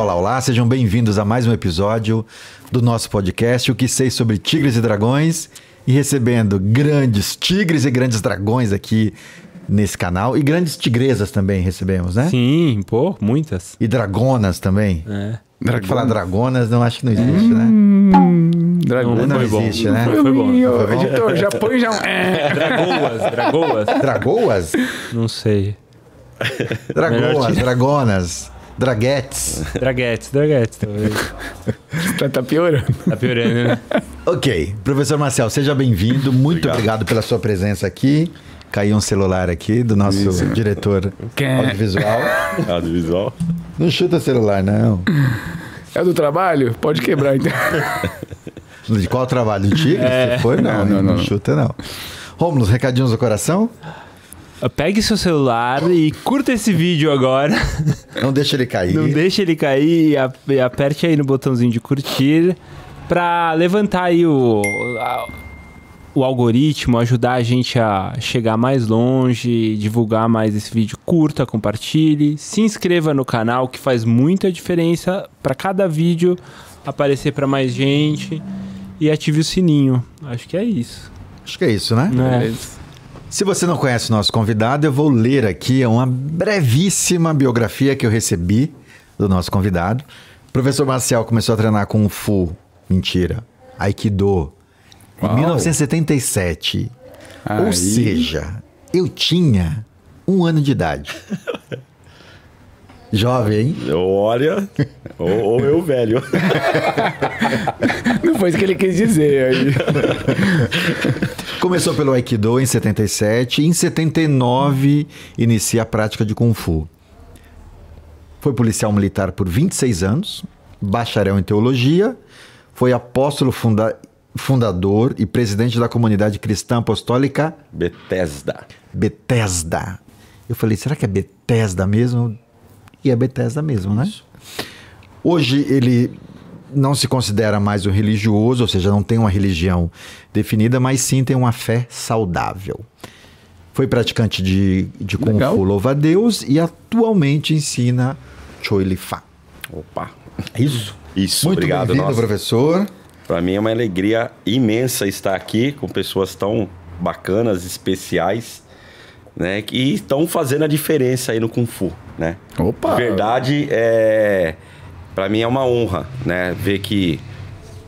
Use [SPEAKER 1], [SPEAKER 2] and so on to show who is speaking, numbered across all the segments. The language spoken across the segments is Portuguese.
[SPEAKER 1] olá, olá, sejam bem-vindos a mais um episódio do nosso podcast, O que sei sobre tigres e dragões, e recebendo grandes tigres e grandes dragões aqui nesse canal, e grandes tigresas também recebemos, né?
[SPEAKER 2] Sim, pô, muitas.
[SPEAKER 1] E dragonas também.
[SPEAKER 2] É.
[SPEAKER 1] Dragona. falar dragonas, não acho que não existe, né?
[SPEAKER 2] Dragão
[SPEAKER 1] não,
[SPEAKER 2] foi
[SPEAKER 1] existe,
[SPEAKER 2] bom.
[SPEAKER 1] né?
[SPEAKER 2] Foi, foi bom.
[SPEAKER 3] Ô, Editor, já põe já um... É.
[SPEAKER 2] Dragoas, dragoas.
[SPEAKER 1] Dragoas?
[SPEAKER 2] Não sei.
[SPEAKER 1] Dragoas, dragonas, draguetes.
[SPEAKER 2] Draguetes, draguetes, talvez.
[SPEAKER 3] Tá, tá piorando.
[SPEAKER 2] Tá piorando, né?
[SPEAKER 1] Ok, professor Marcel, seja bem-vindo. Muito obrigado.
[SPEAKER 4] Obrigado.
[SPEAKER 1] pela sua presença aqui. Caiu um celular aqui do nosso diretor
[SPEAKER 3] Quem?
[SPEAKER 1] audiovisual.
[SPEAKER 4] Audiovisual.
[SPEAKER 1] Não chuta celular, não.
[SPEAKER 3] É do trabalho? Pode quebrar, então.
[SPEAKER 1] De qual trabalho? Do Tigre?
[SPEAKER 2] É.
[SPEAKER 1] Foi? Não,
[SPEAKER 3] Não, não,
[SPEAKER 1] não,
[SPEAKER 3] não.
[SPEAKER 1] chuta, não. Rômulo, recadinhos do coração?
[SPEAKER 2] Pegue seu celular e curta esse vídeo agora.
[SPEAKER 1] Não deixa ele cair.
[SPEAKER 2] Não deixe ele cair e aperte aí no botãozinho de curtir pra levantar aí o, a- o algoritmo, ajudar a gente a chegar mais longe, divulgar mais esse vídeo. Curta, compartilhe, se inscreva no canal que faz muita diferença pra cada vídeo aparecer pra mais gente e ative o sininho. Acho que é isso.
[SPEAKER 1] Acho que é isso, né?
[SPEAKER 2] né?
[SPEAKER 1] Se você não conhece o nosso convidado, eu vou ler aqui uma brevíssima biografia que eu recebi do nosso convidado. O professor Marcial começou a treinar Kung Fu, mentira, Aikido, em
[SPEAKER 3] Uau.
[SPEAKER 1] 1977. Ou
[SPEAKER 3] Aí.
[SPEAKER 1] seja, eu tinha um ano de idade. Jovem, hein?
[SPEAKER 4] Olha, ou, ou eu velho.
[SPEAKER 3] Não foi isso que ele quis dizer. Aí.
[SPEAKER 1] Começou pelo Aikido em 77 e em 79 inicia a prática de Kung Fu. Foi policial militar por 26 anos, bacharel em teologia, foi apóstolo funda- fundador e presidente da comunidade cristã apostólica
[SPEAKER 4] Bethesda.
[SPEAKER 1] Bethesda. Eu falei, será que é Bethesda mesmo? E é Bethesda mesmo, né? Hoje ele não se considera mais um religioso, ou seja, não tem uma religião definida, mas sim tem uma fé saudável. Foi praticante de, de Kung
[SPEAKER 3] Legal.
[SPEAKER 1] Fu Louva a Deus e atualmente ensina Choi Li Fa.
[SPEAKER 4] Opa.
[SPEAKER 1] É isso?
[SPEAKER 4] Isso,
[SPEAKER 1] Muito
[SPEAKER 4] obrigado, nossa.
[SPEAKER 1] professor.
[SPEAKER 4] Para mim é uma alegria imensa estar aqui com pessoas tão bacanas, especiais, né? Que estão fazendo a diferença aí no Kung Fu, né?
[SPEAKER 3] Opa.
[SPEAKER 4] Verdade, é... para mim é uma honra, né? Ver que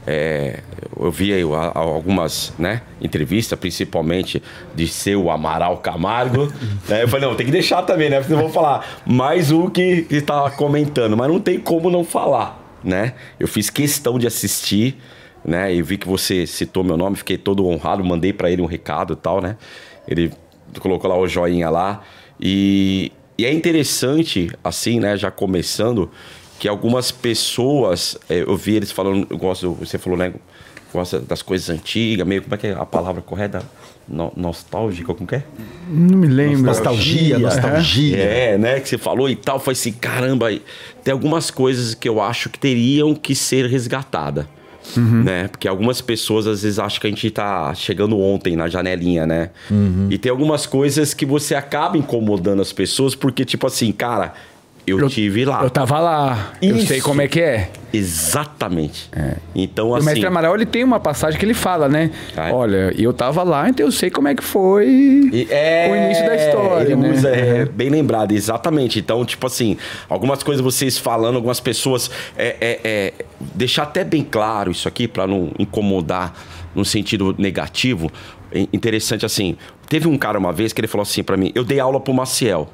[SPEAKER 4] é, eu vi aí algumas né, entrevistas, principalmente de ser o Amaral Camargo. né? Eu falei, não, tem que deixar também, né? Porque eu vou falar mais um que está comentando, mas não tem como não falar, né? Eu fiz questão de assistir, né? E vi que você citou meu nome, fiquei todo honrado, mandei para ele um recado e tal, né? Ele colocou lá o joinha lá. E, e é interessante, assim, né? Já começando, que algumas pessoas, é, eu vi eles falando, eu gosto, você falou, né? Gosta das coisas antigas, meio, como é que é a palavra correta? No- nostálgica, como que é?
[SPEAKER 3] Não me lembro.
[SPEAKER 1] Nostalgia, nostalgia.
[SPEAKER 4] É, né? Que você falou e tal. Foi assim, caramba, aí tem algumas coisas que eu acho que teriam que ser resgatadas. Né? Porque algumas pessoas às vezes acham que a gente tá chegando ontem na janelinha, né? E tem algumas coisas que você acaba incomodando as pessoas, porque, tipo assim, cara, eu,
[SPEAKER 3] Eu-
[SPEAKER 4] tive lá.
[SPEAKER 3] Eu tava lá. Eu
[SPEAKER 4] Isso.
[SPEAKER 3] sei como é que é.
[SPEAKER 4] Exatamente. Então,
[SPEAKER 3] o
[SPEAKER 4] assim.
[SPEAKER 3] mestre Amaral, ele tem uma passagem que ele fala, né?
[SPEAKER 4] Ah, é?
[SPEAKER 3] Olha, eu tava lá, então eu sei como é que foi
[SPEAKER 4] E- é,
[SPEAKER 3] o início da história,
[SPEAKER 4] ele
[SPEAKER 3] né?
[SPEAKER 4] usa, é, bem lembrado, exatamente. Então, tipo assim, algumas coisas vocês falando, algumas pessoas. É, é, é, deixar até bem claro isso aqui, pra não incomodar no sentido negativo. É interessante assim. Teve um cara uma vez que ele falou assim pra mim: eu dei aula pro Maciel.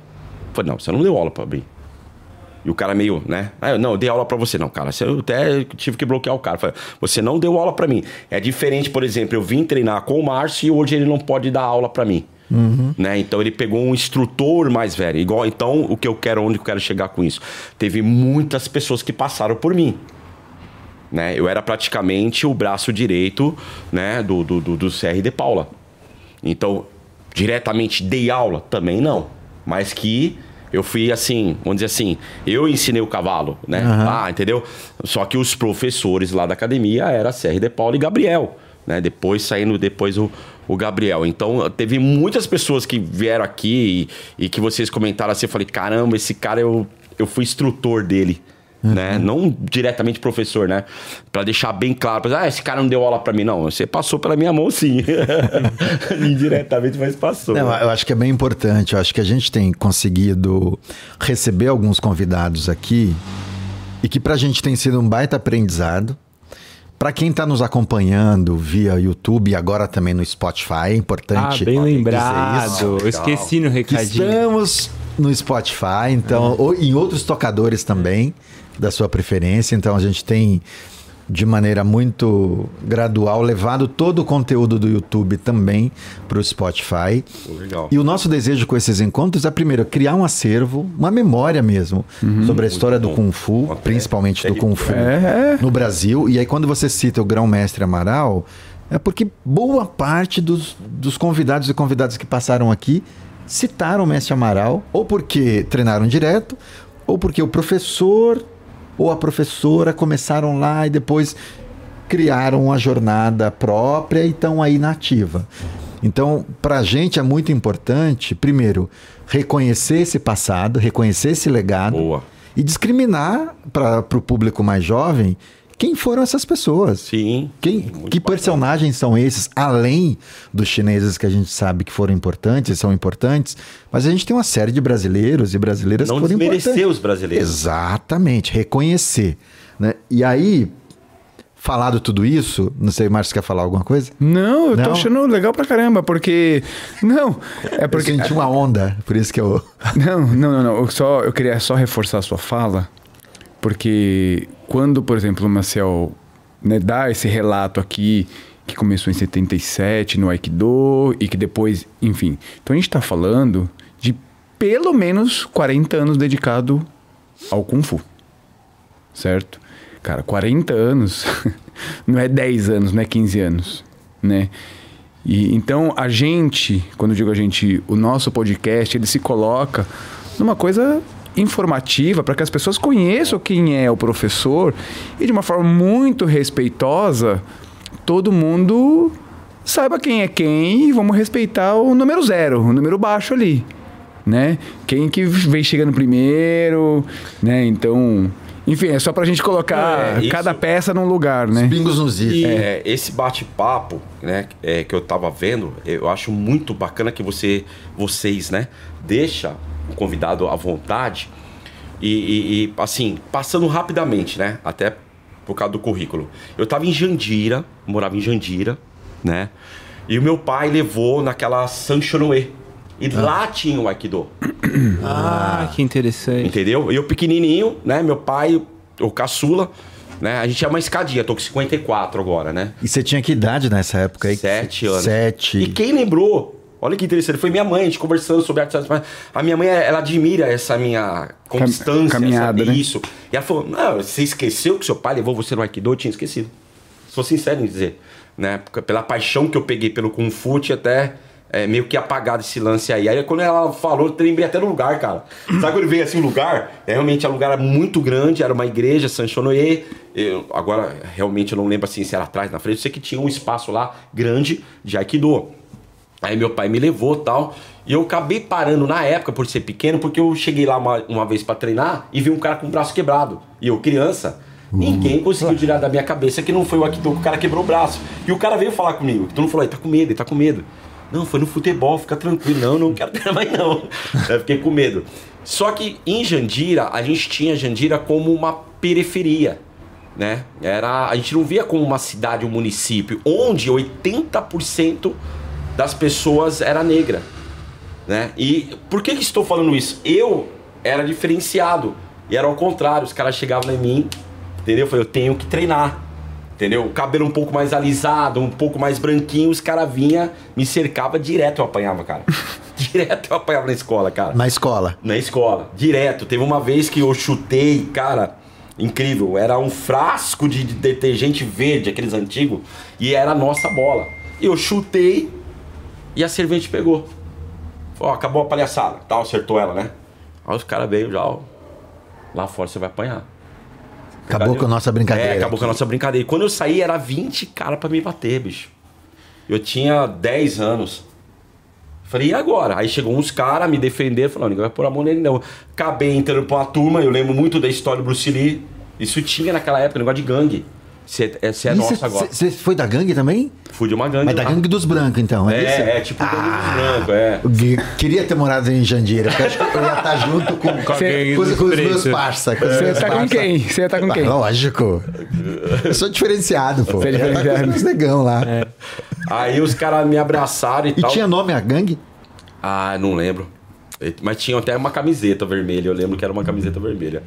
[SPEAKER 4] Eu falei, não, você não deu aula pra mim. E o cara meio, né? Ah, eu, não, eu dei aula pra você. Não, cara, eu até tive que bloquear o cara. Falei, você não deu aula pra mim. É diferente, por exemplo, eu vim treinar com o Márcio e hoje ele não pode dar aula pra mim. Né? Então ele pegou um instrutor mais velho. Igual, então, o que eu quero, onde eu quero chegar com isso? Teve muitas pessoas que passaram por mim. Né? Eu era praticamente o braço direito né, do, do, do, do CR de Paula. Então, diretamente dei aula? Também não. Mas que eu fui assim, vamos dizer assim, eu ensinei o cavalo, né? Ah, entendeu? Só que os professores lá da academia era CR de Paula e Gabriel. Né? Depois saindo depois o, o Gabriel. Então, teve muitas pessoas que vieram aqui e, e que vocês comentaram assim, eu falei, caramba, esse cara eu, eu fui instrutor dele. Né? Não diretamente professor, né? Pra deixar bem claro. Ah, esse cara não deu aula pra mim. Não, você passou pela minha mão sim. Indiretamente, mas passou.
[SPEAKER 1] Não, eu acho que é bem importante. Eu acho que a gente tem conseguido receber alguns convidados aqui e que pra gente tem sido um baita aprendizado. Pra quem tá nos acompanhando via YouTube e agora também no Spotify, é
[SPEAKER 2] Ah,
[SPEAKER 1] importante
[SPEAKER 2] bem
[SPEAKER 1] dizer
[SPEAKER 2] lembrado.
[SPEAKER 1] isso.
[SPEAKER 2] Eu esqueci no
[SPEAKER 1] Que
[SPEAKER 2] recadinho.
[SPEAKER 1] estamos no Spotify, então, ou em outros tocadores também, da sua preferência. Então a gente tem, de maneira muito gradual, levado todo o conteúdo do YouTube também para o Spotify.
[SPEAKER 4] Legal.
[SPEAKER 1] E o nosso desejo com esses encontros é, primeiro, criar um acervo, uma memória mesmo, sobre a história do. Kung Fu, principalmente do Kung Fu
[SPEAKER 3] É.
[SPEAKER 1] no Brasil. E aí, quando você cita o grão-mestre Amaral, é porque boa parte dos, dos convidados e convidadas que passaram aqui citaram o mestre Amaral, ou porque treinaram direto, ou porque o professor ou a professora começaram lá e depois criaram uma jornada própria e estão aí na ativa. Então, para a gente é muito importante, primeiro, reconhecer esse passado, reconhecer esse legado
[SPEAKER 4] Boa.
[SPEAKER 1] e discriminar para o público mais jovem quem foram essas pessoas.
[SPEAKER 4] Sim.
[SPEAKER 1] Quem, que
[SPEAKER 4] bacana.
[SPEAKER 1] personagens são esses, além dos chineses que a gente sabe que foram importantes, são importantes, mas a gente tem uma série de brasileiros e brasileiras
[SPEAKER 4] Não
[SPEAKER 1] que foram
[SPEAKER 4] desmerecer
[SPEAKER 1] importantes.
[SPEAKER 4] os brasileiros.
[SPEAKER 1] Exatamente, reconhecer. Né? E aí, falado tudo isso, não sei, Márcio, quer falar alguma coisa?
[SPEAKER 3] Não, eu tô
[SPEAKER 1] Não?
[SPEAKER 3] achando legal pra caramba, porque. Não, é
[SPEAKER 1] Eu
[SPEAKER 3] porque.
[SPEAKER 1] senti uma onda, por isso que eu.
[SPEAKER 3] Não, não, não, não. Eu, só, eu queria só reforçar a sua fala, porque quando, por exemplo, o Marcel né, dá esse relato aqui, que começou em 77 no Aikido e que depois, enfim. Então a gente tá falando de pelo menos 40 anos dedicado ao Kung Fu. Certo? Cara, 40 anos não é 10 anos, não é 15 anos, né? E então a gente, quando eu digo a gente, o nosso podcast, ele se coloca numa coisa informativa para que as pessoas conheçam quem é o professor e de uma forma muito respeitosa, todo mundo saiba quem é quem e vamos respeitar o número zero, o número baixo ali, né? Quem que vem chegando primeiro, né? Então, enfim, é só pra gente colocar
[SPEAKER 4] É, isso-
[SPEAKER 3] cada peça num lugar, né?
[SPEAKER 1] Bingos nos
[SPEAKER 4] E
[SPEAKER 1] is.
[SPEAKER 4] é, esse bate-papo, né, é, que eu tava vendo, eu acho muito bacana que você, vocês, né, deixa o convidado à vontade e, e- e, assim, passando rapidamente, né, até por causa do currículo. Eu tava em Jandira, morava em Jandira, né, e o meu pai levou naquela Sanchonoe. E lá tinha o Aikido.
[SPEAKER 2] Ah, que interessante.
[SPEAKER 4] Entendeu? E eu pequenininho, né? Meu pai, o caçula, né? A gente é uma escadinha, tô com 54 agora, né?
[SPEAKER 1] E você tinha que idade nessa época aí?
[SPEAKER 4] Sete anos.
[SPEAKER 1] Sete.
[SPEAKER 4] E quem lembrou? Olha que interessante, foi minha mãe, a gente conversando sobre artes. A minha mãe, ela admira essa minha constância,
[SPEAKER 3] caminhada,
[SPEAKER 4] essa,
[SPEAKER 3] né?
[SPEAKER 4] isso. E ela falou: Não, você esqueceu que seu pai levou você no Aikido? Eu tinha esquecido. Sou sincero em dizer. Né? Pela paixão que eu peguei pelo Kung Fu, tinha até é, meio que apagado esse lance aí. Aí quando ela falou, eu lembrei até do lugar, cara. Sabe quando veio assim o lugar? É, realmente o lugar era muito grande, era uma igreja, Sanchonoye. Eu, agora, realmente eu não lembro assim se era atrás, na frente. Eu sei que tinha um espaço lá grande de Aikido. Aí meu pai me levou tal. E eu acabei parando na época por ser pequeno, porque eu cheguei lá uma, uma vez pra treinar e vi um cara com o braço quebrado. E eu, criança, ninguém conseguiu tirar da minha cabeça que não foi o Aikido que o cara quebrou o braço. E o cara veio falar comigo. Todo mundo falou, ele tá com medo, ele tá com medo. Não, foi no futebol, fica tranquilo. Não, não quero treinar mais não. Eu fiquei com medo. Só que em Jandira, a gente tinha Jandira como uma periferia. Né? Era, a gente não via como uma cidade, um município, onde 80% das pessoas era negra. Né? E por que, que estou falando isso? Eu era diferenciado. E era ao contrário, os caras chegavam em mim, entendeu? Eu falei, eu tenho que treinar. Entendeu? O cabelo um pouco mais alisado, um pouco mais branquinho, os caras vinham, me cercava direto, eu apanhava, cara. direto eu apanhava na escola, cara.
[SPEAKER 1] Na escola.
[SPEAKER 4] Na escola, direto. Teve uma vez que eu chutei, cara, incrível. Era um frasco de de detergente verde, aqueles antigos, e era a nossa bola. Eu chutei e a servente pegou. Ó, acabou a palhaçada, tal, acertou ela, né? Aí os caras veio já, ó. Lá fora você vai apanhar.
[SPEAKER 1] Acabou com a nossa brincadeira.
[SPEAKER 4] É, acabou
[SPEAKER 1] aqui.
[SPEAKER 4] com a nossa brincadeira. E quando eu saí, era 20 cara pra me bater, bicho. Eu tinha 10 anos. Falei, e agora? Aí chegou uns caras, me defenderam, falaram, ninguém vai pôr a mão nele não. Acabei entrando pra uma turma, eu lembro muito da história do Bruce Lee. Isso tinha naquela época, negócio de gangue. Você é, cê é
[SPEAKER 1] E
[SPEAKER 4] nosso
[SPEAKER 1] cê-
[SPEAKER 4] agora.
[SPEAKER 1] Você foi da gangue também?
[SPEAKER 4] Fui de uma gangue
[SPEAKER 1] Mas da gangue dos brancos, então, é, isso?
[SPEAKER 4] É, é tipo gangue
[SPEAKER 1] Ah.
[SPEAKER 4] dos brancos, é.
[SPEAKER 1] Eu que- Queria ter morado em Jandira, porque eu acho que eu ia estar junto com, com,
[SPEAKER 2] gangue
[SPEAKER 1] com- com os meus parça. com os
[SPEAKER 3] Você
[SPEAKER 1] meus
[SPEAKER 3] tá com quem? Você tá com
[SPEAKER 1] Ah,
[SPEAKER 3] quem?
[SPEAKER 1] Lógico. Eu sou diferenciado, pô.
[SPEAKER 3] Você é
[SPEAKER 1] Eu ia estar
[SPEAKER 3] diferenciado.
[SPEAKER 1] os negão lá.
[SPEAKER 4] Aí os caras me abraçaram e,
[SPEAKER 1] E
[SPEAKER 4] tal.
[SPEAKER 1] tinha nome a gangue?
[SPEAKER 4] Ah, não lembro. Mas tinha até uma camiseta vermelha, eu lembro que era uma camiseta vermelha.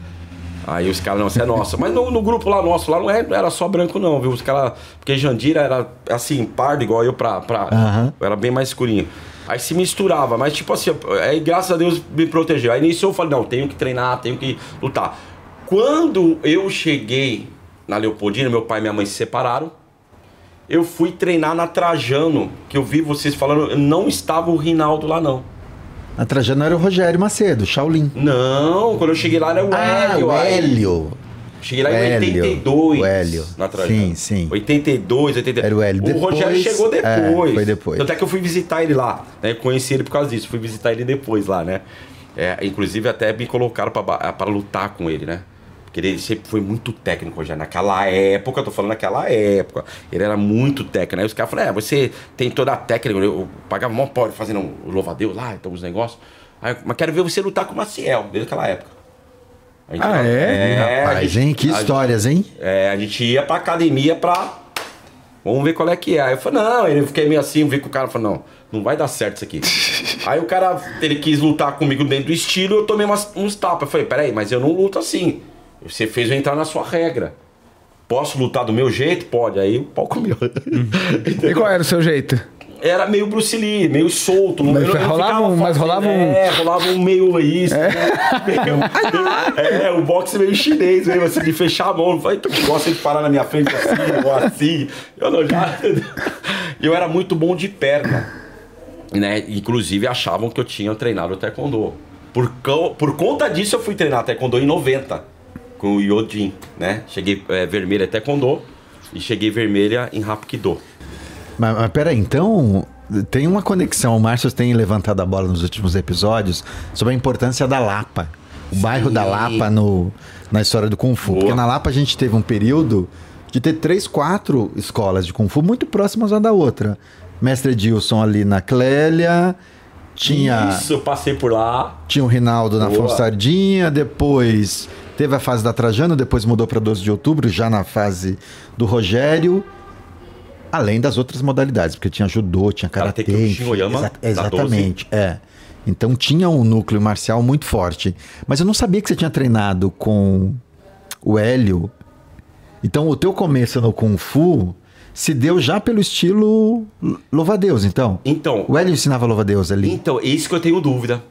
[SPEAKER 4] Aí os caras, não, você é nossa. Mas no, no grupo lá nosso, lá não é- não era só branco, não, viu? Os caras. Porque Jandira era assim, pardo, igual eu pra. pra
[SPEAKER 1] Aham.
[SPEAKER 4] Era bem mais escurinho. Aí se misturava, mas tipo assim, aí graças a Deus me protegeu. Aí nisso eu falei, não, tenho que treinar, tenho que lutar. Quando eu cheguei na Leopoldina, meu pai e minha mãe se separaram. Eu fui treinar na Trajano, que eu vi vocês falando, não estava o Rinaldo lá, não.
[SPEAKER 1] A Trajano era o Rogério Macedo, Shaolin.
[SPEAKER 4] Não, quando eu cheguei lá era o
[SPEAKER 1] Ah,
[SPEAKER 4] Hélio.
[SPEAKER 1] o. Hélio.
[SPEAKER 4] Cheguei lá em
[SPEAKER 1] Hélio,
[SPEAKER 4] 82.
[SPEAKER 1] o Hélio.
[SPEAKER 4] Na Trajano.
[SPEAKER 1] Sim, sim.
[SPEAKER 4] 82, 83.
[SPEAKER 1] Era o Hélio.
[SPEAKER 4] O
[SPEAKER 1] Depois-
[SPEAKER 4] Rogério chegou
[SPEAKER 1] é,
[SPEAKER 4] depois.
[SPEAKER 1] foi depois.
[SPEAKER 4] Tanto é que eu fui visitar ele lá. Né? Conheci ele por causa disso. Fui visitar ele depois lá, né? É, inclusive até me colocaram pra lutar com ele, né? Porque ele sempre foi muito técnico já. Naquela época, eu tô falando naquela época. Ele era muito técnico. Aí os caras falaram, é, você tem toda a técnica. Eu, eu pagava mó pobre fazendo louva-a-Deus lá, então os negócios. Aí, mas quero ver você lutar com o Maciel, desde aquela época. A gente-
[SPEAKER 3] Ah, é?
[SPEAKER 4] a
[SPEAKER 1] Rapaz,
[SPEAKER 4] gente-
[SPEAKER 1] hein? Que
[SPEAKER 4] a gente-
[SPEAKER 1] histórias, hein?
[SPEAKER 4] é, a gente ia pra academia pra. Vamos ver qual é que é. Aí eu falei, não, ele fiquei meio assim, vi que o cara falou, não, não vai dar certo isso aqui. Aí o cara, ele quis lutar comigo dentro do estilo, eu tomei umas- uns tapas. Eu falei, peraí, mas eu não luto assim. Você fez eu entrar na sua regra. Posso lutar do meu jeito? Pode. Aí o pau comeu.
[SPEAKER 3] E qual era o seu jeito?
[SPEAKER 4] Era meio Bruce Lee, meio solto. não-
[SPEAKER 3] Mas
[SPEAKER 4] eu
[SPEAKER 3] rolava um- mas rolava um-
[SPEAKER 4] É, rolava um meio isso. Meio, meio- é, o boxe meio chinês mesmo, assim, de fechar a mão. Falei, tu que gosta de parar na minha frente assim, ou assim. Eu não já. Eu era muito bom de perna. Né? Inclusive achavam que eu tinha treinado taekwondo. Por, co- por conta disso eu fui treinar taekwondo em 90 com o Yodin, né? Cheguei é, vermelha em taekwondo e cheguei vermelha em Hapkido.
[SPEAKER 1] Mas, mas peraí, então tem uma conexão. O Márcio tem levantado a bola nos últimos episódios sobre a importância da Lapa. O bairro da Lapa no, na história do Kung Fu.
[SPEAKER 4] Boa.
[SPEAKER 1] Porque na Lapa a gente teve um período de ter três, quatro escolas de Kung Fu muito próximas uma da outra. Mestre Edilson ali na Clélia, tinha,
[SPEAKER 4] Isso, passei por lá.
[SPEAKER 1] tinha o Rinaldo na
[SPEAKER 4] Boa.
[SPEAKER 1] Afonso Sardinha, depois teve a fase da Trajano, depois mudou para 12 de outubro, já na fase do Rogério. Além das outras modalidades, porque tinha judô, tinha karatê.
[SPEAKER 4] Kyokushin,
[SPEAKER 1] enfim, exa- exatamente, é. Então tinha um núcleo marcial muito forte. Mas eu não sabia que você tinha treinado com o Hélio. Então o teu começo no Kung Fu se deu já pelo estilo louva-a-Deus, então.
[SPEAKER 4] Então,
[SPEAKER 1] O Hélio ensinava louva-a-Deus ali.
[SPEAKER 4] então, é isso que eu tenho dúvida.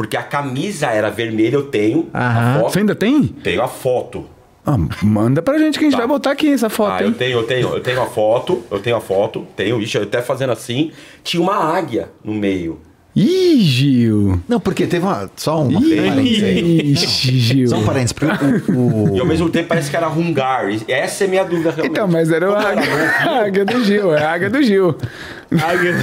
[SPEAKER 4] Porque a camisa era vermelha, eu tenho
[SPEAKER 1] Aham.
[SPEAKER 4] a foto.
[SPEAKER 3] Você ainda tem?
[SPEAKER 4] Tenho a foto.
[SPEAKER 3] Ah, manda pra gente que a gente
[SPEAKER 4] Tá.
[SPEAKER 3] vai botar aqui essa foto,
[SPEAKER 4] Ah, eu
[SPEAKER 3] hein?
[SPEAKER 4] tenho, eu tenho, eu tenho a foto, eu tenho a foto, tenho, ixi, eu até fazendo assim. Tinha uma águia no meio.
[SPEAKER 3] Ih, Gil!
[SPEAKER 1] Não, porque teve uma, só uma parênteses aí.
[SPEAKER 3] Ixi, Gil.
[SPEAKER 1] Só um parênteses. porque o- o-
[SPEAKER 4] E ao mesmo tempo parece que era Hungar. Essa é a minha dúvida realmente.
[SPEAKER 3] Então, mas era a águia, a águia do Gil, é a águia do Gil.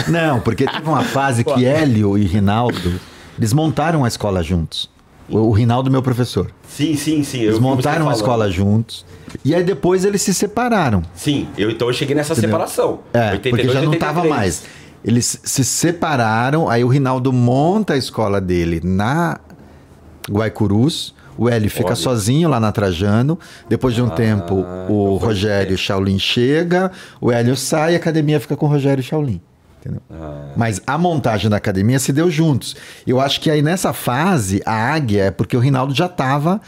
[SPEAKER 1] Não, porque teve uma fase que Hélio e Rinaldo, eles montaram a escola juntos. O, o Rinaldo, meu professor.
[SPEAKER 4] Sim, sim, sim.
[SPEAKER 1] Eles montaram a escola juntos. E aí depois eles se separaram.
[SPEAKER 4] Sim, eu, então eu cheguei nessa separação.
[SPEAKER 1] É,
[SPEAKER 4] 82,
[SPEAKER 1] porque já não
[SPEAKER 4] 83.
[SPEAKER 1] tava mais. Eles se separaram, aí o Rinaldo monta a escola dele na Guaicurus. O Hélio fica
[SPEAKER 4] Olha.
[SPEAKER 1] sozinho lá na Trajano. Depois de um tempo, o
[SPEAKER 4] então
[SPEAKER 1] Rogério Shaolin chega, o Hélio sai e a academia fica com o Rogério Shaolin. Entendeu?
[SPEAKER 4] Ah.
[SPEAKER 1] Mas a montagem da academia se deu juntos. Eu acho que aí nessa fase, a águia, é porque o Rinaldo já tava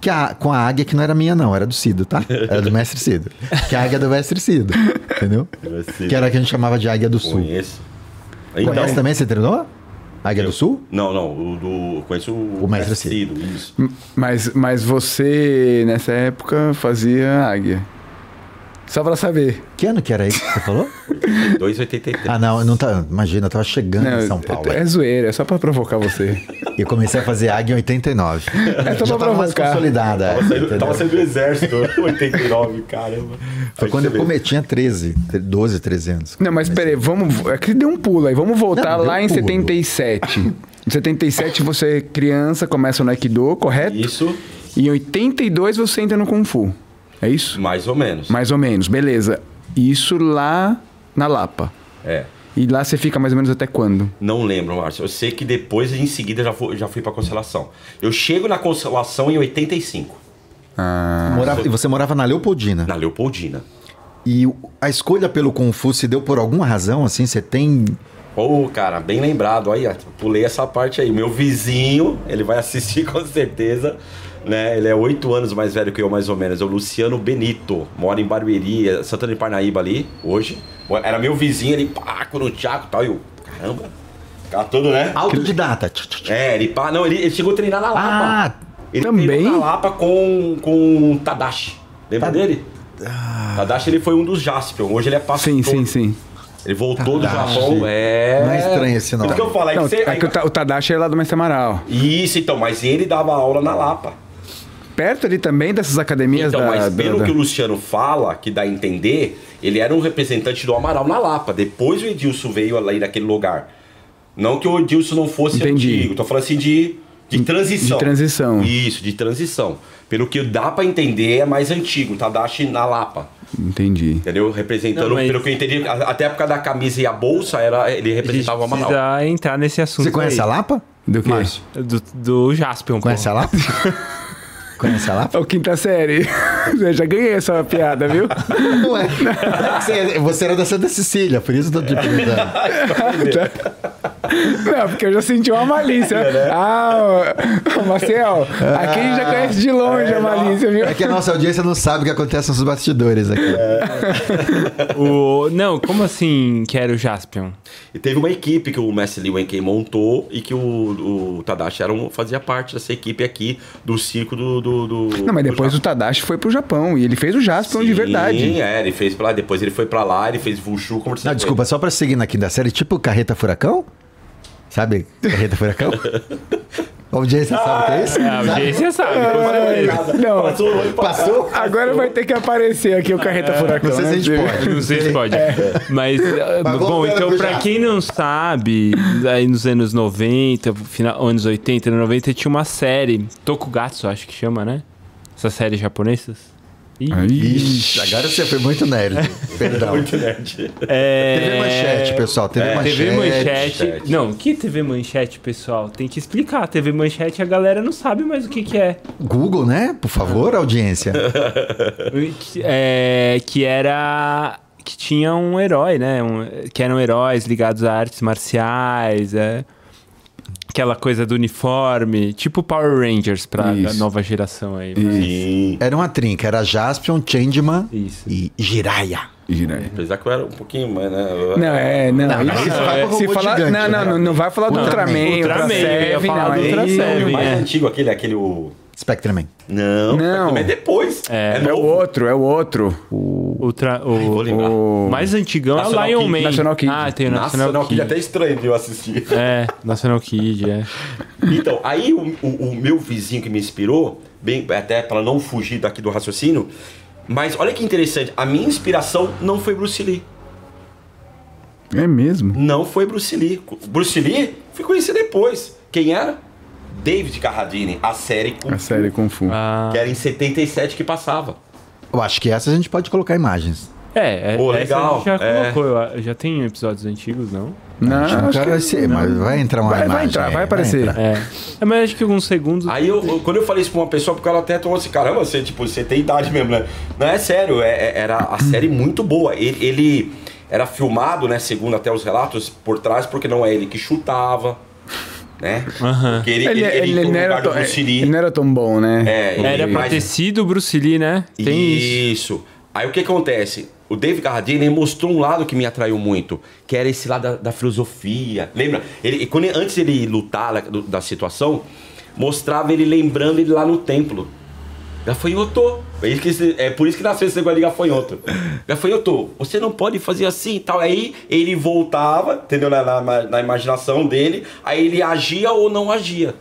[SPEAKER 1] que a- com a águia que não era minha, não, era do Cido, tá? Era do mestre Cido. Que a águia é do mestre Cido. Entendeu?
[SPEAKER 4] Mestre
[SPEAKER 1] Que era a que a gente chamava de águia do sul.
[SPEAKER 4] Conheço.
[SPEAKER 1] Conhece também? Você treinou? Águia do Sul?
[SPEAKER 4] Não, não. O do, eu conheço o,
[SPEAKER 1] O Mestre
[SPEAKER 4] Ciro. Isso.
[SPEAKER 3] Mas, mas você, nessa época, fazia águia. Só pra saber.
[SPEAKER 1] Que ano que era isso que você falou?
[SPEAKER 4] 2,83.
[SPEAKER 1] Ah, não, não tá. Imagina, eu tava chegando
[SPEAKER 3] Não,
[SPEAKER 1] em São Paulo.
[SPEAKER 3] É zoeira, é só pra provocar você.
[SPEAKER 1] E eu comecei a fazer águia em 89.
[SPEAKER 3] É só
[SPEAKER 1] Já
[SPEAKER 3] pra
[SPEAKER 1] tava mais
[SPEAKER 3] provocar.
[SPEAKER 1] consolidada. é,
[SPEAKER 4] Tava saindo, tava saindo do exército, 89, caramba.
[SPEAKER 1] Foi quando
[SPEAKER 4] você
[SPEAKER 1] eu
[SPEAKER 4] vê.
[SPEAKER 1] come- tinha 13, 12, 13 anos.
[SPEAKER 3] Não, mas peraí, vamos. É que deu um pulo aí. Vamos voltar
[SPEAKER 1] Não,
[SPEAKER 3] lá
[SPEAKER 1] um
[SPEAKER 3] em
[SPEAKER 1] pulo.
[SPEAKER 3] 77. Em 77 você é criança, começa no Aikido, correto?
[SPEAKER 4] Isso,
[SPEAKER 3] E em 82 você entra no Kung Fu. É isso?
[SPEAKER 4] mais ou menos.
[SPEAKER 3] Mais ou menos, beleza. Isso lá na Lapa.
[SPEAKER 4] É.
[SPEAKER 3] E lá você fica mais ou menos até quando?
[SPEAKER 4] Não lembro, Márcio. Eu sei que depois, em seguida, já fui, já fui pra Constelação. Eu chego na Constelação em 85,
[SPEAKER 3] Ah,
[SPEAKER 1] Morava- e você morava na Leopoldina.
[SPEAKER 4] na Leopoldina.
[SPEAKER 1] E a escolha pelo Fu se deu por alguma razão, assim? Você tem.
[SPEAKER 4] Pô, cara, bem lembrado. Aí, pulei essa parte aí. Meu vizinho, ele vai assistir com certeza. Né? Ele é oito anos mais velho que eu, mais ou menos. É o Luciano Benito. Mora em Barueri, é Santana de Parnaíba ali, hoje. Era meu vizinho, ele pá, no Thiago e tal. E eu, caramba. Ficava todo, né?
[SPEAKER 1] Autodidata.
[SPEAKER 4] É, ele pá. Não, ele, ele chegou a treinar na Lapa.
[SPEAKER 1] Ah,
[SPEAKER 4] ele
[SPEAKER 3] também?
[SPEAKER 4] treinou na Lapa com, com o Tadashi. Lembra
[SPEAKER 1] Tá-
[SPEAKER 4] dele? Tadashi ele foi um dos Jaspion. Hoje ele é pastor.
[SPEAKER 3] sim, sim, sim.
[SPEAKER 4] Ele voltou
[SPEAKER 1] Tadashi.
[SPEAKER 4] do Japão. É.
[SPEAKER 1] Não é estranho esse nome.
[SPEAKER 4] Que eu falo é que
[SPEAKER 3] Não,
[SPEAKER 4] você.
[SPEAKER 3] é que o Tadashi é lá do Mestre Amaral.
[SPEAKER 4] Isso, então, mas ele dava aula na Lapa.
[SPEAKER 3] Perto ali também dessas academias
[SPEAKER 4] Então,
[SPEAKER 3] da...
[SPEAKER 4] mas pelo
[SPEAKER 3] da-
[SPEAKER 4] que o Luciano fala, que dá a entender, ele era um representante do Amaral na Lapa. Depois o Edilson veio ali naquele lugar. Não que o Edilson não fosse
[SPEAKER 3] Entendi.
[SPEAKER 4] antigo, tô falando assim de, de transição.
[SPEAKER 3] de transição.
[SPEAKER 4] Isso, de transição. Pelo que dá pra entender, é mais antigo, Tadashi na Lapa.
[SPEAKER 3] Entendi.
[SPEAKER 4] Entendeu? Representando,
[SPEAKER 2] Não, mas-
[SPEAKER 4] pelo que eu entendi, a- até a época da camisa e a bolsa, era, ele
[SPEAKER 2] A gente
[SPEAKER 4] representava o Amaral.
[SPEAKER 2] entrar nesse assunto
[SPEAKER 1] Você conhece a
[SPEAKER 2] aí.
[SPEAKER 1] Lapa?
[SPEAKER 3] Do?
[SPEAKER 1] Márcio,
[SPEAKER 2] Do, do Jaspion, pô.
[SPEAKER 1] Conhece a Lapa? conhece a Lapa?
[SPEAKER 3] É o quinta série. Eu já ganhei essa piada, viu?
[SPEAKER 1] Não é. Você, você era da Santa Cecília, por isso eu tô te perguntando.
[SPEAKER 3] Não, porque eu já senti uma malícia. Ah, ô, ô, Marcel, aqui a gente já conhece de longe a malícia, viu?
[SPEAKER 1] É que a nossa audiência não sabe o que acontece nos bastidores aqui.
[SPEAKER 2] O... Não, como assim que era o Jaspion?
[SPEAKER 4] E teve uma equipe que o Messi Lee Wenkei montou e que o, o Tadashi era um, fazia parte dessa equipe aqui do circo do. do, do
[SPEAKER 3] Não, mas
[SPEAKER 4] do
[SPEAKER 3] depois o. Tadashi foi pro Japão e ele fez o Jaspion de
[SPEAKER 4] Sim,
[SPEAKER 3] verdade.
[SPEAKER 4] é, ele fez pra lá, depois ele foi pra lá, ele fez Wushu, como você
[SPEAKER 1] Não, desculpa, só pra seguir na quinta série, tipo Carreta Furacão? Sabe Carreta Furacão? A audiência sabe o que é isso?
[SPEAKER 2] A audiência sabe. com certeza.
[SPEAKER 3] Não.
[SPEAKER 4] Passou.
[SPEAKER 1] Passou?
[SPEAKER 3] Agora vai ter que aparecer aqui o Carreta Furacão.
[SPEAKER 1] Não sei se a
[SPEAKER 3] né?
[SPEAKER 1] gente pode.
[SPEAKER 2] Não sei se pode. Mas,
[SPEAKER 1] Mas
[SPEAKER 2] bom,
[SPEAKER 1] voltando
[SPEAKER 2] então, pra quem não sabe, aí nos anos 90, final, anos 80, 90, tinha uma série, Tokugatsu, acho que chama, né? Essas séries japonesas.
[SPEAKER 1] Ixi, agora você foi muito nerd. Perdão.
[SPEAKER 4] Muito nerd.
[SPEAKER 2] é...
[SPEAKER 1] TV Manchete, pessoal. TV
[SPEAKER 2] É,
[SPEAKER 1] Manchete.
[SPEAKER 2] TV Manchete.
[SPEAKER 4] Manchete.
[SPEAKER 2] Não, que TV Manchete, pessoal? Tem que explicar. TV Manchete a galera não sabe mais o que, que é.
[SPEAKER 1] Google, né? Por favor, audiência.
[SPEAKER 2] é. Que era. Que tinha um herói, né? Um- que eram heróis ligados a artes marciais, é. Aquela coisa do uniforme, tipo Power Rangers pra
[SPEAKER 3] Isso.
[SPEAKER 2] nova geração aí.
[SPEAKER 4] Sim.
[SPEAKER 1] Era uma trinca. Era Jaspion, Changeman
[SPEAKER 2] Isso.
[SPEAKER 1] e Jiraiya.
[SPEAKER 4] Apesar que eu era um pouquinho mais, né?
[SPEAKER 3] Não, é, não.
[SPEAKER 1] Não, vai pro
[SPEAKER 3] se falar,
[SPEAKER 1] gigante,
[SPEAKER 3] não, não,
[SPEAKER 1] né?
[SPEAKER 3] não, não vai falar do
[SPEAKER 1] Ultraman.
[SPEAKER 3] Ultraman,
[SPEAKER 2] Ultraman,
[SPEAKER 3] Ultra
[SPEAKER 2] eu ia
[SPEAKER 3] Seven,
[SPEAKER 2] falar
[SPEAKER 3] não.
[SPEAKER 2] do Ultra
[SPEAKER 3] aí-
[SPEAKER 2] Seven.
[SPEAKER 4] O mais
[SPEAKER 2] é.
[SPEAKER 4] antigo, aquele, aquele o.
[SPEAKER 1] Spectreman.
[SPEAKER 4] Não,
[SPEAKER 3] Não.
[SPEAKER 4] é depois.
[SPEAKER 2] É.
[SPEAKER 3] É o
[SPEAKER 4] novo.
[SPEAKER 3] outro, é o outro.
[SPEAKER 2] Ultra,
[SPEAKER 4] Vou
[SPEAKER 2] o,
[SPEAKER 4] lembrar.
[SPEAKER 3] O...
[SPEAKER 2] mais antigão é
[SPEAKER 4] National
[SPEAKER 2] o Lion
[SPEAKER 4] Kid.
[SPEAKER 2] Man.
[SPEAKER 3] National Kid.
[SPEAKER 2] Ah, tem o National
[SPEAKER 4] que
[SPEAKER 2] Kid.
[SPEAKER 4] é até estranho de eu assistir.
[SPEAKER 2] É, National Kid, é.
[SPEAKER 4] Então, aí o, o- o meu vizinho que me inspirou, bem, até para não fugir daqui do raciocínio, mas olha que interessante, a minha inspiração não foi Bruce Lee.
[SPEAKER 3] É mesmo?
[SPEAKER 4] Não foi Bruce Lee. Bruce Lee fui conhecer depois. Quem era? David Carradine, a série Kung
[SPEAKER 3] A
[SPEAKER 4] Fu,
[SPEAKER 3] série Kung Fu.
[SPEAKER 2] Ah,
[SPEAKER 4] que era em 77 que passava.
[SPEAKER 1] Eu acho que essa a gente pode colocar imagens.
[SPEAKER 2] é, é
[SPEAKER 4] Pô,
[SPEAKER 2] essa
[SPEAKER 4] legal,
[SPEAKER 2] a gente já
[SPEAKER 4] é.
[SPEAKER 2] colocou. eu- Já tem episódios antigos, não?
[SPEAKER 3] Não,
[SPEAKER 1] Acho que
[SPEAKER 3] acho que
[SPEAKER 1] vai ser, mas vai entrar uma
[SPEAKER 3] Vai- vai
[SPEAKER 1] imagem.
[SPEAKER 3] entrar,
[SPEAKER 1] aí,
[SPEAKER 3] vai aparecer.
[SPEAKER 1] entrar.
[SPEAKER 2] É. é mas acho que alguns segundos.
[SPEAKER 4] Aí eu, eu- quando eu falei isso pra uma pessoa, porque ela até tomou assim, caramba, você, tipo, você tem idade mesmo, né? Não, é sério, é- é- era a série muito boa. Ele, ele era filmado, né, segundo até os relatos, por trás, porque não é ele que chutava, né? Porque ele,
[SPEAKER 3] Ele,
[SPEAKER 4] ele, ele,
[SPEAKER 3] não era tão,
[SPEAKER 4] Lee.
[SPEAKER 3] ele não era tão bom, né?
[SPEAKER 4] É, ele-
[SPEAKER 2] Era pra
[SPEAKER 4] mas-
[SPEAKER 2] ter sido o Bruce Lee, né? Tem isso.
[SPEAKER 4] Isso. Aí o que acontece? O David Carradine mostrou um lado que me atraiu muito, que era esse lado da, da filosofia. Lembra? Ele, quando, antes ele lutar da, da situação, mostrava ele lembrando ele lá no templo. Gafanhoto. É, isso que- é por isso que nasceu esse negócio de gafanhoto. Gafanhoto, você não pode fazer assim e tal. Aí ele voltava, entendeu? Na, na- na imaginação dele, aí ele agia ou não agia.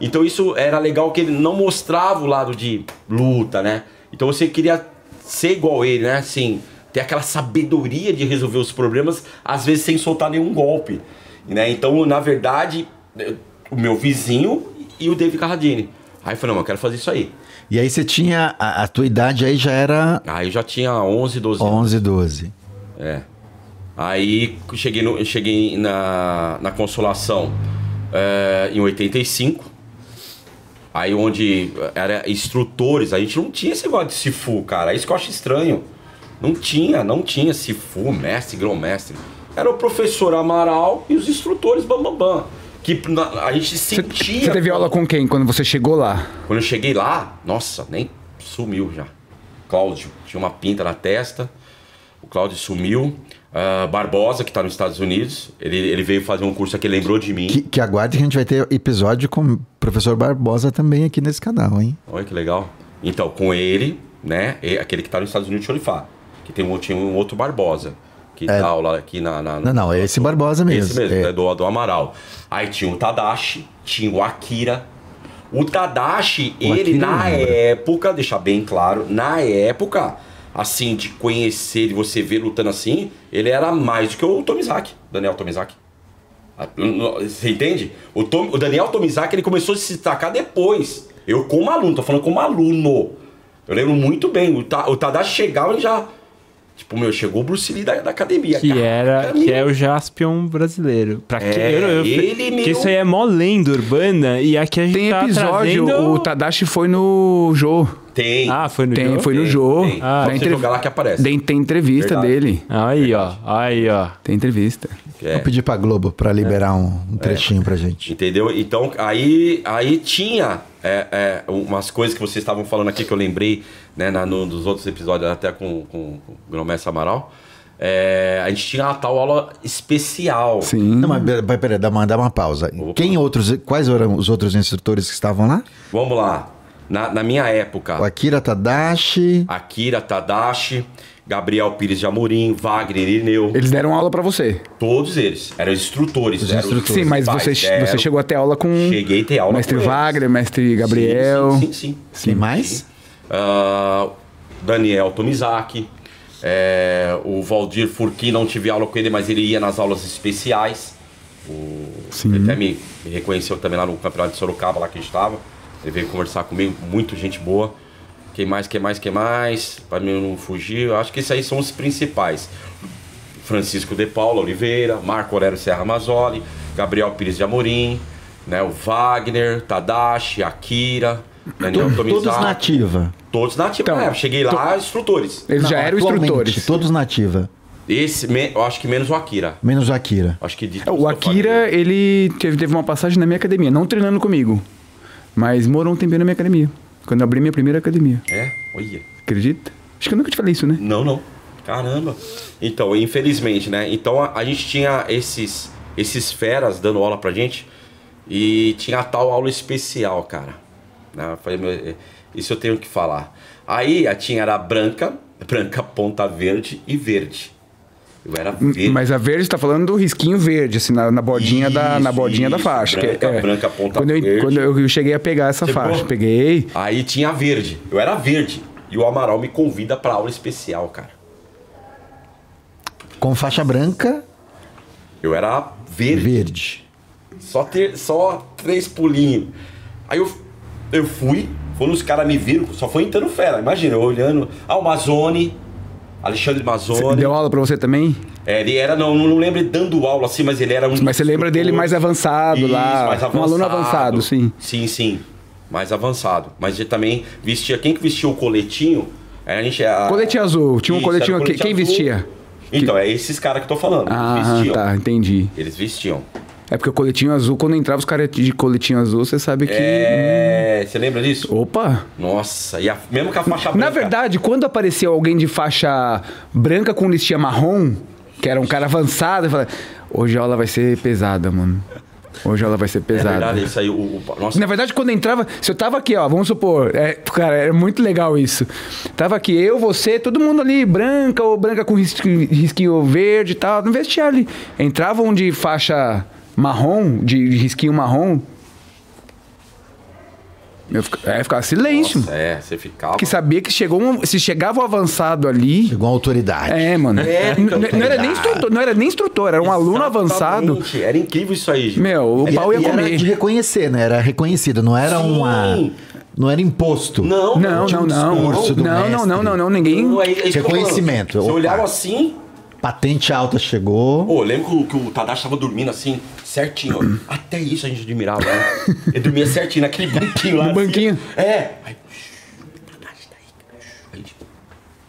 [SPEAKER 4] Então isso era legal que ele não mostrava o lado de luta, né? Então você queria ser igual ele, né? Assim, ter aquela sabedoria de resolver os problemas, às vezes sem soltar nenhum golpe. Né? Então, na verdade, o meu vizinho e o David Carradine. Aí eu falei, não, eu quero fazer isso aí.
[SPEAKER 1] E aí você tinha. A, a tua idade aí já era
[SPEAKER 4] Aí eu já tinha 11, 12 anos.
[SPEAKER 1] 11, 12.
[SPEAKER 4] É. Aí cheguei, no, cheguei na, na Consolação é, em 85. Aí onde era instrutores, a gente não tinha esse negócio de Sifu, cara. É isso que eu acho estranho. Não tinha, não tinha Sifu, mestre, grão-mestre. Era o professor Amaral e os instrutores Bambambam. Bam, bam, que a gente
[SPEAKER 3] Você,
[SPEAKER 4] sentia.
[SPEAKER 3] você teve aula com quem quando você chegou lá?
[SPEAKER 4] Quando eu cheguei lá, nossa, nem sumiu já. Cláudio, tinha uma pinta na testa. O Cláudio sumiu. Ah, Barbosa, que tá nos Estados Unidos, ele, ele veio fazer um curso aqui, lembrou de mim.
[SPEAKER 1] Que, que aguarde que a gente vai ter episódio com o professor Barbosa também aqui nesse canal, hein?
[SPEAKER 4] Olha que legal. Então, com ele, né? e Aquele que tá nos Estados Unidos de Cholifá. Que tem um, tinha um outro Barbosa. Que
[SPEAKER 1] É.
[SPEAKER 4] dá aula aqui na, na-
[SPEAKER 1] Não, não, é esse Barbosa mesmo.
[SPEAKER 4] Esse mesmo,
[SPEAKER 1] É.
[SPEAKER 4] é. do, do Amaral. Aí tinha o Tadashi, tinha o Akira. O Tadashi,
[SPEAKER 1] O
[SPEAKER 4] ele
[SPEAKER 1] Akira
[SPEAKER 4] na
[SPEAKER 1] lembro.
[SPEAKER 4] época, deixar bem claro, na época, assim, de conhecer, de você ver lutando assim, ele era mais do que o Tomizaki, Daniel Tomizaki. Ah, Você entende? O, Tom- o Daniel Tomizaki, ele começou a se destacar depois. Eu como aluno, tô falando como aluno. Eu lembro muito bem. O, Ta, o Tadashi chegava, ele já... Tipo, meu, chegou o Bruce Lee da, da academia.
[SPEAKER 2] Que
[SPEAKER 4] cara.
[SPEAKER 2] era, que é o Jaspion brasileiro. Pra que,
[SPEAKER 4] É,
[SPEAKER 2] eu, eu,
[SPEAKER 4] ele,
[SPEAKER 2] que
[SPEAKER 4] meu-
[SPEAKER 2] isso aí é mó lenda urbana e aqui a gente
[SPEAKER 3] Tem
[SPEAKER 2] tá
[SPEAKER 3] episódio,
[SPEAKER 2] trazendo...
[SPEAKER 3] o Tadashi foi no Jô.
[SPEAKER 4] Tem.
[SPEAKER 2] Ah, foi no
[SPEAKER 3] Tem,
[SPEAKER 2] jogo?
[SPEAKER 3] foi no
[SPEAKER 4] Tem,
[SPEAKER 3] Jô.
[SPEAKER 4] tem.
[SPEAKER 2] Ah,
[SPEAKER 3] Dá
[SPEAKER 4] Pode
[SPEAKER 3] entrev-
[SPEAKER 4] jogar lá que aparece.
[SPEAKER 3] Tem, tem entrevista
[SPEAKER 4] Verdade.
[SPEAKER 3] dele.
[SPEAKER 2] Aí, ó. Aí, ó.
[SPEAKER 3] Tem entrevista.
[SPEAKER 4] É.
[SPEAKER 1] Vou pedir pra Globo pra liberar um, um trechinho pra gente.
[SPEAKER 4] Entendeu? Então, aí, aí tinha é, é, umas coisas que vocês estavam falando aqui que eu lembrei, né, na, no, dos outros episódios, até com, com, com o Gromessa Amaral. É, a gente tinha uma tal aula especial.
[SPEAKER 3] Sim.
[SPEAKER 1] Não, mas pera- peraí, dá uma, dá uma pausa. Quem outros, quais eram os outros instrutores que estavam lá?
[SPEAKER 4] Vamos lá. Na, na minha época,
[SPEAKER 1] O Akira Tadashi.
[SPEAKER 4] Akira Tadashi, Gabriel Pires de Amorim, Wagner Irineu,
[SPEAKER 3] Eles deram aula pra você.
[SPEAKER 4] todos eles eram instrutores. eram
[SPEAKER 1] instrutores.
[SPEAKER 3] Sim, mas você,
[SPEAKER 4] eram-
[SPEAKER 3] você chegou até aula com
[SPEAKER 4] Cheguei a ter aula
[SPEAKER 3] mestre
[SPEAKER 4] com eles.
[SPEAKER 3] Wagner, mestre Gabriel.
[SPEAKER 4] Sim, sim, sim. sim.
[SPEAKER 1] Quem mais?
[SPEAKER 4] Ah, Daniel Tomizaki. é, o Valdir Furquim, não tive aula com ele, mas ele ia nas aulas especiais. O,
[SPEAKER 3] Sim.
[SPEAKER 4] Ele até me, me reconheceu também lá no campeonato de Sorocaba, lá que a gente estava. Ele veio conversar comigo, muito gente boa. Quem mais, quem mais, quem mais? Para mim não fugir, eu acho que esses aí são os principais. Francisco de Paula Oliveira, Marco Aurélio Serra Mazzoli, Gabriel Pires de Amorim, né, o Wagner, Tadashi, Akira, Daniel Tomizaki.
[SPEAKER 1] Todos na ativa.
[SPEAKER 4] Todos na ativa.
[SPEAKER 3] Então,
[SPEAKER 4] é, cheguei lá, instrutores.
[SPEAKER 3] Eles já eram instrutores.
[SPEAKER 1] Todos na ativa.
[SPEAKER 4] Esse, me- eu acho que menos o Akira.
[SPEAKER 1] Menos o Akira.
[SPEAKER 4] Acho que de
[SPEAKER 3] É,
[SPEAKER 4] todos
[SPEAKER 3] O
[SPEAKER 4] eu
[SPEAKER 3] Akira, ele teve, teve uma passagem na minha academia, não treinando comigo, mas morou um tempinho na minha academia. Quando eu abri minha primeira academia.
[SPEAKER 4] É? Olha.
[SPEAKER 3] Acredita? Acho que eu nunca te falei isso, né?
[SPEAKER 4] Não, não. Caramba. Então, infelizmente, né? Então a, a gente tinha esses, esses feras dando aula pra gente e tinha a tal aula especial, cara. Né? Eu falei, meu, é, isso eu tenho que falar. Aí a tinha era branca, branca, ponta verde e verde. Eu era verde.
[SPEAKER 3] Mas a verde tá falando do risquinho verde, assim, na, na bordinha, da, na
[SPEAKER 4] Isso,
[SPEAKER 3] bordinha da
[SPEAKER 4] isso,
[SPEAKER 3] faixa. que
[SPEAKER 4] branca,
[SPEAKER 3] é-
[SPEAKER 4] branca, ponta
[SPEAKER 3] quando eu,
[SPEAKER 4] verde.
[SPEAKER 3] Quando eu cheguei a pegar essa
[SPEAKER 4] Chegou?
[SPEAKER 3] faixa, peguei.
[SPEAKER 4] Aí tinha verde. Eu era verde. E o Amaral me convida pra aula especial, cara.
[SPEAKER 1] Com faixa branca,
[SPEAKER 4] Eu era verde.
[SPEAKER 1] verde.
[SPEAKER 4] Só, ter, só três pulinhos. Aí eu, eu fui, quando os caras me viram, só foi entrando fera. Imagina, eu olhando. Ah, o Mazone, Alexandre Mazone.
[SPEAKER 3] Deu aula pra você também?
[SPEAKER 4] É, ele era, não, não lembro dando aula assim, mas ele era um.
[SPEAKER 3] Mas você lembra dele mais avançado lá,
[SPEAKER 4] mais
[SPEAKER 3] um aluno avançado, sim.
[SPEAKER 4] Sim, sim. Mais avançado. Mas ele também vestia. Quem que vestia o coletinho? Aí a gente. A,
[SPEAKER 3] Coletinho azul, tinha um
[SPEAKER 4] Isso,
[SPEAKER 3] coletinho aqui. Quem
[SPEAKER 4] azul.
[SPEAKER 3] vestia?
[SPEAKER 4] Então, é esses caras que eu tô falando.
[SPEAKER 3] Ah,
[SPEAKER 4] vestiam.
[SPEAKER 3] tá, entendi.
[SPEAKER 4] Eles vestiam.
[SPEAKER 3] É porque o coletinho azul, quando entrava os caras de coletinho azul, você sabe que.
[SPEAKER 4] É. Você lembra disso?
[SPEAKER 3] Opa!
[SPEAKER 4] Nossa, e a, mesmo com a faixa branca.
[SPEAKER 3] Na verdade, quando apareceu alguém de faixa branca com listinha marrom, que era um cara avançado, eu falei, hoje a aula vai ser pesada, mano. Hoje ela vai ser
[SPEAKER 4] É
[SPEAKER 3] pesada.
[SPEAKER 4] verdade, isso aí. O, o- nossa,
[SPEAKER 3] Na verdade, quando entrava, se eu tava aqui, ó, vamos supor, é, cara, é muito legal isso. Tava aqui eu, você, todo mundo ali, branca ou branca com risqui- risquinho verde e tal, no vestiário ali. Entravam de faixa marrom, de risquinho marrom. Eu fica- é, ficava silêncio.
[SPEAKER 4] nossa, é, você ficava.
[SPEAKER 3] Que sabia que chegou um, se chegava o avançado ali.
[SPEAKER 1] Chegou a autoridade.
[SPEAKER 3] É, mano.
[SPEAKER 4] É,
[SPEAKER 3] N- n- não, era nem instrutor, não era nem instrutor, era um aluno avançado.
[SPEAKER 4] Exatamente, Era incrível isso aí. gente.
[SPEAKER 3] Meu, o
[SPEAKER 1] E,
[SPEAKER 3] pau ia
[SPEAKER 1] e era
[SPEAKER 3] comer.
[SPEAKER 1] de reconhecer, né? Era reconhecido, não era
[SPEAKER 4] Sim.
[SPEAKER 1] uma. Não era imposto.
[SPEAKER 4] Não,
[SPEAKER 3] Não, não,
[SPEAKER 1] um
[SPEAKER 3] não. Não, não, não, não, não, ninguém.
[SPEAKER 4] Não, é- é.
[SPEAKER 1] Reconhecimento,
[SPEAKER 4] Você olhava assim.
[SPEAKER 1] Patente alta chegou.
[SPEAKER 4] Pô, eu lembro que o, que o Tadashi tava dormindo assim, certinho. ó. Até isso a gente admirava, né? Ele dormia certinho naquele banquinho lá.
[SPEAKER 3] No
[SPEAKER 4] assim.
[SPEAKER 3] banquinho.
[SPEAKER 4] É. Aí, Tadashi, tá aí. Aí,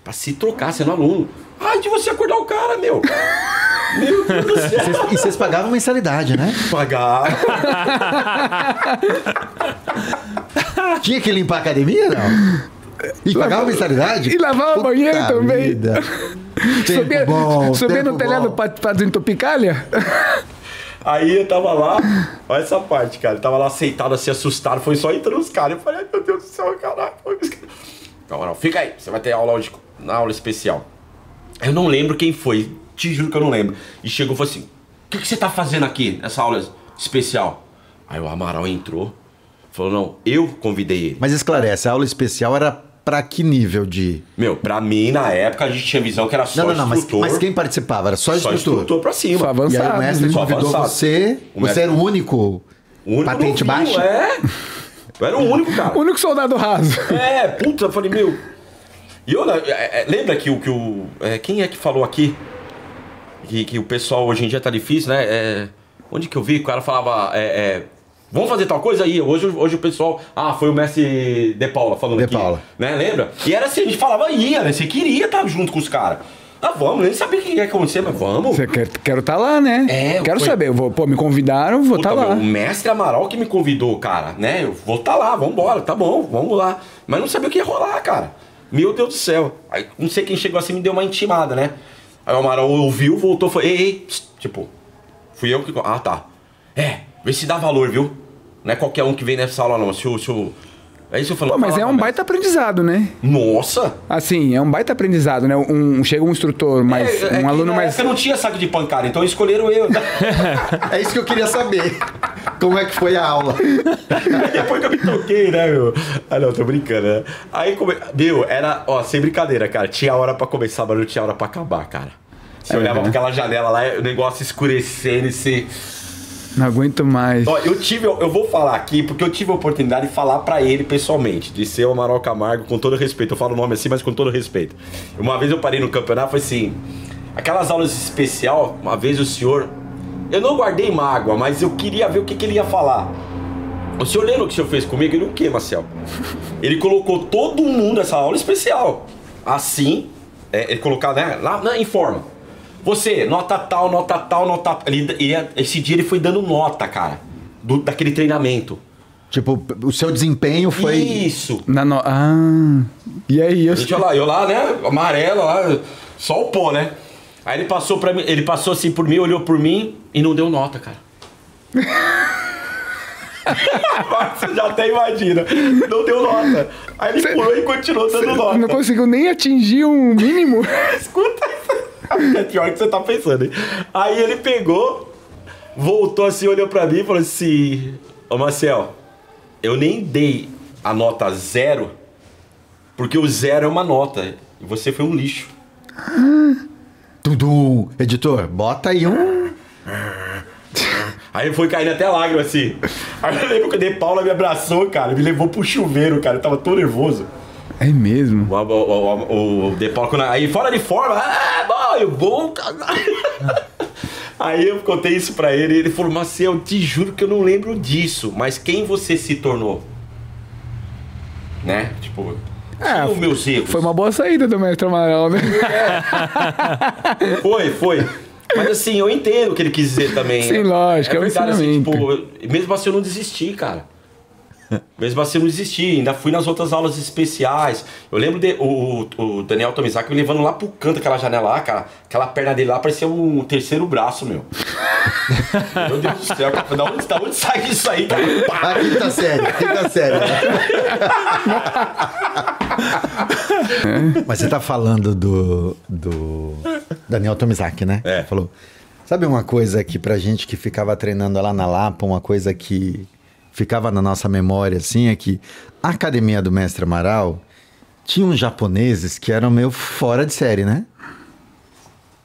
[SPEAKER 4] pra se trocar, sendo aluno. Ai, de você acordar o cara, meu. Meu Deus do céu.
[SPEAKER 1] E vocês pagavam mensalidade, né?
[SPEAKER 4] Pagar.
[SPEAKER 1] Tinha que limpar a academia, não? E pagava mensalidade?
[SPEAKER 3] E lavava o banheiro também.
[SPEAKER 1] vida.
[SPEAKER 3] Subia,
[SPEAKER 1] Tempo bom,
[SPEAKER 3] subia no telhado
[SPEAKER 1] bom.
[SPEAKER 3] pra, pra desentupir calha?
[SPEAKER 4] Aí eu tava lá, olha essa parte, cara. Eu tava lá sentado assim, assustado. Foi só entrando os caras. Eu falei, ai meu Deus do céu, caralho. Não, não, fica aí. Você vai ter aula hoje, na aula especial. Eu não lembro quem foi. Te juro que eu não lembro. E chegou e falou assim: O que, que você tá fazendo aqui nessa aula especial? Aí o Amaral entrou. Falou, não, eu convidei ele.
[SPEAKER 1] Mas esclarece, a aula especial era pra que nível de.
[SPEAKER 4] Meu, pra mim, na época, a gente tinha visão que era só
[SPEAKER 1] Não, não, não, mas,
[SPEAKER 4] instrutor.
[SPEAKER 1] mas quem participava? Era só,
[SPEAKER 4] Só
[SPEAKER 1] instrutor.
[SPEAKER 4] instrutor pra cima.
[SPEAKER 3] Só
[SPEAKER 1] E
[SPEAKER 3] avançado.
[SPEAKER 1] aí o mestre
[SPEAKER 3] né?
[SPEAKER 4] Só
[SPEAKER 1] convidou
[SPEAKER 4] avançado.
[SPEAKER 1] você.
[SPEAKER 4] O
[SPEAKER 1] Você
[SPEAKER 4] mestre-
[SPEAKER 1] era o único
[SPEAKER 4] O único
[SPEAKER 1] patente
[SPEAKER 4] novinho,
[SPEAKER 1] baixa?
[SPEAKER 4] É. Eu era o único, cara.
[SPEAKER 3] O único soldado raso.
[SPEAKER 4] É, puta, eu falei, meu. E eu, é, é, lembra que o. Que o é, quem é que falou aqui? Que, que o pessoal hoje em dia tá difícil, né? É, onde que eu vi? O cara falava. É, é, Vamos fazer tal coisa aí. Hoje, hoje o pessoal. Ah, foi o mestre De Paula falando
[SPEAKER 1] De
[SPEAKER 4] aqui.
[SPEAKER 1] Paula.
[SPEAKER 4] Né? Lembra? E era assim, a gente falava, ia, né? Você queria estar junto com os caras. Ah, vamos, nem sabia o que ia acontecer, mas vamos.
[SPEAKER 3] Você quer, quero estar lá, né?
[SPEAKER 4] É,
[SPEAKER 3] quero
[SPEAKER 4] foi-
[SPEAKER 3] saber. Eu vou, pô, me convidaram, vou estar lá.
[SPEAKER 4] meu, o mestre Amaral que me convidou, cara, né? Eu vou estar lá, vambora, tá bom, vamos lá. Mas não sabia o que ia rolar, cara. Meu Deus do céu. Aí não sei quem chegou assim me deu uma intimada, né? Aí o Amaral ouviu, voltou, foi, ei, ei, psst, tipo, fui eu que. Ah, tá. É, vê se dá valor, viu? Não é qualquer um que vem nessa aula, não. Se o. Se o... É isso que eu falei.
[SPEAKER 3] Pô, mas é
[SPEAKER 4] "Fala,
[SPEAKER 3] um
[SPEAKER 4] mestre."
[SPEAKER 3] baita aprendizado, né?
[SPEAKER 4] Nossa!
[SPEAKER 3] Assim, é um baita aprendizado, né? Um, chega um instrutor mais.
[SPEAKER 4] É, é
[SPEAKER 3] um
[SPEAKER 4] que
[SPEAKER 3] aluno mais.
[SPEAKER 4] época não tinha saco de pancada, então escolheram eu.
[SPEAKER 1] É isso que eu queria saber. Como é que foi a aula?
[SPEAKER 4] Depois que eu me toquei, né, meu? Ah, não, tô brincando, né? Aí, come... meu, era, ó, sem brincadeira, cara. Tinha hora pra começar, mas não tinha hora pra acabar, cara. Você
[SPEAKER 3] É,
[SPEAKER 4] olhava
[SPEAKER 3] né?
[SPEAKER 4] pra aquela janela lá, o negócio escurecendo e você.
[SPEAKER 3] Não aguento mais.
[SPEAKER 4] Ó, eu tive, eu vou falar aqui, porque eu tive a oportunidade de falar pra ele pessoalmente, de ser o Amaral Camargo, com todo respeito. Eu falo o nome assim, mas com todo respeito. Uma vez eu parei no campeonato, foi assim. Aquelas aulas especial, uma vez o senhor. Eu não guardei mágoa, mas eu queria ver o que, que ele ia falar. O senhor lembra o que o senhor fez comigo? Ele o quê, Marcel? Ele colocou todo mundo nessa aula especial. Assim, é, ele colocar, né? Lá na, em forma. Você, nota tal, nota tal, nota. Ele, ia- esse dia ele foi dando nota, cara. do- daquele treinamento.
[SPEAKER 1] Tipo, o seu desempenho foi.
[SPEAKER 4] Isso.
[SPEAKER 3] Na no... Ah. E aí, eu.
[SPEAKER 4] A gente olha lá, eu lá, né? Amarelo lá, só o pó, né? Aí ele passou para mim, ele passou assim por mim, olhou por mim e não deu nota, cara. Você já até imagina. Não deu nota. Aí ele pulou e continuou dando nota.
[SPEAKER 3] Não conseguiu nem atingir um mínimo.
[SPEAKER 4] Escuta. É pior que você tá pensando, hein? Aí ele pegou, voltou assim, olhou pra mim e falou assim: Ô Marcel, eu nem dei a nota zero, porque o zero é uma nota. E você foi um lixo.
[SPEAKER 1] Tudum. Editor, bota aí um.
[SPEAKER 4] Aí foi caindo até lágrima assim. Aí eu lembro que o De Paula me abraçou, cara, me levou pro chuveiro, cara. Eu tava todo nervoso.
[SPEAKER 3] É mesmo.
[SPEAKER 4] O, o, o, o De Paula, aí fora de forma, ah, eu bom. Aí eu contei isso pra ele e ele falou, Marcel, eu te juro que eu não lembro disso, mas quem você se tornou? Né? Tipo,
[SPEAKER 3] É,
[SPEAKER 4] os meus erros.
[SPEAKER 3] Foi uma boa saída do mestre Amaral, né?
[SPEAKER 4] Foi, foi. Mas assim, eu entendo o que ele quis dizer também.
[SPEAKER 3] Sim, lógico, é um
[SPEAKER 4] verdade,
[SPEAKER 3] ensinamento.
[SPEAKER 4] tipo, mesmo assim eu não desisti, cara. Mesmo assim, não desisti. Ainda fui nas outras aulas especiais. Eu lembro de, o, o Daniel Tomizak me levando lá pro canto, aquela janela lá, cara. Aquela perna dele lá parecia um terceiro braço, meu. meu Deus do céu, cara. Da onde, da onde sai isso aí, cara? Pá!
[SPEAKER 1] Aqui tá sério, aqui tá sério. Mas você tá falando do, do Daniel Tomizak, né?
[SPEAKER 4] É.
[SPEAKER 1] Falou. Sabe uma coisa que pra gente que ficava treinando lá na Lapa, uma coisa que ficava na nossa memória, assim, é que a academia do Mestre Amaral tinha uns japoneses que eram meio fora de série, né?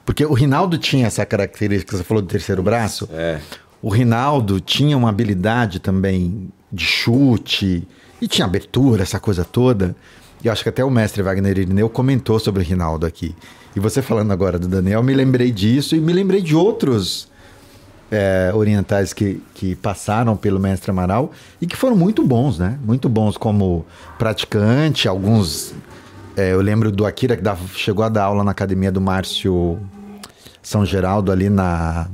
[SPEAKER 1] Porque o Rinaldo tinha essa característica, você falou do terceiro braço.
[SPEAKER 4] É.
[SPEAKER 1] O Rinaldo tinha uma habilidade também de chute e tinha abertura, essa coisa toda. E eu acho que até o mestre Wagner Irineu comentou sobre o Rinaldo aqui. E você falando agora do Daniel, me lembrei disso e me lembrei de outros é, orientais que, que passaram pelo mestre Amaral e que foram muito bons, né? Muito bons como praticante, alguns. é, eu lembro do Akira que dava- chegou a dar aula na academia do Márcio São Geraldo ali na.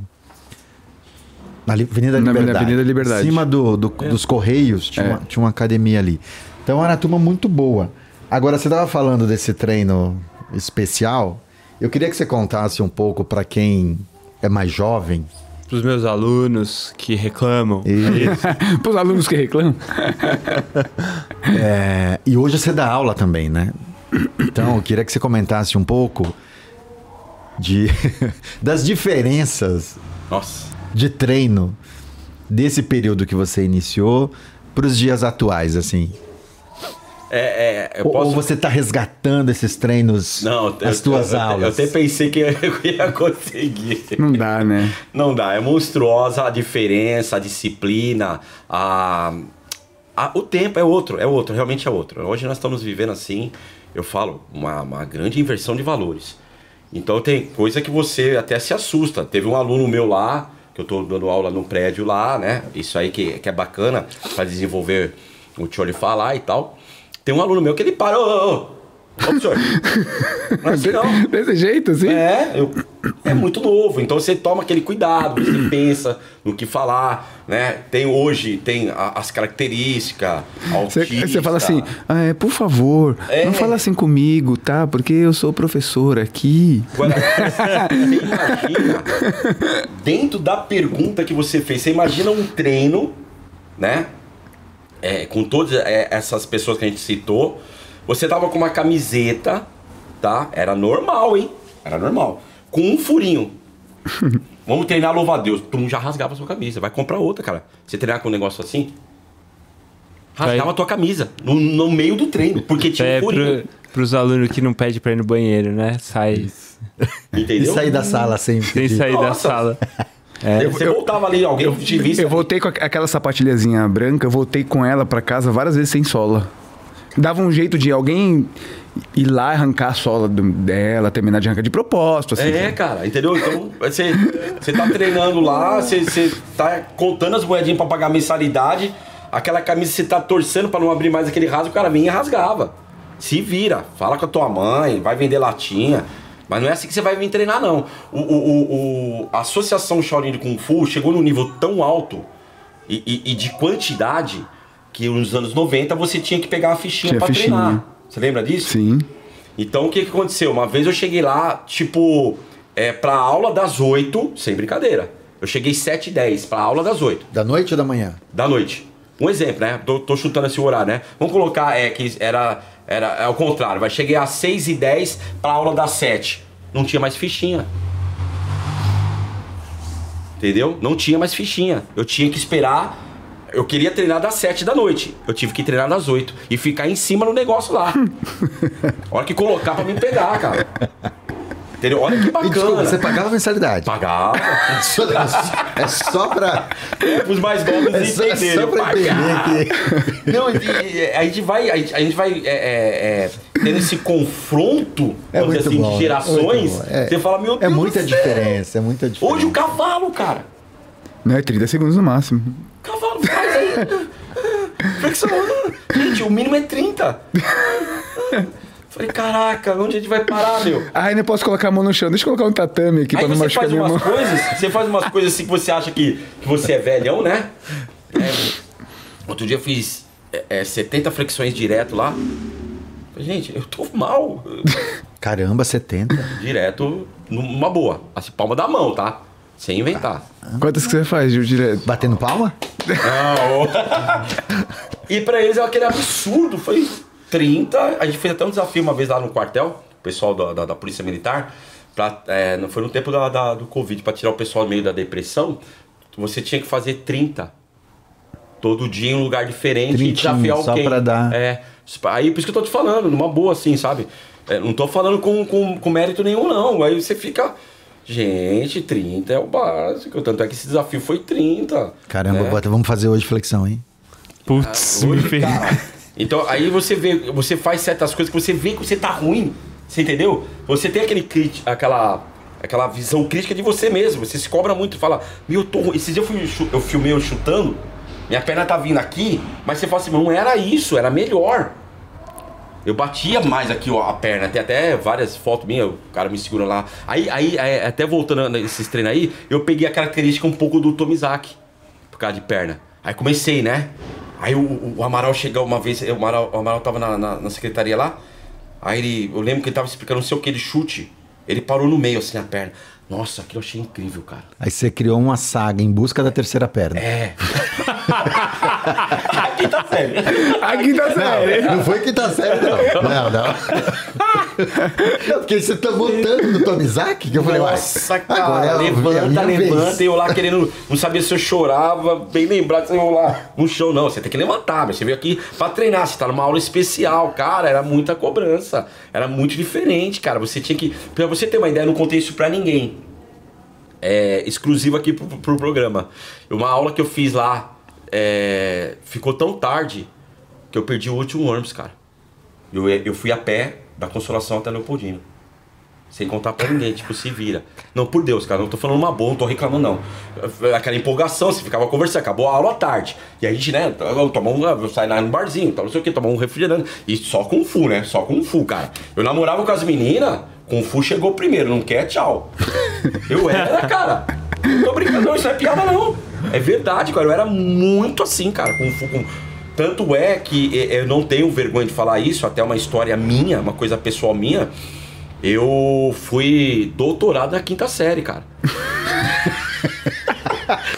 [SPEAKER 1] Na Avenida
[SPEAKER 3] Na
[SPEAKER 1] Liberdade.
[SPEAKER 3] Avenida Liberdade.
[SPEAKER 1] Em cima do, do- dos Correios tinha,
[SPEAKER 3] É.
[SPEAKER 1] uma, tinha uma academia ali. Então era uma turma muito boa. Agora, você estava falando desse treino especial. Eu queria que você contasse um pouco para quem é mais jovem.
[SPEAKER 2] Pros meus alunos que reclamam.
[SPEAKER 1] E,
[SPEAKER 3] Pros alunos que reclamam.
[SPEAKER 1] é, e hoje você dá aula também, né? Então, eu queria que você comentasse um pouco de, das diferenças
[SPEAKER 4] Nossa.
[SPEAKER 1] de treino desse período que você iniciou para os dias atuais, assim.
[SPEAKER 4] É, é, eu
[SPEAKER 1] Ou,
[SPEAKER 4] posso...
[SPEAKER 1] ou você está resgatando esses treinos,
[SPEAKER 4] Não,
[SPEAKER 1] as
[SPEAKER 4] eu-
[SPEAKER 1] tuas
[SPEAKER 4] eu, eu-
[SPEAKER 1] aulas?
[SPEAKER 4] Eu até pensei que eu ia conseguir.
[SPEAKER 3] Não dá, né?
[SPEAKER 4] Não dá, é monstruosa a diferença, a disciplina, a, a- o tempo é outro, é outro, realmente é outro. Hoje nós estamos vivendo assim, eu falo, uma, uma grande inversão de valores. Então tem coisa que você até se assusta. Teve um aluno meu lá, que eu estou dando aula no prédio lá, né? Isso aí que, que é bacana para desenvolver o tio falar e tal. Tem um aluno meu que ele para, ô, ô, ô, ô assim não.
[SPEAKER 3] Desse jeito, assim?
[SPEAKER 4] É, eu- é muito novo. Então você toma aquele cuidado, você pensa no que falar, né? Tem hoje, tem a- as características, autista.
[SPEAKER 3] você fala assim, ah, é, por favor,
[SPEAKER 4] É.
[SPEAKER 3] não fala assim comigo, tá? Porque eu sou professor aqui.
[SPEAKER 4] Agora, você imagina, dentro da pergunta que você fez, você imagina um treino, né? É, com todas é, essas pessoas que a gente citou, você tava com uma camiseta, tá? Era normal, hein? Era normal. Com um furinho. Vamos treinar louva a Deus. Tu já rasgava a sua camisa. Vai comprar outra, cara. Você treinar com um negócio assim, rasgava a tua camisa no, no meio do treino, porque tinha
[SPEAKER 2] É
[SPEAKER 4] um furinho.
[SPEAKER 2] pro, pros alunos que não pedem pra ir no banheiro, né? Sai
[SPEAKER 1] E
[SPEAKER 4] Entendeu?
[SPEAKER 1] sair da sala sempre.
[SPEAKER 2] sem sair da
[SPEAKER 4] Nossa.
[SPEAKER 2] sala.
[SPEAKER 4] Você voltava ali, alguém te visse.
[SPEAKER 3] Eu voltei com aqu- aquela sapatilhazinha branca, eu voltei com ela pra casa várias vezes sem sola. Dava um jeito de alguém ir lá arrancar a sola do- dela, terminar de arrancar de propósito, assim.
[SPEAKER 4] É, cara, entendeu? Então, você, você tá treinando lá, você, você tá contando as moedinhas pra pagar a mensalidade, aquela camisa você tá torcendo pra não abrir mais aquele rasgo, o cara vinha e rasgava. Se vira, fala com a tua mãe, vai vender latinha. Mas não é assim que você vai vir treinar, não. O, o, o- o- a Associação Shaolin de Kung Fu chegou num nível tão alto e, e- e de quantidade que nos anos 90 você tinha que pegar uma fichinha
[SPEAKER 3] Tinha
[SPEAKER 4] pra
[SPEAKER 3] fichinha.
[SPEAKER 4] treinar. Você lembra disso?
[SPEAKER 3] Sim.
[SPEAKER 4] Então o que, que aconteceu? Uma vez eu cheguei lá, tipo, é, pra aula das 8, sem brincadeira. Eu cheguei 7 e 10 pra aula das 8
[SPEAKER 1] Da noite ou da manhã?
[SPEAKER 4] da noite. Um exemplo, né? Tô, tô chutando esse horário, né? Vamos colocar é, que era, era é o contrário. Vai cheguei às 6 e 10 pra aula das 7. Não tinha mais fichinha. Entendeu? Não tinha mais fichinha. Eu tinha que esperar. Eu queria treinar das 7 da noite. Eu tive que treinar das 8 e ficar em cima no negócio lá. Hora que colocar pra me pegar, cara. Entendeu? Olha que
[SPEAKER 1] E
[SPEAKER 4] bacana.
[SPEAKER 1] desculpa, você pagava mensalidade.
[SPEAKER 4] Pagava.
[SPEAKER 1] É só, é só pra.
[SPEAKER 4] É, os mais novos
[SPEAKER 1] É só, é
[SPEAKER 4] entenderem.
[SPEAKER 1] só pra
[SPEAKER 4] Pagar.
[SPEAKER 1] entender que.
[SPEAKER 4] Não, e- e- a gente vai, a gente, a gente vai é, é, é, tendo esse confronto,
[SPEAKER 1] É
[SPEAKER 4] vamos dizer
[SPEAKER 1] muito
[SPEAKER 4] assim,
[SPEAKER 1] bom,
[SPEAKER 4] de gerações.
[SPEAKER 1] muito bom. É-
[SPEAKER 4] você fala, meu
[SPEAKER 1] É
[SPEAKER 4] Deus
[SPEAKER 1] muita
[SPEAKER 4] do céu.
[SPEAKER 1] diferença, é muita diferença.
[SPEAKER 4] Hoje o cavalo, cara.
[SPEAKER 3] Não é 30 segundos no máximo.
[SPEAKER 4] Cavalo faz aí. Flexão. Gente, o mínimo é 30. Falei, caraca, onde a gente vai parar, meu?
[SPEAKER 3] Ai, não posso colocar a mão no chão. Deixa eu colocar um tatame aqui
[SPEAKER 4] Aí
[SPEAKER 3] pra não
[SPEAKER 4] você
[SPEAKER 3] machucar
[SPEAKER 4] faz
[SPEAKER 3] minha mão.
[SPEAKER 4] umas coisas, você faz umas coisas assim que você acha que, que você é velhão, né? É, outro dia eu fiz é, é 70 flexões direto lá. Falei, Gente, eu tô mal.
[SPEAKER 1] Caramba, 70.
[SPEAKER 4] Direto numa boa. Assim, palma da mão, tá? Sem inventar.
[SPEAKER 3] Quantas que você faz, Gil, direto?
[SPEAKER 1] Batendo palma?
[SPEAKER 4] Não. e pra eles é aquele absurdo. Foi 30. A gente fez até um desafio uma vez lá no quartel, o pessoal da, da, da Polícia Militar. Pra, é, não foi no tempo da, da- do Covid, pra tirar o pessoal meio da depressão. Você tinha que fazer 30. Todo dia em um lugar diferente e desafiar
[SPEAKER 1] só
[SPEAKER 4] alguém.
[SPEAKER 1] pra dar-
[SPEAKER 4] É. Aí por isso que eu tô te falando, numa boa assim, sabe? É, não tô falando com, com, com mérito nenhum, não. Aí você fica. Gente, 30 é o básico. Tanto é que esse desafio foi 30.
[SPEAKER 1] Caramba,
[SPEAKER 4] né?
[SPEAKER 1] bota- vamos fazer hoje flexão, hein?
[SPEAKER 2] Putz, me
[SPEAKER 4] Hoje,
[SPEAKER 2] fez.
[SPEAKER 4] cara, então aí você vê, você faz certas coisas que você vê que você tá ruim. Você entendeu? Você tem aquele aquela aquela visão crítica de você mesmo. Você se cobra muito fala: "Meu, eu tô ruim." Esses dias eu fui eu filmei eu chutando, minha perna tá vindo aqui, mas você fala assim: "Não era isso, era melhor." Eu batia mais aqui ó, a perna, tem até várias fotos minhas, o cara me segura lá. Aí, aí, aí, até voltando nesses treinos aí, eu peguei a característica um pouco do Tomizaki, por causa de perna. Aí comecei, né? Aí o, o- Amaral chegou uma vez, o Amaral, o Amaral tava na, na, na secretaria lá, aí ele, eu lembro que ele tava explicando não sei o que de chute, ele parou no meio assim a perna. Nossa, aquilo eu achei incrível, cara.
[SPEAKER 1] Aí você criou uma saga em busca da terceira perna.
[SPEAKER 4] É. Aqui tá sério.
[SPEAKER 3] Aqui tá sério.
[SPEAKER 1] Não, não foi que tá certo, não. Não, não. Não, Porque você tá voltando do Tomizaki, que eu falei,
[SPEAKER 4] Nossa, cara,
[SPEAKER 1] agora é a
[SPEAKER 4] levanta, levanta.
[SPEAKER 1] vez.
[SPEAKER 4] Eu lá querendo, não sabia se eu chorava, bem lembrado, você eu lá no chão, não. Você tem que levantar, mas você veio aqui pra treinar, você tá numa aula especial, cara, era muita cobrança. Era muito diferente, cara. Você tinha que. Pra você ter uma ideia, eu não contei isso pra ninguém. É exclusivo aqui pro, pro programa. Uma aula que eu fiz lá é, ficou tão tarde que eu perdi o último ônibus, cara. Eu, eu fui a pé da Consolação até Leopoldino. Sem contar pra ninguém, tipo, se vira. Não, por Deus, cara, não tô falando uma boa, não tô reclamando, não. Aquela empolgação, você ficava conversando, acabou a aula à tarde. E a gente, né, tomar um, eu saí lá no barzinho, tal, não sei o que, tomar um refrigerante. E só com fu, né? Só com fu, cara. Eu namorava com as meninas, com fu chegou primeiro, não quer, tchau. Eu era, cara. Não tô brincando, não, isso não é piada, não. É verdade, cara. Eu era muito assim, cara, com com. Tanto é que eu não tenho vergonha de falar isso, até uma história minha, uma coisa pessoal minha. Eu fui doutorado na quinta série, cara.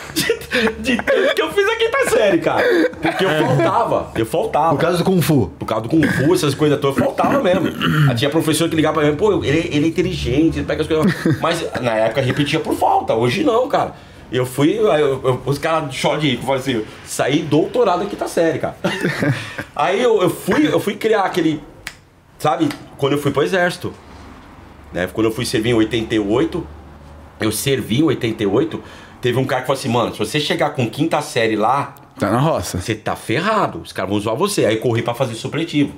[SPEAKER 4] de, tanto que eu fiz a quinta série, cara. Porque eu faltava. Eu faltava.
[SPEAKER 1] Por causa do Kung Fu.
[SPEAKER 4] Por causa do Kung Fu, essas coisas todas, eu faltava mesmo. Tinha professor que ligava pra mim, pô, ele, ele é inteligente, ele pega as coisas. Mas na época repetia por falta, hoje não, cara. Eu fui, eu- eu- os caras choram de eu falei assim, saí doutorado aqui quinta série, cara. Aí eu, eu fui, eu fui criar aquele. Sabe, quando eu fui pro exército. Né? Quando eu fui servir em 88, eu servi em 88, teve um cara que falou assim, mano, se você chegar com quinta série lá,
[SPEAKER 3] Tá na roça.
[SPEAKER 4] você tá ferrado. Os caras vão zoar você. Aí corri pra fazer supletivo.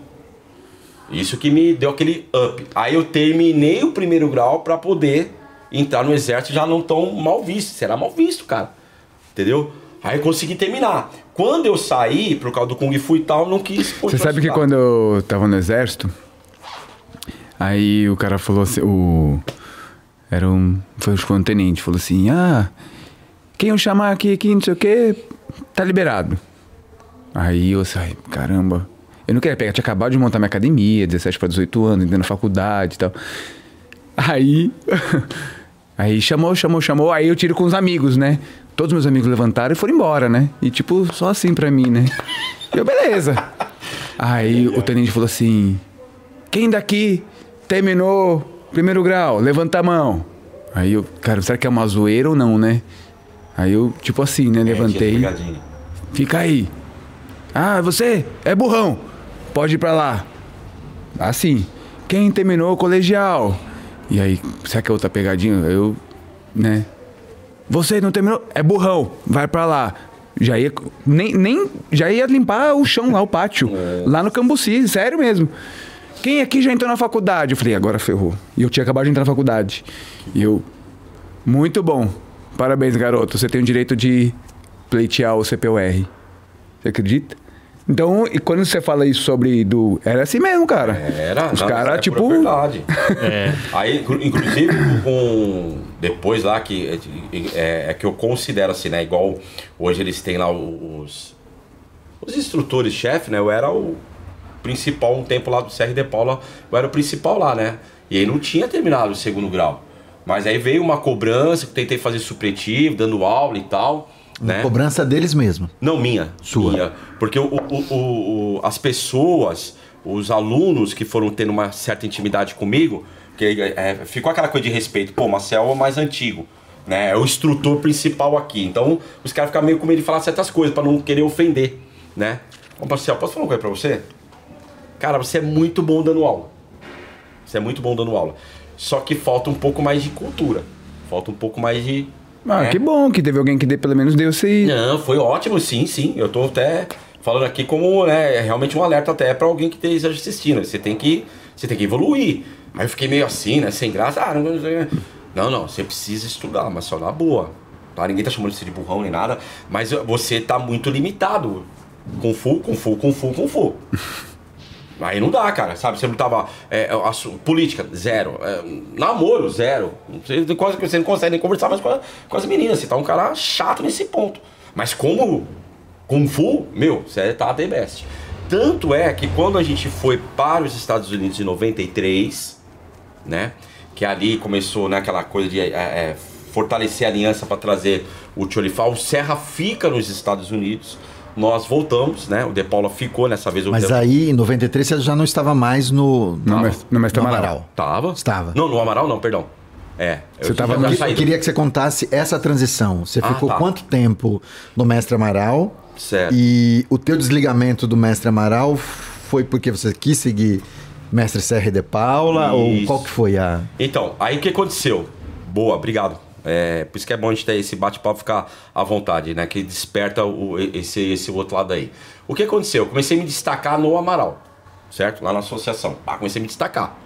[SPEAKER 4] Isso que me deu aquele up. Aí eu terminei o primeiro grau pra poder entrar no exército já não tão mal visto. Será mal visto, cara. Entendeu? Aí eu consegui terminar. Quando eu saí, por causa do Kung Fu e tal, não quis
[SPEAKER 3] Você sabe que quando eu tava no exército, aí o cara falou assim, o... Era um... Foi um tenente, falou assim, ah, quem eu chamar aqui, aqui, não sei o que, tá liberado. Aí eu saí, caramba... Eu não queria pegar, tinha acabado de montar minha academia, 17 para 18 anos, ainda na faculdade e tal. Aí... Aí chamou, chamou, chamou, aí eu tiro com os amigos, né? Todos meus amigos levantaram e foram embora, né? E tipo, só assim pra mim, né? Eu, beleza. Aí o tenente falou assim: Quem daqui terminou primeiro grau? Levanta a mão. Aí eu, cara, será que é uma zoeira ou não, né? Aí eu, tipo assim, né?
[SPEAKER 4] É,
[SPEAKER 3] Levantei.
[SPEAKER 4] pegadinha.
[SPEAKER 3] Fica aí. Ah, você é burrão. Pode ir pra lá. Assim. Quem terminou o colegial? E aí, será que é outra pegadinha? Eu, né? Você não terminou? É burrão. Vai pra lá. Já ia, nem, nem, já ia limpar o chão lá, o pátio. Lá no Cambuci, sério mesmo. Quem aqui já entrou na faculdade? Eu falei, agora ferrou. E eu tinha acabado de entrar na faculdade. E eu, muito bom. Parabéns, garoto. Você tem o direito de pleitear o CPUR. Você acredita? Então, e quando você fala isso sobre do. Era assim mesmo, cara.
[SPEAKER 4] Era,
[SPEAKER 3] Os caras,
[SPEAKER 4] é
[SPEAKER 3] tipo.
[SPEAKER 4] verdade.
[SPEAKER 2] É.
[SPEAKER 4] Aí, inclu- inclusive, com. Depois lá, que é, é que eu considero assim, né? Igual hoje eles têm lá os. Os instrutores-chefe, né? Eu era o principal um tempo lá do CR de Paula, eu era o principal lá, né? E aí não tinha terminado o segundo grau. Mas aí veio uma cobrança, que tentei fazer supletivo, dando aula e tal. Né?
[SPEAKER 1] Cobrança deles mesmo.
[SPEAKER 4] Não, minha.
[SPEAKER 1] Sua.
[SPEAKER 4] Minha. Porque o, o- o- as pessoas, os alunos que foram tendo uma certa intimidade comigo, que é, ficou aquela coisa de respeito. Pô, Marcel é o mais antigo. Né? É o instrutor principal aqui. Então, os caras ficam meio com medo de falar certas coisas, pra não querer ofender. Né? Ô, Marcel, posso falar uma coisa pra você? Cara, você é muito bom dando aula. Você é muito bom dando aula. Só que falta um pouco mais de cultura. Falta um pouco mais de.
[SPEAKER 3] Ah,
[SPEAKER 4] né?
[SPEAKER 3] que bom que teve alguém que dê, pelo menos deu esse.
[SPEAKER 4] Não, foi ótimo, sim, sim. Eu tô até falando aqui como, né, é realmente um alerta até pra alguém que esteja assistindo. Você tem que, você tem que evoluir. Aí eu fiquei meio assim, né, sem graça. Ah, não, não, não, não, você precisa estudar, mas só na boa. Tá? Ninguém tá chamando você de burrão nem nada, mas você tá muito limitado. Kung Fu, Kung Fu, Kung Fu, Kung Fu. Aí não dá, cara, sabe? Você não tava. é, a su- política, zero. É, namoro, zero. Você, quase, você não consegue nem conversar mais com, a- com as meninas. Você tá um cara chato nesse ponto. Mas como Kung Fu, meu, você tá the best. Tanto é que quando a gente foi para os Estados Unidos em 93, né? Que ali começou né, aquela coisa de é, é, fortalecer a aliança para trazer o Tcholifá. O Serra fica nos Estados Unidos. Nós voltamos, né? O De Paula ficou nessa vez. o
[SPEAKER 1] Mas aí, em 93, você já não estava mais no,
[SPEAKER 3] No,
[SPEAKER 1] no,
[SPEAKER 3] mes- no mestre
[SPEAKER 1] no
[SPEAKER 3] Amaral.
[SPEAKER 1] Amaral.
[SPEAKER 4] Tava?
[SPEAKER 1] Estava.
[SPEAKER 4] Não, no Amaral não, perdão. É.
[SPEAKER 3] Você
[SPEAKER 4] eu
[SPEAKER 3] tava no-
[SPEAKER 1] Eu queria que você contasse essa transição. Você
[SPEAKER 4] Ah,
[SPEAKER 1] ficou
[SPEAKER 4] tá.
[SPEAKER 1] quanto tempo no Mestre Amaral?
[SPEAKER 4] Certo.
[SPEAKER 1] E o teu desligamento do Mestre Amaral foi porque você quis seguir Mestre Serra de Paula? Ou
[SPEAKER 4] Isso.
[SPEAKER 1] qual que foi a...
[SPEAKER 4] Então, aí o que aconteceu? Boa, obrigado. É, por isso que é bom a gente ter esse bate-papo ficar à vontade, né? Que desperta o- esse, esse outro lado aí. O que aconteceu? Eu comecei a me destacar no Amaral, certo? Lá na associação. Ah, comecei a me destacar.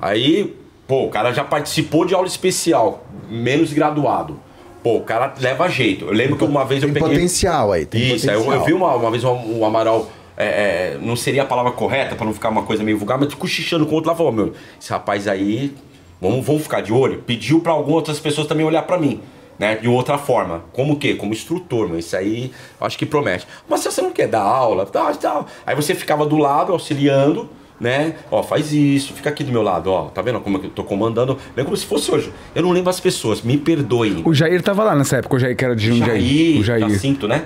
[SPEAKER 4] Aí, pô, o cara já participou de aula especial, menos graduado. Pô, o cara leva jeito. Eu lembro que uma vez eu
[SPEAKER 1] Tem
[SPEAKER 4] peguei.
[SPEAKER 1] potencial aí, tem
[SPEAKER 4] Isso, aí eu,
[SPEAKER 1] potencial.
[SPEAKER 4] eu vi uma, uma vez um, um Amaral. é, é, não seria a palavra correta pra não ficar uma coisa meio vulgar, mas cochichando com o outro lá falou: meu, esse rapaz aí, vamos, vamos ficar de olho. Pediu pra algumas outras pessoas também olhar pra mim, né? De outra forma. Como o quê? Como instrutor, mas isso aí acho que promete. Mas se você não quer dar aula, tá, tá. Aí você ficava do lado, auxiliando. Né? Ó, faz isso, fica aqui do meu lado, ó. Tá vendo como eu tô comandando? Lembra como se fosse hoje. Eu não lembro as pessoas, me perdoem.
[SPEAKER 3] O Jair tava lá nessa época, o Jair que era de Jundiaí.
[SPEAKER 4] Jair,
[SPEAKER 3] o Jair.
[SPEAKER 4] Jacinto, né?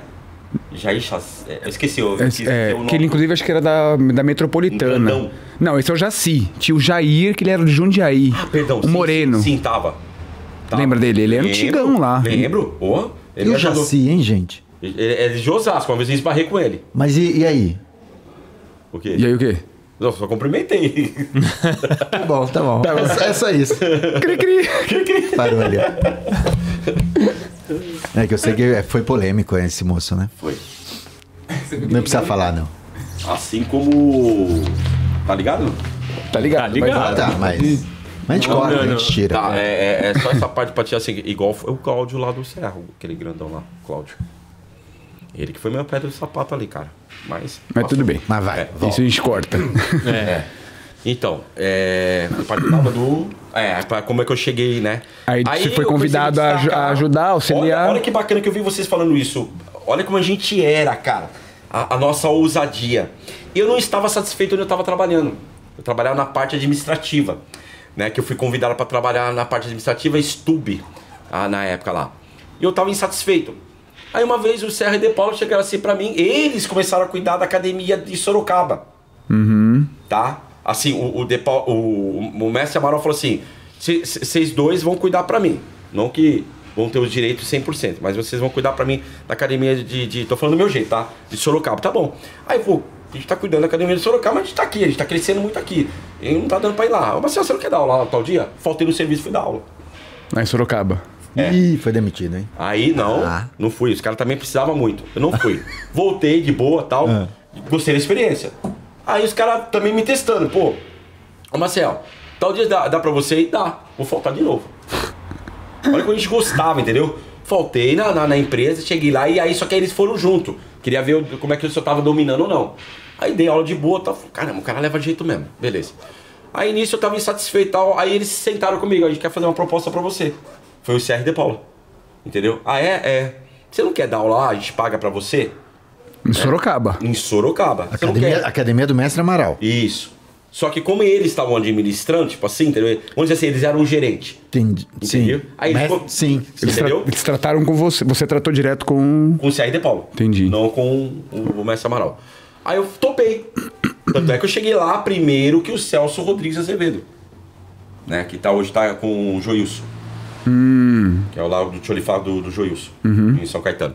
[SPEAKER 4] Jair Chac... é, Eu esqueci, eu
[SPEAKER 3] É,
[SPEAKER 4] esqueci
[SPEAKER 3] é,
[SPEAKER 4] o nome.
[SPEAKER 3] que ele, inclusive, acho que era da, da Metropolitana.
[SPEAKER 4] grandão.
[SPEAKER 3] Não, esse é o Jaci. Tinha o Jair, que ele era de Jundiaí.
[SPEAKER 4] Ah, perdão.
[SPEAKER 3] O
[SPEAKER 4] sim,
[SPEAKER 3] Moreno.
[SPEAKER 4] Sim, sim, tava. Tava.
[SPEAKER 3] Lembra dele? Ele é
[SPEAKER 4] Lembro,
[SPEAKER 3] antigão lá.
[SPEAKER 4] Lembro.
[SPEAKER 1] E
[SPEAKER 4] ele
[SPEAKER 1] o
[SPEAKER 4] me ajudou.
[SPEAKER 1] Jaci, hein, gente?
[SPEAKER 4] Ele é de Osasco, uma vez eu esbarrei com ele.
[SPEAKER 1] Mas e, e aí?
[SPEAKER 4] O quê?
[SPEAKER 3] E aí o quê?
[SPEAKER 4] Não, só cumprimentei.
[SPEAKER 1] Tá bom, tá bom. É só isso.
[SPEAKER 3] Cri, cri.
[SPEAKER 1] Parou ali. É que eu sei que é, foi polêmico esse moço, né?
[SPEAKER 4] Foi.
[SPEAKER 1] Não precisa falar, não.
[SPEAKER 4] Assim como... Tá ligado?
[SPEAKER 3] Tá ligado?
[SPEAKER 2] Tá ligado.
[SPEAKER 1] Ah, tá, mas... Mas a gente corta, a gente tira.
[SPEAKER 4] Tá, é, é- é só essa parte pra tirar assim, igual foi o Cláudio lá do Serra, aquele grandão lá, Cláudio. Ele que foi meu pedra de sapato ali, cara. Mas.
[SPEAKER 3] Mas tudo bem.
[SPEAKER 1] Mas vai,
[SPEAKER 4] É.
[SPEAKER 3] Isso a gente corta.
[SPEAKER 2] É.
[SPEAKER 4] Então, é. Eu participava do. É, pra- como é que eu cheguei, né?
[SPEAKER 3] Aí você foi convidado a a ajudar, auxiliar.
[SPEAKER 4] Olha, olha que bacana que eu vi vocês falando isso. Olha como a gente era, cara. A, a nossa ousadia. Eu não estava satisfeito onde eu estava trabalhando. Eu trabalhava na parte administrativa. Né, que eu fui convidado para trabalhar na parte administrativa Stube, ah, na época lá. E eu estava insatisfeito. Aí uma vez o Serra e De Paulo chegaram assim para mim, eles começaram a cuidar da academia de Sorocaba tá? Assim, o, o, Depa- o, o mestre Amaral falou assim: vocês dois vão cuidar pra mim. Não que vão ter os direitos 100%, mas vocês vão cuidar pra mim da academia de, de. Tô falando do meu jeito, tá? De Sorocaba, tá bom. Aí, pô, a gente tá cuidando da academia de Sorocaba, mas a gente tá aqui, a gente tá crescendo muito aqui. E não tá dando pra ir lá. Mas você não quer dar aula lá tal dia? Faltei no serviço, fui dar aula.
[SPEAKER 3] Lá em Sorocaba.
[SPEAKER 1] Ih, foi demitido, hein?
[SPEAKER 4] Aí não,
[SPEAKER 1] Ah.
[SPEAKER 4] não fui. Os caras também precisavam muito. Eu não fui. Voltei de boa tal.
[SPEAKER 1] Ah.
[SPEAKER 4] Gostei da experiência. Aí os caras também me testando. Pô, ô Marcel, tal dia dá, dá pra você ir? Dá. Vou faltar de novo. Olha como a gente gostava, entendeu? Faltei na, na, na empresa, cheguei lá e aí só que aí eles foram junto. Queria ver como é que eu tava dominando ou não. Aí dei aula de boa. Falei, Caramba, o cara leva jeito mesmo. Beleza. Aí nisso eu tava insatisfeito tal. Aí eles sentaram comigo, a gente quer fazer uma proposta pra você. Foi o CR de Paula. Entendeu? Ah, é? É. Você não quer dar aula a gente paga pra você?
[SPEAKER 3] Em Sorocaba.
[SPEAKER 4] Em Sorocaba.
[SPEAKER 1] Academia, Academia do Mestre Amaral.
[SPEAKER 4] Isso. Só que como eles estavam administrando, tipo assim, entendeu? Vamos dizer assim, eles eram um gerente.
[SPEAKER 1] Entendi.
[SPEAKER 4] Entendeu?
[SPEAKER 1] Sim.
[SPEAKER 4] Aí ele
[SPEAKER 1] Mas- sim.
[SPEAKER 3] Eles, tra- eles trataram com você. Você tratou direto com.
[SPEAKER 4] Com o CR de Paulo.
[SPEAKER 3] Entendi.
[SPEAKER 4] Não com o, o Mestre Amaral. Aí eu topei. Tanto é que eu cheguei lá primeiro que o Celso Rodrigues Azevedo. Né? Que tá, hoje tá com o Joilson. Que é o lá do Tcholifá do, do Joilson. Em São Caetano.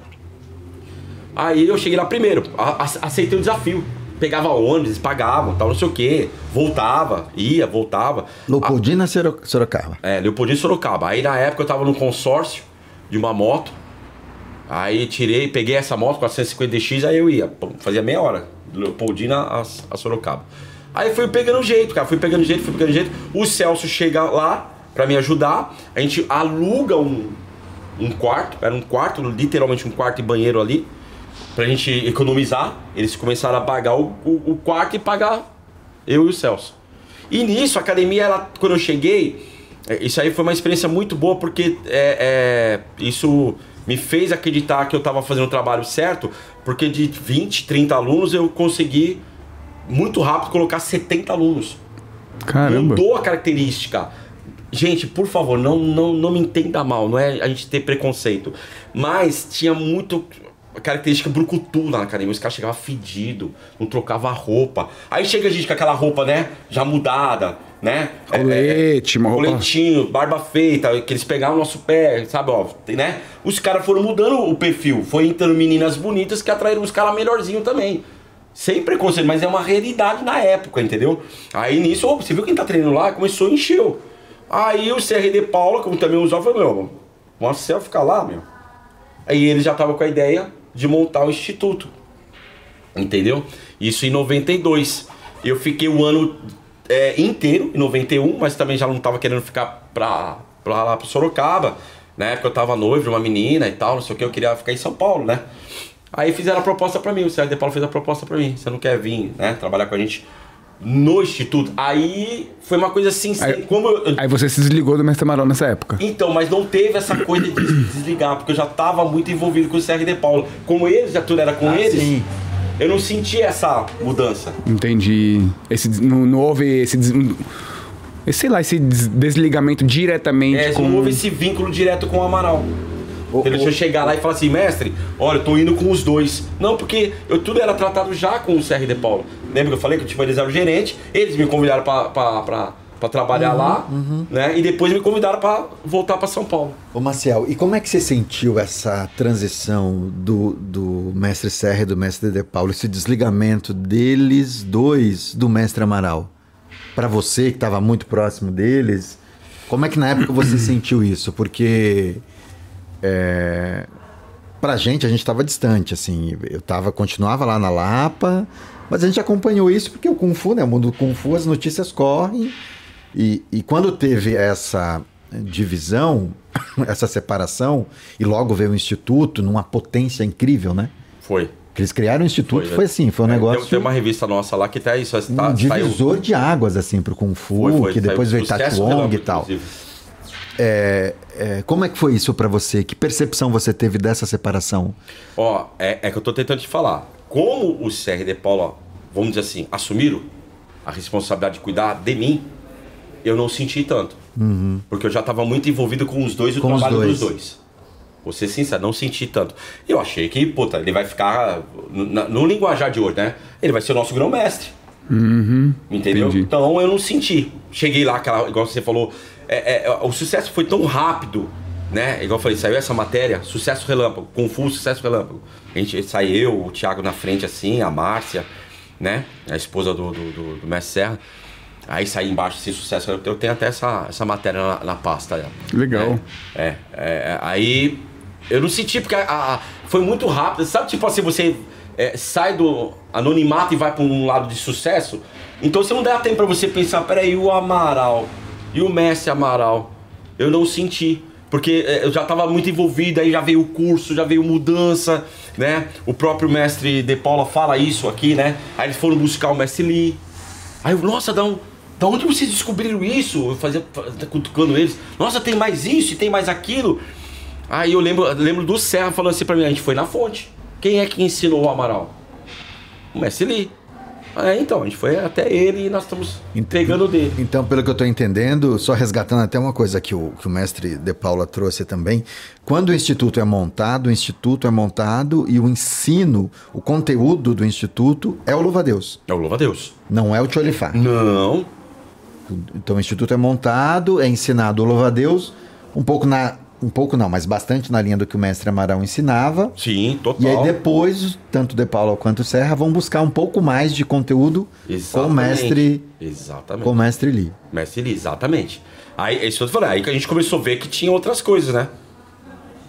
[SPEAKER 4] Aí eu cheguei lá primeiro. a- a- aceitei o desafio. Pegava ônibus, pagavam, tal, não sei o quê. Voltava, ia, voltava.
[SPEAKER 1] Leopoldina Soro- Sorocaba.
[SPEAKER 4] É, Leopoldino e Sorocaba. Aí na época eu tava num consórcio de uma moto. Aí tirei, peguei essa moto com a 150X, aí eu ia. Fazia meia hora. Leopoldina a, a Sorocaba. Aí fui pegando jeito, cara. Fui pegando jeito, fui pegando jeito. O Celso chega lá pra me ajudar. A gente aluga um, um quarto. Era um quarto, literalmente um quarto e banheiro ali. Pra gente economizar. Eles começaram a pagar o, o, o quarto e pagar eu e o Celso. E nisso, a academia, ela, quando eu cheguei, é, isso aí foi uma experiência muito boa, porque é, é, isso me fez acreditar que eu estava fazendo o trabalho certo, porque de 20, 30 alunos eu consegui muito rápido colocar 70 alunos.
[SPEAKER 3] Caramba.
[SPEAKER 4] Mudou a característica. Gente, por favor, não, não, não me entenda mal, não é a gente ter preconceito. Mas tinha muito característica brucutu na academia. Os caras chegavam fedido, não trocava roupa. Aí chega a gente com aquela roupa, né? Já mudada, né? É,
[SPEAKER 3] Colete, uma roupa-
[SPEAKER 4] Coletinho, barba feita, que eles pegavam o nosso pé, sabe, ó, né? Os caras foram mudando o perfil. Foi entrando meninas bonitas que atraíram os caras melhorzinho também. Sem preconceito, mas é uma realidade na época, entendeu? Aí nisso, você viu quem tá treinando lá? Começou a encher. Aí o CRD Paula, como também usava, falou, meu, o Marcel ficar lá, meu. Aí ele já tava com a ideia de montar o instituto. Entendeu? Isso em 92. Eu fiquei o ano é, inteiro, em 91, mas também já não tava querendo ficar pra, pra lá pro Sorocaba. Na época eu tava noivo de uma menina e tal, não sei o que, eu queria ficar em São Paulo, né? Aí fizeram a proposta pra mim, o Sérgio de Paulo fez a proposta pra mim. Você não quer vir, né? Trabalhar com a gente no instituto. Aí foi uma coisa assim,
[SPEAKER 3] Aí-
[SPEAKER 4] como eu,
[SPEAKER 3] Aí você se desligou do Mestre Amaral nessa época.
[SPEAKER 4] então, mas não teve essa coisa de desligar, porque eu já estava muito envolvido com o CR de Paulo. Como eles, já tudo era com
[SPEAKER 1] Ah,
[SPEAKER 4] eles,
[SPEAKER 1] sim.
[SPEAKER 4] eu não senti essa mudança.
[SPEAKER 3] Entendi. Esse, não, não houve esse, des- sei lá, esse des- desligamento diretamente
[SPEAKER 4] É,
[SPEAKER 3] com...
[SPEAKER 4] não houve esse vínculo direto com o Amaral.
[SPEAKER 1] O-
[SPEAKER 4] Ele
[SPEAKER 1] o-
[SPEAKER 4] deixa eu chegar lá e falar assim, mestre, olha, eu tô indo com os dois. Não, porque eu tudo era tratado já com o CR de Paulo. Lembra que eu falei que tipo, eles eram gerente, eles me convidaram pra, pra trabalhar lá, né? E depois me convidaram pra voltar pra São Paulo.
[SPEAKER 1] Ô Marcial, e como é que você sentiu essa transição do, do mestre Serra e do mestre De Paulo, esse desligamento deles dois do mestre Amaral? Para você que estava muito próximo deles, como é que na época você sentiu isso? Porque é, pra gente a gente estava distante, assim, eu tava, continuava lá na Lapa, mas a gente acompanhou isso porque o Kung Fu, né, o mundo do Kung Fu, as notícias correm, e, e quando teve essa divisão, essa separação, e logo veio o Instituto numa potência incrível, né?
[SPEAKER 4] Foi.
[SPEAKER 1] Que eles criaram o Instituto, foi, assim, foi um
[SPEAKER 4] É,
[SPEAKER 1] negócio...
[SPEAKER 4] Tem, uma revista nossa lá que tá isso.
[SPEAKER 1] um
[SPEAKER 4] Tá,
[SPEAKER 1] divisor de águas, assim, pro Kung Fu,
[SPEAKER 4] Foi, foi,
[SPEAKER 1] que depois
[SPEAKER 4] saiu
[SPEAKER 1] veio
[SPEAKER 4] sucesso
[SPEAKER 1] Wong e tal.
[SPEAKER 4] inclusive.
[SPEAKER 1] É, é, como é que foi isso pra você? Que percepção você teve dessa separação?
[SPEAKER 4] Ó, é, é que eu tô tentando te falar. Como o CR de Paula, vamos dizer assim, assumiram a responsabilidade de cuidar de mim, eu não senti tanto. Porque eu já tava muito envolvido com os dois e o
[SPEAKER 1] Com
[SPEAKER 4] trabalho
[SPEAKER 1] dois.
[SPEAKER 4] dos dois. Vou ser sincero, não senti tanto. Eu achei que, puta, ele vai ficar. No, no linguajar de hoje, né? Ele vai ser o nosso grão-mestre. Entendeu?
[SPEAKER 3] entendi.
[SPEAKER 4] Então eu não senti. Cheguei lá, aquela, igual você falou, é, é, o sucesso foi tão rápido, né? Igual eu falei, saiu essa matéria, sucesso relâmpago, Fu, sucesso relâmpago. A gente saiu eu, o Thiago na frente assim, a Márcia, né? A esposa do, do, do, do Mestre Serra. Aí saí embaixo assim, sucesso. Eu eu tenho até essa, essa matéria na, na pasta. né?
[SPEAKER 3] Legal.
[SPEAKER 4] É, é, é, aí eu não senti porque a- a- foi muito rápido. Sabe, tipo assim, você é, sai do anonimato e vai para um lado de sucesso. Então você não dá tempo para você pensar, peraí, o Amaral e o Messi Amaral. Eu não senti. Porque é, eu já estava muito envolvido, aí já veio o curso, já veio mudança, né? O próprio mestre De Paula fala isso aqui, né? Aí eles foram buscar o mestre Lee. Aí eu, nossa, um- da onde vocês descobriram isso? Eu fazia, cutucando eles. Nossa, tem mais isso e tem mais aquilo. Aí eu lembro, lembro do Serra falando assim pra mim, a gente foi na fonte. Quem é que ensinou o Amaral? O mestre Lee. É, então, a gente foi até ele e nós estamos entregando dele.
[SPEAKER 1] Então, pelo que eu estou entendendo, só resgatando até uma coisa que o, que o mestre De Paula trouxe também, quando o instituto é montado, o instituto é montado e o ensino, o conteúdo do instituto é o louva-a-Deus,
[SPEAKER 4] É o louva-a-Deus.
[SPEAKER 1] não é o Tcholifá.
[SPEAKER 4] Não.
[SPEAKER 1] Então o instituto é montado, é ensinado o louva-a-Deus, um pouco na um pouco não, mas bastante na linha do que o mestre Amaral ensinava.
[SPEAKER 4] Sim,
[SPEAKER 1] E
[SPEAKER 4] total.
[SPEAKER 1] aí depois, tanto De Paula quanto o Serra vão buscar um pouco mais de conteúdo com o
[SPEAKER 4] Exatamente.
[SPEAKER 1] mestre
[SPEAKER 4] Exatamente.
[SPEAKER 1] com o mestre Lee.
[SPEAKER 4] Mestre Lee, exatamente. Aí, é isso que eu tô falando. Aí que a gente começou a ver que tinha outras coisas, né?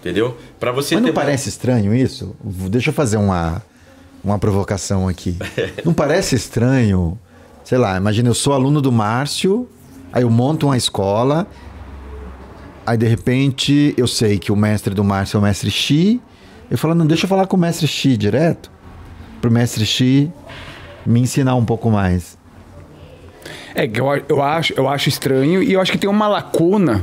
[SPEAKER 4] Entendeu? Pra você
[SPEAKER 1] Mas não parece estranho isso? Deixa eu fazer uma, uma provocação aqui. Não parece estranho? Sei lá, imagina, eu sou aluno do Márcio, aí eu monto uma escola, aí de repente eu sei que o mestre do Márcio é o mestre Xi, eu falo, não, deixa eu falar com o mestre Xi direto, pro mestre Xi me ensinar um pouco mais.
[SPEAKER 3] É, que eu, eu, acho, eu acho estranho e eu acho que tem uma lacuna.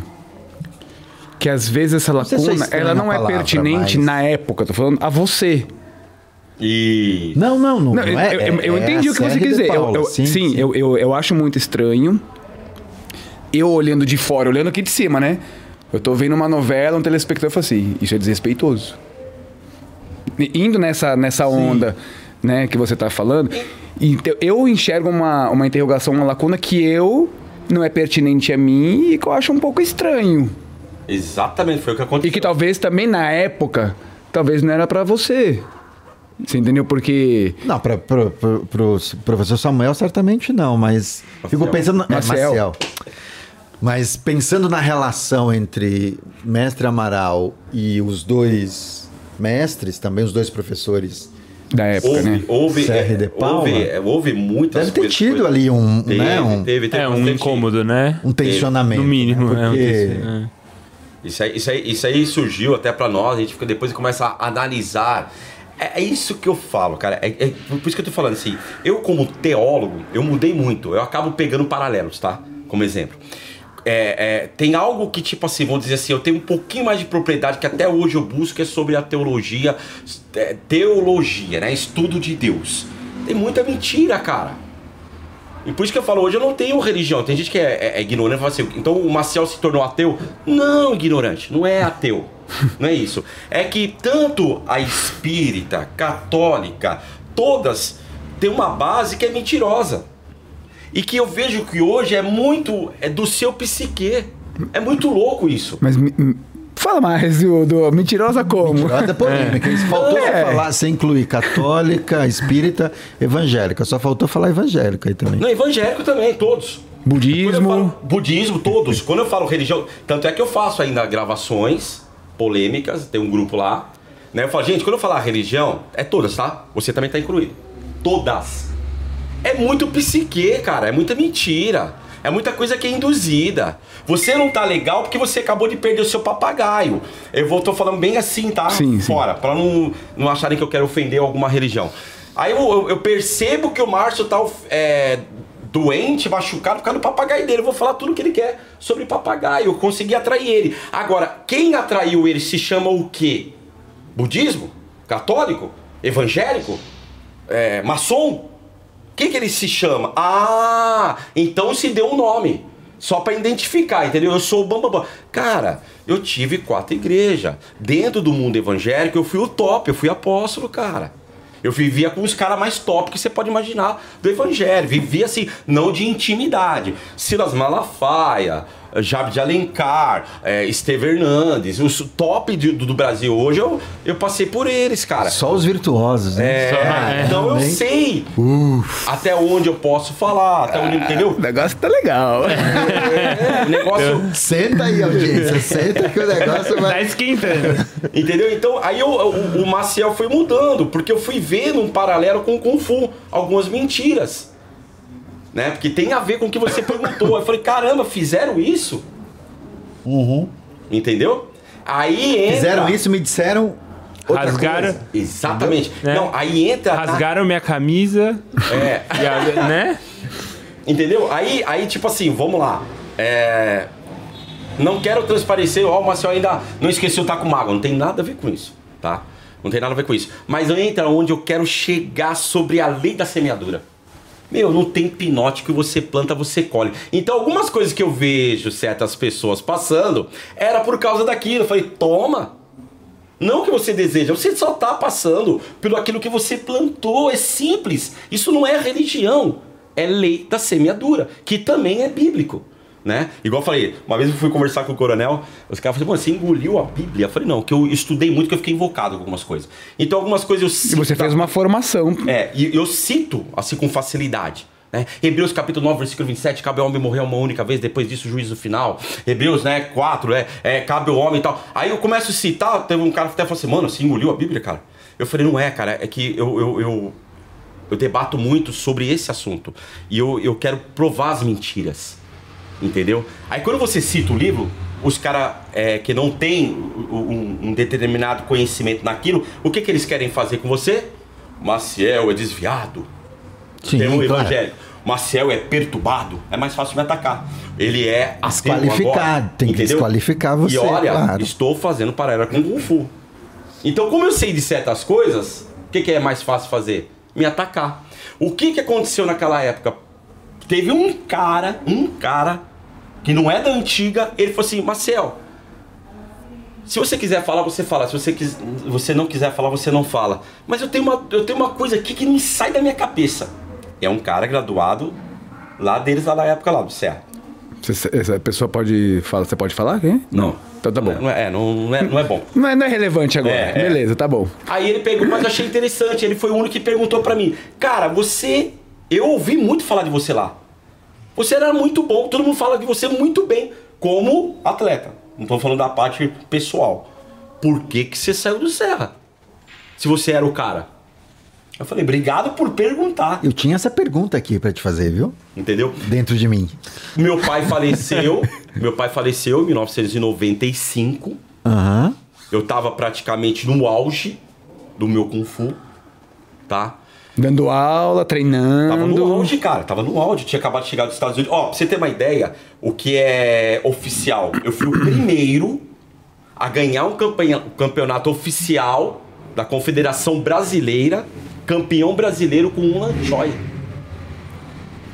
[SPEAKER 3] Que às vezes essa
[SPEAKER 1] sei se é
[SPEAKER 3] lacuna, ela não é
[SPEAKER 1] palavra,
[SPEAKER 3] pertinente
[SPEAKER 1] mas-
[SPEAKER 3] na época, tô falando a você.
[SPEAKER 4] E.
[SPEAKER 1] Não, não, não,
[SPEAKER 3] Não,
[SPEAKER 1] não é.
[SPEAKER 3] eu, eu- eu
[SPEAKER 1] é- é
[SPEAKER 3] entendi o que você quis dizer. Eu-
[SPEAKER 1] Paula,
[SPEAKER 3] eu- sim, Eu, eu, eu acho muito estranho. Eu olhando de fora, olhando aqui de cima, né? Eu tô vendo uma novela, um telespectador fala assim, isso é desrespeitoso. E Indo nessa, nessa onda, né, que você tá falando, então, eu enxergo uma, uma interrogação, uma lacuna que eu não é pertinente a mim e que eu acho um pouco estranho.
[SPEAKER 4] Exatamente, foi o que aconteceu.
[SPEAKER 3] E que talvez também na época, talvez não era pra você. Você entendeu? Porque
[SPEAKER 1] Não, para pro, pro, pro professor Samuel certamente não, mas fico
[SPEAKER 4] Maciel.
[SPEAKER 1] pensando é,
[SPEAKER 3] Maciel.
[SPEAKER 1] Mas pensando na relação entre mestre Amaral e os dois mestres, também os dois professores,
[SPEAKER 3] da época,
[SPEAKER 4] Houve,
[SPEAKER 3] né?
[SPEAKER 4] houve,
[SPEAKER 1] Serra
[SPEAKER 4] é,
[SPEAKER 1] de Paula.
[SPEAKER 4] houve, é, houve muitas
[SPEAKER 1] deve ter
[SPEAKER 4] coisas-
[SPEAKER 1] tido ali um,
[SPEAKER 4] Teve,
[SPEAKER 1] né, um,
[SPEAKER 4] teve, teve
[SPEAKER 2] É um incômodo, né?
[SPEAKER 1] um tensionamento.
[SPEAKER 2] No mínimo,
[SPEAKER 1] né?
[SPEAKER 2] é um
[SPEAKER 1] Porque
[SPEAKER 2] é.
[SPEAKER 4] Isso aí, isso, aí, isso aí surgiu até pra nós, a gente fica depois começa a analisar. É, é isso que eu falo, cara. É, é por isso que eu tô falando assim. Eu, como teólogo, eu mudei muito. Eu acabo pegando paralelos, tá? Como exemplo. É, é, tem algo que, tipo assim, vamos dizer assim, eu tenho um pouquinho mais de propriedade que até hoje eu busco, é sobre a teologia. é, teologia, né? Estudo de Deus. Tem muita mentira, cara. E por isso que eu falo, hoje eu não tenho religião. Tem gente que é, é- é ignorante e fala assim, então o Maciel se tornou ateu? Não, ignorante, não é ateu. Não é isso. É que tanto a espírita, católica, todas têm uma base que é mentirosa. E que eu vejo que hoje é muito é do seu psique. É muito louco isso.
[SPEAKER 3] Mas fala mais do, do mentirosa como?
[SPEAKER 1] Roda polêmica. Isso Faltou
[SPEAKER 3] É.
[SPEAKER 1] falar, sem incluir católica, espírita, evangélica. Só faltou falar evangélica aí também.
[SPEAKER 4] Não, evangélico também, todos.
[SPEAKER 3] Budismo.
[SPEAKER 4] falo- budismo, todos. Quando eu falo religião, tanto é que eu faço ainda gravações polêmicas, tem um grupo lá. Né? Eu falo, gente, quando eu falar religião, é todas, tá? Você também tá incluído. Todas. É muito psique, cara. É muita mentira. É muita coisa que é induzida. Você não tá legal porque você acabou de perder o seu papagaio. Eu vou, tô falando bem assim, tá?
[SPEAKER 3] Sim.
[SPEAKER 4] Fora, pra não, não acharem que eu quero ofender alguma religião. Aí eu, eu- percebo que o Márcio tá é, doente, machucado por causa do papagaio dele. Eu vou falar tudo o que ele quer sobre papagaio. Eu consegui atrair ele. Agora, quem atraiu ele se chama o quê? Budismo? Católico? Evangélico? É, maçom? Que, que ele se chama? Ah, então se deu um nome. Só pra identificar, entendeu? Eu sou o Bambambam. Cara, eu tive quatro igrejas. Dentro do mundo evangélico, eu fui o top, eu fui apóstolo, cara. Eu vivia com os caras mais top que você pode imaginar do evangelho. Vivia assim, não de intimidade. Silas Malafaia, Jabe de Alencar, é, Esteve Hernandes, os top de- do, do Brasil hoje, eu, eu passei por eles, cara.
[SPEAKER 1] Só os virtuosos, né?
[SPEAKER 4] É,
[SPEAKER 2] Só-
[SPEAKER 4] então eu sei até onde eu posso falar, até onde, entendeu?
[SPEAKER 3] O negócio tá legal.
[SPEAKER 4] É, o negócio,
[SPEAKER 1] Senta aí, audiência. Senta que o negócio
[SPEAKER 2] Tá
[SPEAKER 1] vai.
[SPEAKER 2] esquentando.
[SPEAKER 4] entendeu? Então aí eu- o, o Maciel foi mudando, porque eu fui vendo um paralelo com o Kung Fu, algumas mentiras, né? Porque tem a ver com o que você perguntou. Eu falei, caramba, fizeram isso? Entendeu? Aí entra...
[SPEAKER 1] Fizeram isso, me disseram. outra
[SPEAKER 2] Rasgaram,
[SPEAKER 1] coisa.
[SPEAKER 4] Exatamente.
[SPEAKER 2] Né?
[SPEAKER 4] Não, aí entra... na-
[SPEAKER 2] rasgaram minha camisa,
[SPEAKER 4] É,
[SPEAKER 2] e a- né?
[SPEAKER 4] Entendeu? Aí, aí tipo assim, vamos lá. É... Não quero transparecer, ó, o Marcel ainda não esqueceu o taco mago. Não tem nada a ver com isso, tá? Não tem nada a ver com isso. Mas entra onde eu quero chegar sobre a lei da semeadura. Meu, não tem pinote que você planta, você colhe. Então, algumas coisas que eu vejo certas pessoas passando, era por causa daquilo. Eu falei, toma. Não que você deseja, você só tá passando pelo aquilo que você plantou. É simples. Isso não é religião. É lei da semeadura, que também é bíblico. Né? Igual eu falei, uma vez eu fui conversar com o coronel, os caras falaram, você engoliu a Bíblia? Eu falei, não, que eu estudei muito, que eu fiquei invocado com algumas coisas. Então, algumas coisas eu
[SPEAKER 3] E
[SPEAKER 4] cito.
[SPEAKER 3] você fez uma formação.
[SPEAKER 4] É, e eu cito assim com facilidade. Né? Hebreus capítulo 9, versículo 27, cabe ao homem morrer uma única vez, depois disso o juízo final. Hebreus, né, 4, é, é, cabe ao homem e tal. Aí eu começo a citar, teve um cara que até falou assim, mano, você engoliu a Bíblia, cara? Eu falei, não é, cara, é que eu, eu, eu, eu debato muito sobre esse assunto. E eu, eu quero provar as mentiras. Entendeu? Aí quando você cita o livro, os caras é, que não têm um, um determinado conhecimento naquilo, o que, que eles querem fazer com você? Maciel é desviado.
[SPEAKER 1] Sim,
[SPEAKER 4] Tem um
[SPEAKER 1] claro.
[SPEAKER 4] evangelho. Maciel é perturbado. É mais fácil me atacar. Ele é agora,
[SPEAKER 1] tem que desqualificar você,
[SPEAKER 4] E olha,
[SPEAKER 1] claro.
[SPEAKER 4] estou fazendo paralela com o Kung Fu. Então, como eu sei de certas coisas, o que, que é mais fácil fazer? Me atacar. O que, que aconteceu naquela época? Teve um cara, um cara, que não é da antiga, ele falou assim, Marcel, se você quiser falar, você fala. Se você, quis, você não quiser falar, você não fala. Mas eu tenho, uma, eu tenho uma coisa aqui que não sai da minha cabeça. É um cara graduado lá deles, lá na época lá do Serra.
[SPEAKER 3] Essa pessoa pode falar. Você pode falar? Quem?
[SPEAKER 4] Não.
[SPEAKER 3] Então tá bom.
[SPEAKER 4] Não é, não, não é, não é bom.
[SPEAKER 3] Não é, não é relevante agora.
[SPEAKER 4] É, é.
[SPEAKER 3] Beleza, tá bom.
[SPEAKER 4] Aí ele pegou, mas eu achei interessante. Ele foi o único que perguntou pra mim: Cara, você. Eu ouvi muito falar de você lá. Você era muito bom, todo mundo fala de você muito bem, como atleta. Não tô falando da parte pessoal. Por que, que você saiu do Serra? Se você era o cara. Eu falei, obrigado por perguntar.
[SPEAKER 1] Eu tinha essa pergunta aqui pra te fazer, viu?
[SPEAKER 4] Entendeu?
[SPEAKER 1] Dentro de mim.
[SPEAKER 4] Meu pai faleceu. meu pai faleceu em 1995.
[SPEAKER 1] Aham.
[SPEAKER 4] Eu tava praticamente no auge do meu Kung Fu. Tá?
[SPEAKER 3] Dando aula, treinando.
[SPEAKER 4] Tava no auge, cara. Tava no auge. Tinha acabado de chegar dos Estados Unidos. Ó, pra você ter uma ideia, o que é oficial. Eu fui o primeiro a ganhar um campeonato oficial da Confederação Brasileira, campeão brasileiro com um Lanchoy.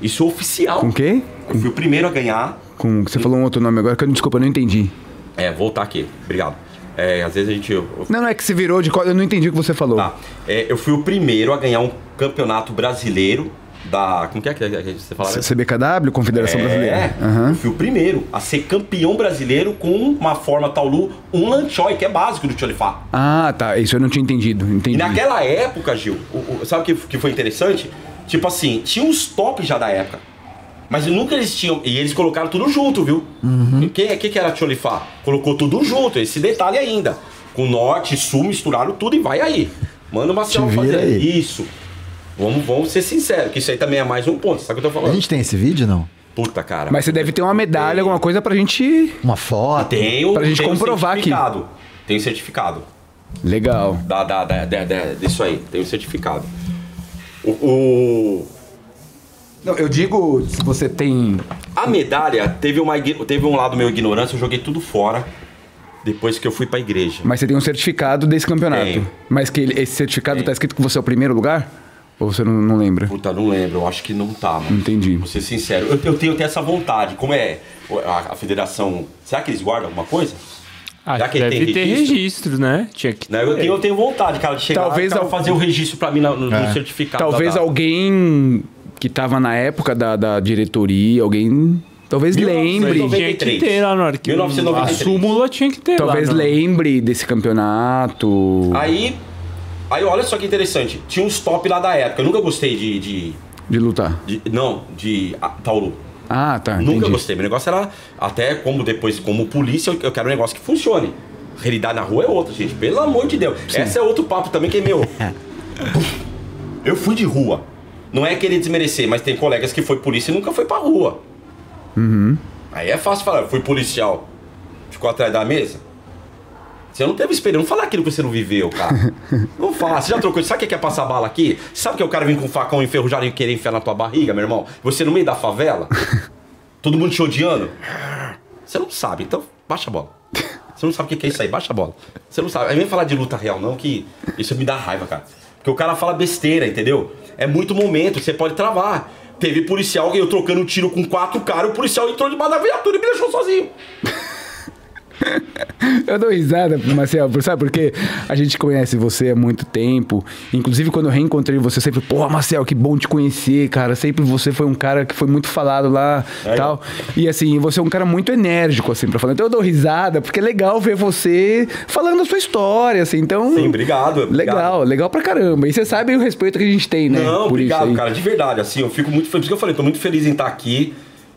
[SPEAKER 4] Isso é oficial.
[SPEAKER 3] Com quê?
[SPEAKER 4] Eu fui o primeiro a ganhar.
[SPEAKER 3] Com, você falou um outro nome agora que eu desculpa, eu não entendi.
[SPEAKER 4] É, voltar aqui. Obrigado. É, às vezes a gente. eu-
[SPEAKER 3] Não, não é que você virou de. Eu não entendi o que você falou.
[SPEAKER 4] Tá. É, eu fui o primeiro a ganhar um campeonato brasileiro da. Como que é que que você fala?
[SPEAKER 3] C- CBKW, Confederação Brasileira.
[SPEAKER 4] É,
[SPEAKER 3] Aham.
[SPEAKER 4] eu fui o primeiro a ser campeão brasileiro com uma forma Taulu, um Lanchoy, que é básico do Cholifá.
[SPEAKER 3] Ah, tá. Isso eu não tinha entendido. Entendi.
[SPEAKER 4] E naquela época, Gil, o- o- sabe o que, que foi interessante? Tipo assim, tinha uns tops já da época. Mas nunca eles tinham. E eles colocaram tudo junto, viu?
[SPEAKER 3] Uhum.
[SPEAKER 4] Quem, quem que era Cholifá? Colocou tudo junto, esse detalhe ainda. Com norte e sul misturaram tudo e vai aí. Manda uma
[SPEAKER 1] Te vira
[SPEAKER 4] fazer
[SPEAKER 1] aí.
[SPEAKER 4] isso. Vamos, vamos ser sinceros, que isso aí também é mais um ponto. Sabe o que eu tô
[SPEAKER 1] A
[SPEAKER 4] falando?
[SPEAKER 1] gente tem esse vídeo, não?
[SPEAKER 4] Puta, cara.
[SPEAKER 3] Mas você deve ter uma medalha,
[SPEAKER 4] Tem.
[SPEAKER 3] alguma coisa pra gente.
[SPEAKER 1] Uma foto?
[SPEAKER 4] Tenho,
[SPEAKER 3] Pra gente
[SPEAKER 4] tenho
[SPEAKER 3] comprovar aqui.
[SPEAKER 4] certificado. Tem certificado.
[SPEAKER 3] Legal.
[SPEAKER 4] Da, da, da, da, da- disso aí, tem o certificado. O, o-
[SPEAKER 3] Não, eu digo, se você tem.
[SPEAKER 4] a medalha teve, uma, teve um lado meu ignorância, eu joguei tudo fora depois que eu fui pra igreja.
[SPEAKER 3] Mas você tem um certificado desse campeonato.
[SPEAKER 4] Tenho.
[SPEAKER 3] Mas que ele- esse certificado
[SPEAKER 4] Tenho.
[SPEAKER 3] tá escrito que você é o primeiro lugar? Ou você não, não lembra?
[SPEAKER 4] Puta, não lembro, eu acho que não tá, mano.
[SPEAKER 3] Entendi.
[SPEAKER 4] Vou ser sincero. Eu, eu tenho, eu tenho essa vontade. Como é a, a federação. Será que eles guardam alguma coisa?
[SPEAKER 2] Ah,
[SPEAKER 4] Já que
[SPEAKER 2] deve
[SPEAKER 4] tem
[SPEAKER 2] ter
[SPEAKER 4] registro?
[SPEAKER 2] registro, né? Tinha que
[SPEAKER 4] Eu, tenho, eu tenho vontade, cara, de chegar
[SPEAKER 3] Talvez
[SPEAKER 4] lá e
[SPEAKER 3] al-
[SPEAKER 4] fazer o registro pra mim no, no certificado.
[SPEAKER 3] Talvez
[SPEAKER 4] da-
[SPEAKER 3] alguém que tava na época da, da diretoria, alguém. Talvez
[SPEAKER 4] 1990.
[SPEAKER 3] lembre.
[SPEAKER 2] Tinha que ter lá hora que
[SPEAKER 4] 1993.
[SPEAKER 2] A súmula tinha que ter
[SPEAKER 3] Talvez
[SPEAKER 2] lá. no-
[SPEAKER 3] lembre desse campeonato.
[SPEAKER 4] Aí. Aí olha só que interessante. Tinha uns top lá da época. Eu nunca gostei de. de,
[SPEAKER 3] De lutar.
[SPEAKER 4] de- não, de ah, Tauru.
[SPEAKER 3] Ah, tá.
[SPEAKER 4] Nunca
[SPEAKER 3] entendi.
[SPEAKER 4] gostei. Meu negócio era. Até como depois, como polícia, eu- eu quero um negócio que funcione. Realidade na rua é outra, gente. Pelo amor de Deus. Esse é outro papo também que é meu. eu fui de rua. Não é querer desmerecer, mas tem colegas que foi polícia e nunca foi pra rua. Aí é fácil falar, eu fui policial. Ficou atrás da mesa? Você não teve experiência. Não fala aquilo que você não viveu, cara. não fala. Você já trocou. Sabe o que é passar bala aqui? Sabe que é o cara vir com um facão enferrujado e querer enfiar na tua barriga, meu irmão? Você no meio da favela? Todo mundo te odiando? Você não sabe, então baixa a bola. Você não sabe o que é isso aí, baixa a bola. Você não sabe. Aí vem falar de luta real, não, que isso me dá raiva, cara. Porque o cara fala besteira, entendeu? É muito momento, você pode travar. Teve policial, eu trocando tiro com quatro caras, o policial entrou debaixo da viatura e me deixou sozinho.
[SPEAKER 3] Eu dou risada, Marcel, sabe porque a gente conhece você há muito tempo. Inclusive, quando eu reencontrei você, sempre, pô, Marcel, que bom te conhecer, cara. Sempre você foi um cara que foi muito falado lá
[SPEAKER 4] É,
[SPEAKER 3] tal. E assim, você é um cara muito enérgico, assim, pra falar. Então eu dou risada, porque é legal ver você falando a sua história, assim. Então.
[SPEAKER 4] Sim, obrigado. obrigado.
[SPEAKER 3] Legal, legal pra caramba. E você sabe o respeito que a gente tem, né?
[SPEAKER 4] Não, obrigado, cara, de verdade. Assim, eu fico muito feliz. Por isso que eu falei, tô muito feliz em estar aqui,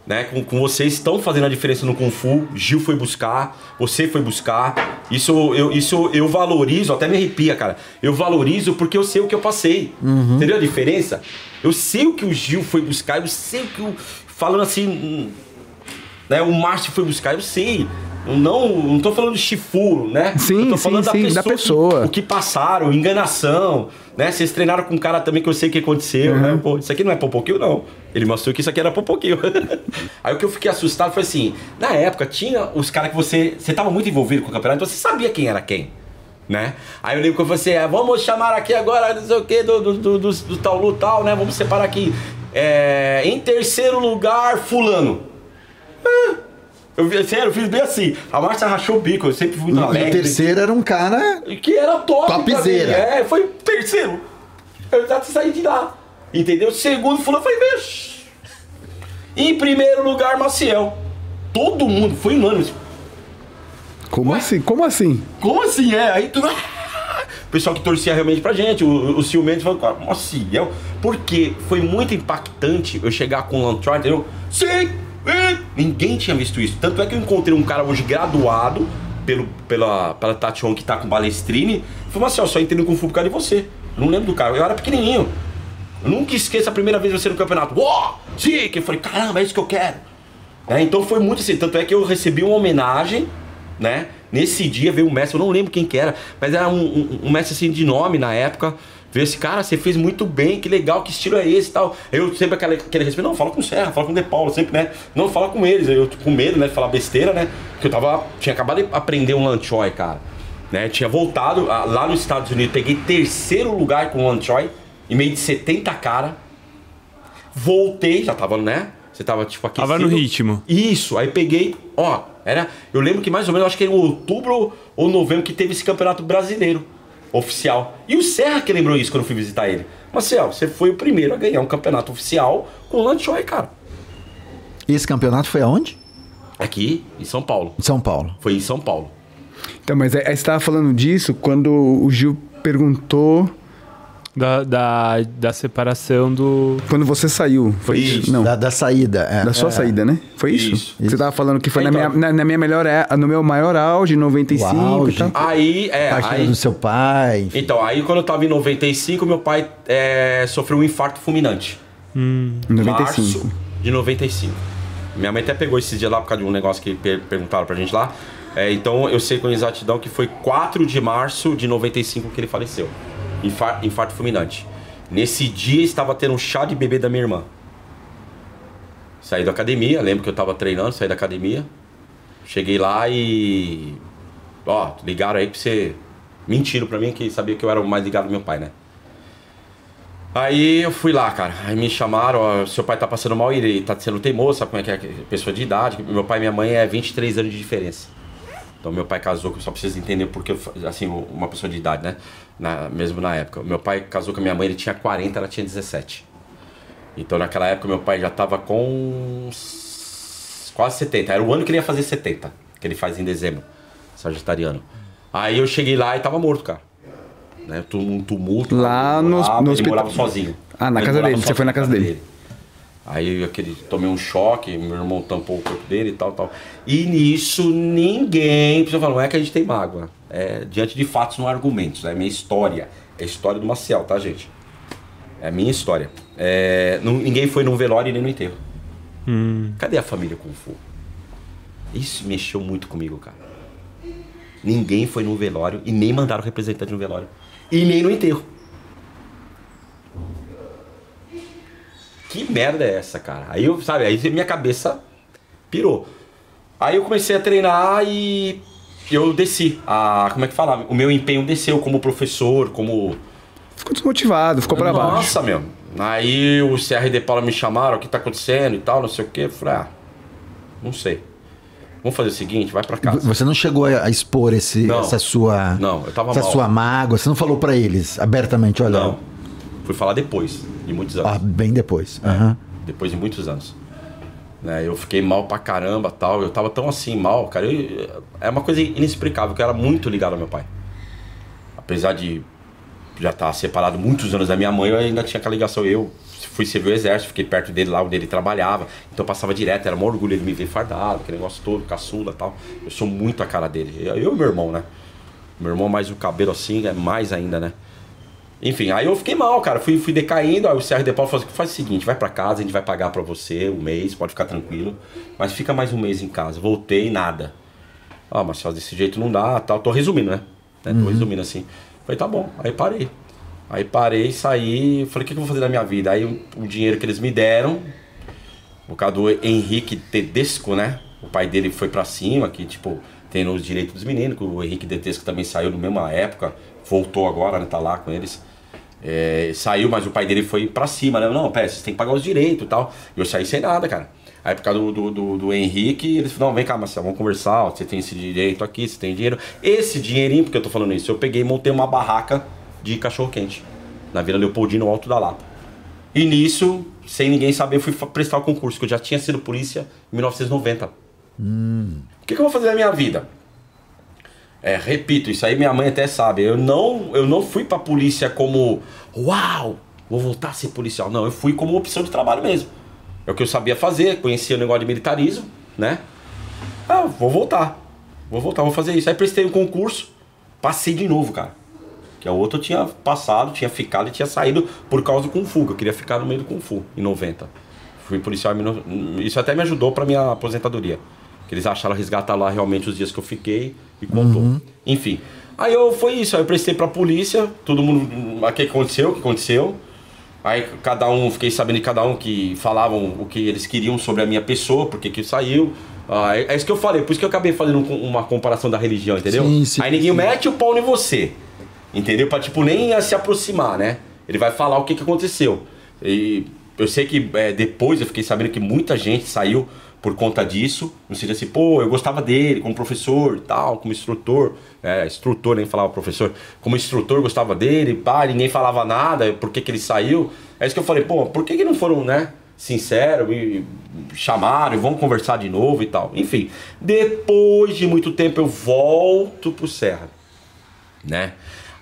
[SPEAKER 4] né? Com, com vocês estão fazendo a diferença no Kung Fu. Gil foi buscar, você foi buscar. Isso eu, isso eu valorizo, até me arrepia, cara. Eu valorizo porque eu sei o que eu passei. Entendeu a diferença? Eu sei o que o Gil foi buscar, eu sei o que o. Falando assim. Né, o Márcio foi buscar, eu sei. Não, não tô falando de chifu, né?
[SPEAKER 3] Sim,
[SPEAKER 4] eu tô
[SPEAKER 3] sim,
[SPEAKER 4] falando
[SPEAKER 3] sim, da
[SPEAKER 4] que-
[SPEAKER 3] pessoa.
[SPEAKER 4] o que passaram, enganação, né? Vocês treinaram com um cara também que eu sei o que aconteceu, né? Pô, isso aqui não é popoquil, não. Ele mostrou que isso aqui era popoquil. Aí o que eu fiquei assustado foi assim, na época tinha os caras que você... Você tava muito envolvido com o campeonato, então você sabia quem era quem, né? Aí eu lembro que eu falei assim, é, vamos chamar aqui agora, não sei o que, do, do, do, do, do tal lu tal, né? Vamos separar aqui. É, em terceiro lugar, fulano. Eu sério, eu fiz bem assim. A Márcia rachou o bico, eu sempre fui muito
[SPEAKER 1] E o
[SPEAKER 4] alegre.
[SPEAKER 1] terceiro era um cara.
[SPEAKER 4] Que era top
[SPEAKER 1] Topzera.
[SPEAKER 4] É, foi terceiro. Eu já saí de lá. Entendeu? Segundo, fulano, foi vixe. Em primeiro lugar, Maciel. Todo mundo, foi unânime.
[SPEAKER 3] Como assim? Como assim?
[SPEAKER 4] Como assim? É, aí tu... O pessoal que torcia realmente pra gente, o, o ciumento falou, cara, Maciel. Porque foi muito impactante eu chegar com o Lantroy, entendeu? Sim! Ninguém tinha visto isso. Tanto é que eu encontrei um cara hoje graduado pelo, pela, pela Tachon que tá com Balestrini. Falei, Maciel, só entendo com Fu por causa de você. Eu não lembro do cara, eu era pequenininho. Eu nunca esqueço a primeira vez você no campeonato. Sim! Que eu falei, caramba, é isso que eu quero. É, então foi muito assim. Tanto é que eu recebi uma homenagem, né? Nesse dia veio um mestre, eu não lembro quem que era, mas era um, um, um mestre assim de nome na época. Esse cara, você fez muito bem, que legal, que estilo é esse e tal. Eu sempre aquele, aquele respeito, não, fala com o Serra, fala com o De Paulo, sempre, né? Não, fala com eles. Eu com medo, né, de falar besteira, né? Porque eu tava. Tinha acabado de aprender um Lanchoy, cara. Né? Tinha voltado lá nos Estados Unidos, peguei terceiro lugar com o Lanchoy, em meio de 70 cara. Voltei, já tava, né? Você tava tipo aqui.
[SPEAKER 2] Tava no ritmo.
[SPEAKER 4] Isso, aí peguei, ó, era. Eu lembro que mais ou menos, acho que era em outubro ou novembro que teve esse campeonato brasileiro oficial. E o Serra que lembrou isso quando eu fui visitar ele. Marcel, você foi o primeiro a ganhar um campeonato oficial com o Lanchoy, cara.
[SPEAKER 1] E esse campeonato foi aonde?
[SPEAKER 4] Aqui em São Paulo.
[SPEAKER 1] Em São Paulo.
[SPEAKER 4] Foi em São Paulo.
[SPEAKER 3] Então, mas aí você estava falando disso quando o Gil perguntou
[SPEAKER 2] Da, da, da separação do.
[SPEAKER 3] quando você saiu. Foi isso?
[SPEAKER 4] Isso.
[SPEAKER 3] Não.
[SPEAKER 1] Da, da saída. é.
[SPEAKER 3] Da sua saída, né? Foi isso?
[SPEAKER 4] Isso.
[SPEAKER 3] Você tava falando que foi na,
[SPEAKER 4] Então-
[SPEAKER 3] minha, na, na minha melhor é- no meu maior auge, 95
[SPEAKER 1] O auge.
[SPEAKER 3] e tal.
[SPEAKER 4] Aí, é, aí,
[SPEAKER 1] do seu pai. enfim.
[SPEAKER 4] Então, aí quando eu tava em 95, meu pai é, sofreu um infarto fulminante.
[SPEAKER 3] Em 95.
[SPEAKER 4] Março de 95. Minha mãe até pegou esse dia lá por causa de um negócio que per perguntaram pra gente lá. É, então eu sei com exatidão que foi 4 de março de 95 que ele faleceu. Infar infarto fulminante. Nesse dia estava tendo um chá de bebê da minha irmã. Saí da academia, lembro que eu tava treinando, saí da academia. Cheguei lá e. Ó, ligaram aí pra você. Mentiram pra mim que sabia que eu era o mais ligado do meu pai, né? Aí eu fui lá, cara. Aí me chamaram, ó, seu pai tá passando mal e ele tá sendo teimoso, sabe como é que é? Pessoa de idade. Meu pai e minha mãe é 23 anos de diferença. Então meu pai casou, só preciso entender porque, eu fa- assim, uma pessoa de idade, né? Na- mesmo na época. Meu pai casou com a minha mãe, ele tinha 40, ela tinha 17. Então naquela época meu pai já tava com quase 70. Era o ano que ele ia fazer 70, que ele faz em dezembro, sagitariano. Aí eu cheguei lá e tava morto, cara. Né? Um tumulto.
[SPEAKER 3] Lá no- no
[SPEAKER 4] ele
[SPEAKER 3] hospital.
[SPEAKER 4] morava sozinho.
[SPEAKER 3] Ah, na
[SPEAKER 4] Ele
[SPEAKER 3] casa dele, você
[SPEAKER 4] sozinho
[SPEAKER 3] foi na casa dele.
[SPEAKER 4] Aí eu aquele, tomei um choque, meu irmão tampou o corpo dele e tal, tal. E nisso ninguém. Você fala, não é que a gente tem mágoa. É diante de fatos, não argumentos. É minha história. É a história do Maciel, tá, gente? É a minha história. É, não- ninguém foi num velório e nem no enterro. Cadê a família Kung Fu? Isso mexeu muito comigo, cara. Ninguém foi num velório e nem mandaram representante no velório. E nem no enterro. Que merda é essa, cara? Aí eu, sabe, aí minha cabeça pirou. Aí eu comecei a treinar e eu desci. A, como é que fala? O meu empenho desceu como professor, como.
[SPEAKER 3] Ficou desmotivado, ficou pra baixo.
[SPEAKER 4] Nossa, meu. Aí o CR de Paula me chamaram, o que tá acontecendo e tal, não sei o quê. Eu falei, ah, não sei. Vamos fazer o seguinte, vai pra casa.
[SPEAKER 1] Você não chegou a expor esse,
[SPEAKER 4] Não.
[SPEAKER 1] essa sua,
[SPEAKER 4] Não, eu tava
[SPEAKER 1] essa
[SPEAKER 4] mal.
[SPEAKER 1] sua mágoa. Você não falou pra eles abertamente, olha,
[SPEAKER 4] Não. Fui falar depois, de muitos anos.
[SPEAKER 1] ah, bem depois. Aham.
[SPEAKER 4] Depois de muitos anos. Né, eu fiquei mal pra caramba tal. Eu tava tão assim mal, cara. eu- é uma coisa inexplicável, que eu era muito ligado ao meu pai. Apesar de já estar separado muitos anos da minha mãe, eu ainda tinha aquela ligação. Eu fui servir o exército, fiquei perto dele lá onde ele trabalhava. Então eu passava direto, era um orgulho ele me ver fardado, aquele negócio todo, caçula tal. Eu sou muito a cara dele. Eu e meu irmão, né? Meu irmão mais o cabelo assim, é mais ainda, né? Enfim, aí eu fiquei mal, cara. Fui, fui decaindo. Aí o CR de Paulo falou assim: faz o seguinte, vai pra casa, a gente vai pagar pra você um mês, pode ficar tranquilo. Mas fica mais um mês em casa. Voltei, nada. Ah, Marcelo, desse jeito não dá, tal. Tô resumindo, né? Né, Tô resumindo assim. Falei, tá bom. Aí parei. Aí parei, saí. Falei, o que, que eu vou fazer na minha vida? Aí o, dinheiro que eles me deram, o cara do Henrique Tedesco, né? O pai dele foi pra cima, que tipo, tem os direitos dos meninos, que o Henrique Tedesco também saiu na mesma época, voltou agora, né? Tá lá com eles. É, saiu, mas o pai dele foi pra cima, né? Não, pera, vocês têm que pagar os direitos e tal. E eu saí sem nada, cara. Aí por causa do, do, do, do Henrique, eles falaram, não, vem cá, Marcelo, vamos conversar, ó, você tem esse direito aqui, você tem dinheiro. Esse dinheirinho, porque eu tô falando isso, eu peguei e montei uma barraca de cachorro-quente na Vila Leopoldina, no Alto da Lapa. E nisso, sem ninguém saber, eu fui prestar o concurso, que eu já tinha sido polícia em 1990. O que, que eu vou fazer na minha vida? É, repito, isso aí minha mãe até sabe. Eu não, eu não fui pra polícia como, uau, vou voltar a ser policial. Não, eu fui como opção de trabalho mesmo. É o que eu sabia fazer, conhecia o negócio de militarismo, né? Ah, vou voltar. Vou voltar, vou fazer isso. Aí prestei o concurso, passei de novo, cara. Que a outra eu tinha passado, tinha ficado e tinha saído por causa do Kung Fu, que eu queria ficar no meio do Kung Fu, em 90. Fui policial em 19... Isso até me ajudou pra minha aposentadoria. Que eles acharam resgatar lá realmente os dias que eu fiquei e contou. Enfim. Aí eu foi isso, aí eu prestei pra polícia, todo mundo. O que aconteceu? O que aconteceu? Aí cada um, fiquei sabendo de cada um que falavam o que eles queriam sobre a minha pessoa, porque que saiu. Ah, é, é isso que eu falei, por isso que eu acabei fazendo um- uma comparação da religião, entendeu?
[SPEAKER 1] Sim, sim,
[SPEAKER 4] Aí ninguém
[SPEAKER 1] sim.
[SPEAKER 4] mete o pau em você. Entendeu? Pra tipo nem se aproximar, né? Ele vai falar o que, que aconteceu. E eu sei que é, depois eu fiquei sabendo que muita gente saiu por conta disso. No sentido assim, pô, eu gostava dele como professor e tal, como instrutor. É, instrutor, nem falava professor. Como instrutor, gostava dele, pá, ninguém falava nada, por que, que ele saiu. É isso que eu falei, pô, por que, que não foram, né? Sincero, me chamaram e vamos conversar de novo e tal. Enfim, depois de muito tempo eu volto pro Serra né?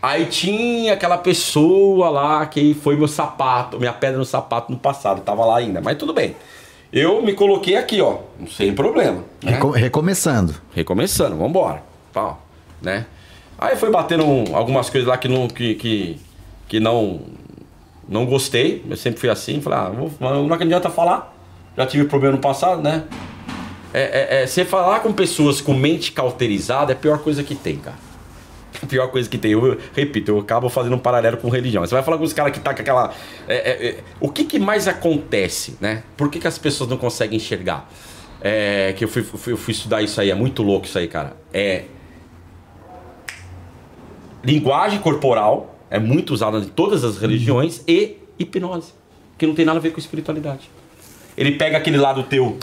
[SPEAKER 4] Aí tinha aquela pessoa lá que foi meu sapato, minha pedra no sapato no passado, tava lá ainda, mas tudo bem. Eu me coloquei aqui, ó, sem problema. Né?
[SPEAKER 1] Reco- recomeçando.
[SPEAKER 4] Recomeçando, vambora. Pau, né? Aí foi batendo um- algumas coisas lá que não, que, que, que não, não gostei. Eu sempre fui assim, falei, ah, vou, não adianta falar. Já tive problema no passado, né? É, é, é, você falar com pessoas com mente cauterizada é a pior coisa que tem, cara. A pior coisa que tem, eu repito, eu acabo fazendo um paralelo com religião. Você vai falar com os caras que tá com aquela. é, é, é, o que, que mais acontece, né? Por que, que as pessoas não conseguem enxergar? É, que eu fui, fui- eu fui estudar isso aí, é muito louco isso aí, cara. É. Linguagem corporal é muito usada em todas as religiões e hipnose, que não tem nada a ver com espiritualidade. Ele pega aquele lado teu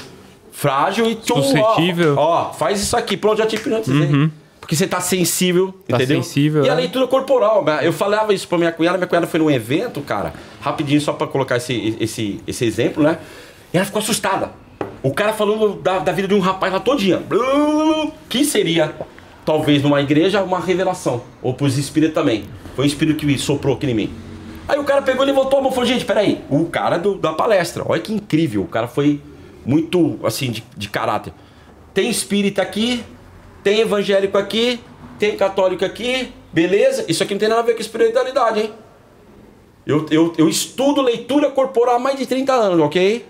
[SPEAKER 4] frágil e tchum, ó,
[SPEAKER 2] Suscetível.
[SPEAKER 4] Ó, faz isso aqui, pronto, já te hipnotizei. Porque você tá sensível,
[SPEAKER 2] Tá
[SPEAKER 4] entendeu?
[SPEAKER 2] sensível,
[SPEAKER 4] e a
[SPEAKER 2] é.
[SPEAKER 4] leitura corporal, eu falava isso pra minha cunhada, minha cunhada foi num evento, cara, rapidinho só pra colocar esse, esse, esse exemplo, né? E ela ficou assustada. O cara falando da, da vida de um rapaz lá todinha. Que seria, talvez, numa igreja, uma revelação. Ou pros espíritos também. Foi um espírito que soprou aqui em mim. Aí o cara pegou e levantou a mão e falou, gente, peraí. O cara do, da palestra. Olha que incrível. O cara foi muito, assim, de, de caráter. Tem espírita aqui, tem evangélico aqui, tem católico aqui, beleza? Isso aqui não tem nada a ver com espiritualidade, hein? Eu, eu, eu estudo leitura corporal há mais de 30 anos, ok?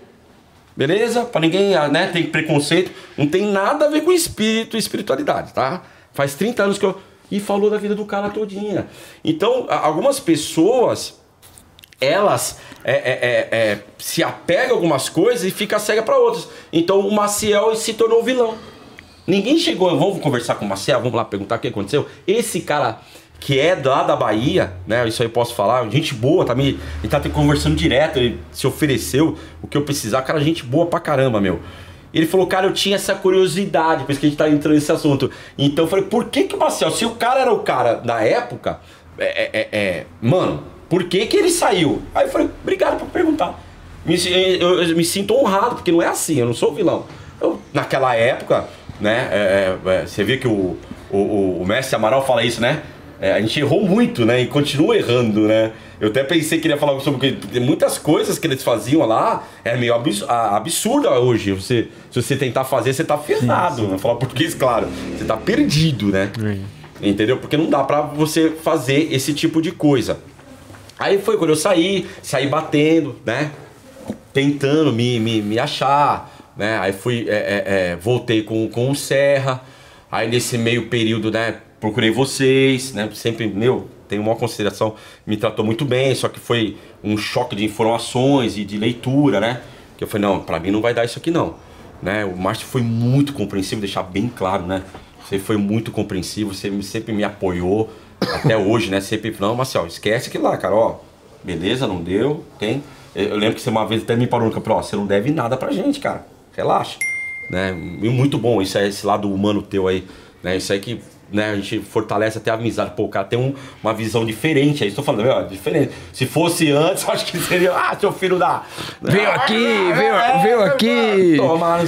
[SPEAKER 4] Beleza? Pra ninguém, ah, né, tem preconceito. Não tem nada a ver com espírito e espiritualidade, tá? Faz 30 anos que eu. E falou da vida do cara todinha. Então, algumas pessoas, elas é, é, é, é, se apegam a algumas coisas e fica cega para outras. Então, o Maciel se tornou vilão. Ninguém chegou, vamos conversar com o Marcel, vamos lá perguntar o que aconteceu. Esse cara que é lá da Bahia, né? Isso aí eu posso falar, gente boa, tá me, ele tá conversando direto, ele se ofereceu o que eu precisar, cara, gente boa pra caramba, meu. Ele falou, cara, eu tinha essa curiosidade, por isso que a gente tá entrando nesse assunto. Então eu falei, por que que o Marcel, se o cara era o cara da época, é, é, é, mano, por que que ele saiu? Aí eu falei, obrigado por perguntar. Me, eu, eu me sinto honrado, porque não é assim, eu não sou vilão. Eu, naquela época, né, é, é, é, você vê que o, o, o Mestre Amaral fala isso, né? É, a gente errou muito, né? E continua errando, né? Eu até pensei que ele ia falar sobre muitas coisas que eles faziam lá é meio absurda hoje. Você, se você tentar fazer, você tá ferrado. Né? Falar português, claro. Você tá perdido, né? Entendeu? Porque não dá pra você fazer esse tipo de coisa. Aí foi quando eu saí, saí batendo, né? Tentando me, me, me achar, né? Aí fui, é, é, é, voltei com, com o Serra. Aí nesse meio período, né? procurei vocês, né? Sempre, meu, tenho uma consideração, me tratou muito bem, só que foi um choque de informações e de leitura, né? Que eu falei, não, pra mim não vai dar isso aqui não. Né? O Márcio foi muito compreensivo, deixar bem claro, né? Você foi muito compreensivo, você sempre me apoiou, até hoje, né? Sempre, não, Marcel, esquece aquilo lá, cara, ó, beleza, não deu, tem. Eu lembro que você uma vez até me parou no campo, ó, você não deve nada pra gente, cara, relaxa, né? E muito bom, isso é esse lado humano teu aí, né? Isso aí que né? A gente fortalece até a amizade. Pô, o cara tem um, uma visão diferente. Aí estou falando, meu, diferente. Se fosse antes, eu acho que seria, ah, seu filho da.
[SPEAKER 3] Veio aqui, veio, é, veio aqui.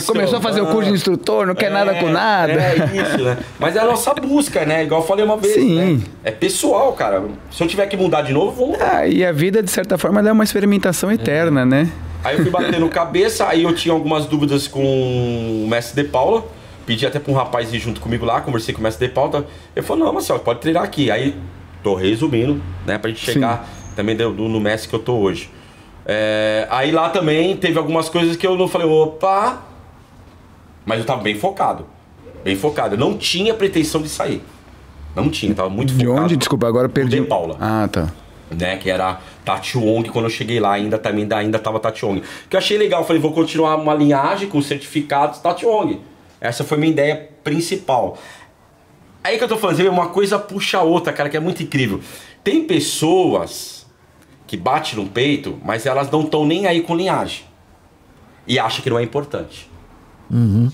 [SPEAKER 3] Começou a fazer o curso de instrutor, não quer é, nada com nada.
[SPEAKER 4] É isso, né? Mas é a nossa busca, né? Igual eu falei uma vez. Sim. Né? É pessoal, cara. Se eu tiver que mudar de novo, vamos.
[SPEAKER 3] Ah, e a vida, de certa forma, é uma experimentação eterna, né?
[SPEAKER 4] Aí eu fui batendo cabeça, aí eu tinha algumas dúvidas com o mestre de Paula. Pedi até pra um rapaz ir junto comigo lá, conversei com o mestre de pauta. Ele falou, não, Marcelo, pode treinar aqui. Aí, tô resumindo, né, pra gente chegar Sim. também do, no mestre que eu tô hoje. É, aí lá também teve algumas coisas que eu não falei, opa, mas eu tava bem focado. Bem focado. Eu não tinha pretensão de sair. Não tinha, tava muito
[SPEAKER 3] de focado. De onde? Desculpa, agora perdi.
[SPEAKER 4] De Paula.
[SPEAKER 3] Ah, tá.
[SPEAKER 4] Né, que era Tati Wong, quando eu cheguei lá, ainda também ainda tava Tati Wong. Que eu achei legal, eu falei, vou continuar uma linhagem com certificados Tati Wong. Essa foi minha ideia principal. Aí que eu tô falando, uma coisa puxa a outra, cara, que é muito incrível. Tem pessoas que batem no peito, mas elas não estão nem aí com linhagem. E acham que não é importante.
[SPEAKER 1] Uhum.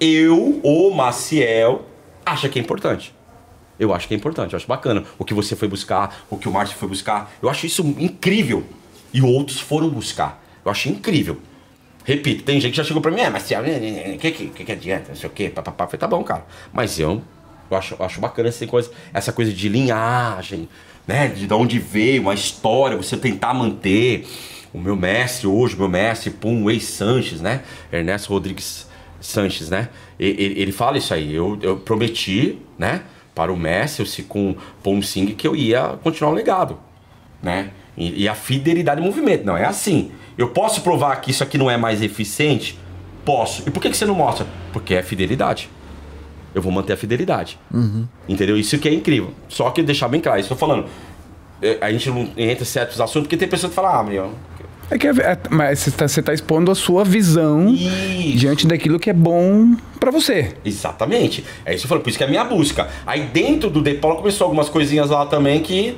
[SPEAKER 4] Eu, o Maciel, acha que é importante. Eu acho que é importante, eu acho bacana. O que você foi buscar, o que o Márcio foi buscar. Eu acho isso incrível. E outros foram buscar. Eu acho incrível. Repito, tem gente que já chegou pra mim, é, mas o que, que, que adianta, não sei o quê, papapá. Falei, tá bom, cara. Mas eu, eu acho, eu acho bacana essa coisa, essa coisa de linhagem, né? De, de onde veio, uma história, você tentar manter. O meu mestre hoje, meu mestre, Pum Wei Sanches, né? Ernesto Rodrigues Sanches, né? Ele, ele fala isso aí. Eu, eu prometi, né? Para o mestre, o Sikun Pum Singh, que eu ia continuar o legado, né? E, e a fidelidade do movimento. Não é assim. Eu posso provar que isso aqui não é mais eficiente? Posso. E por que, que você não mostra? Porque é fidelidade. Eu vou manter a fidelidade.
[SPEAKER 1] Uhum.
[SPEAKER 4] Entendeu? Isso que é incrível. Só que deixar bem claro, estou falando. É, a gente não entra em certos assuntos porque tem pessoas que falam, ah, meu.
[SPEAKER 3] É que é, é, mas você está tá expondo a sua visão isso. diante daquilo que é bom para você.
[SPEAKER 4] Exatamente. É isso que eu falo, por isso que é a minha busca. Aí dentro do Depolo começou algumas coisinhas lá também que.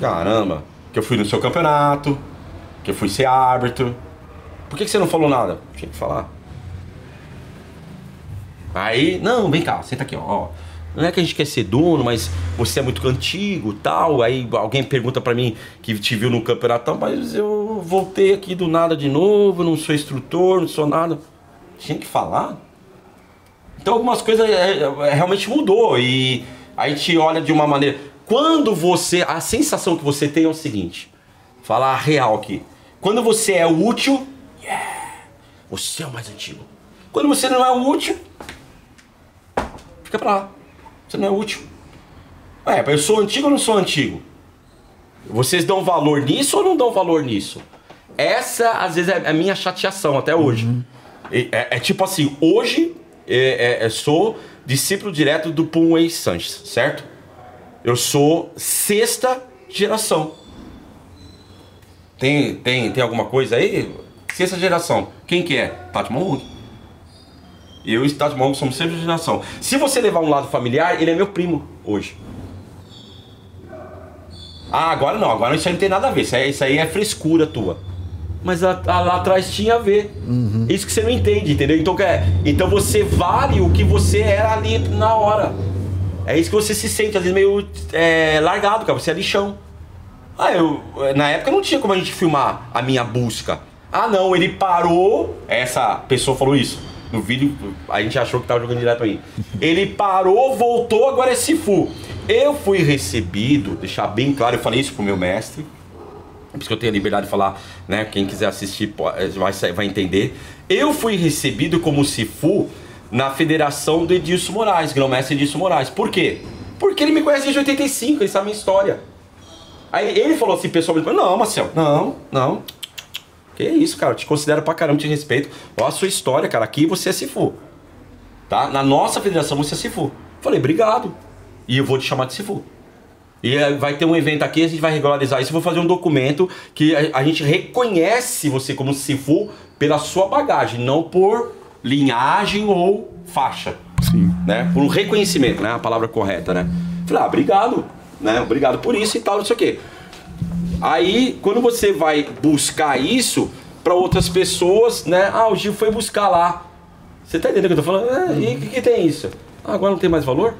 [SPEAKER 4] Caramba que eu fui no seu campeonato, que eu fui ser árbitro. Por que, que você não falou nada? Tinha que falar. Aí, não, vem cá, senta aqui, ó. Não é que a gente quer ser dono, mas você é muito antigo tal. Aí alguém pergunta para mim que te viu no campeonato mas eu voltei aqui do nada de novo, não sou instrutor, não sou nada. Tinha que falar. Então algumas coisas é, é, realmente mudou e aí te olha de uma maneira. Quando você. A sensação que você tem é o seguinte: falar real aqui. Quando você é útil, yeah, você é o mais antigo. Quando você não é útil, fica pra lá. Você não é útil. É, eu sou antigo ou não sou antigo? Vocês dão valor nisso ou não dão valor nisso? Essa, às vezes, é a minha chateação até hoje. Uhum. É, é, tipo assim, hoje é, é, é sou discípulo direto do Pum Wei Sanches, certo? Eu sou sexta geração. Tem, tem, tem alguma coisa aí? Sexta geração. Quem que é? Tati Mahmoud. Eu e o Tati Mongo somos sempre de geração. Se você levar um lado familiar, ele é meu primo hoje. Ah, agora não, agora isso aí não tem nada a ver. Isso aí, isso aí é frescura tua. Mas a- a- lá atrás tinha a ver. Isso que você não entende, entendeu? Então, é, então você vale o que você era ali na hora. É isso que você se sente, às vezes, meio é, largado, cara. Você é lixão. Ah, eu. Na época não tinha como a gente filmar a minha busca. Ah, não, ele parou. Essa pessoa falou isso. No vídeo, a gente achou que tava jogando direto aí. Ele parou, voltou, agora é Sifu. Eu fui recebido, deixar bem claro, eu falei isso pro meu mestre. Por isso que eu tenho a liberdade de falar, né? Quem quiser assistir eh, vai, vai entender. Eu fui recebido como Sifu na federação do Edilson Moraes, grão-mestre Edilson Moraes. Por quê? Porque ele me conhece desde 85, ele sabe a minha história. Aí ele falou assim pessoalmente, não, Marcel, não, não. Que isso, cara, eu te considero pra caramba, te respeito. Olha a sua história, cara, aqui você é Sifu. Tá? Na nossa federação você é Sifu. Falei, obrigado. E eu vou te chamar de Sifu. E vai ter um evento aqui, a gente vai regularizar isso. Eu vou fazer um documento que a, a gente reconhece você como Sifu pela sua bagagem, não por linhagem ou faixa.
[SPEAKER 3] Sim.
[SPEAKER 4] Né? Por um reconhecimento, né? A palavra correta, né? Falei, ah, obrigado. Né? Obrigado por isso e tal, não sei o quê. Aí, quando você vai buscar isso para outras pessoas, né? Ah, o Gil foi buscar lá. Você tá entendendo o que eu tô falando? É, e o que, que tem isso? Ah, agora não tem mais valor?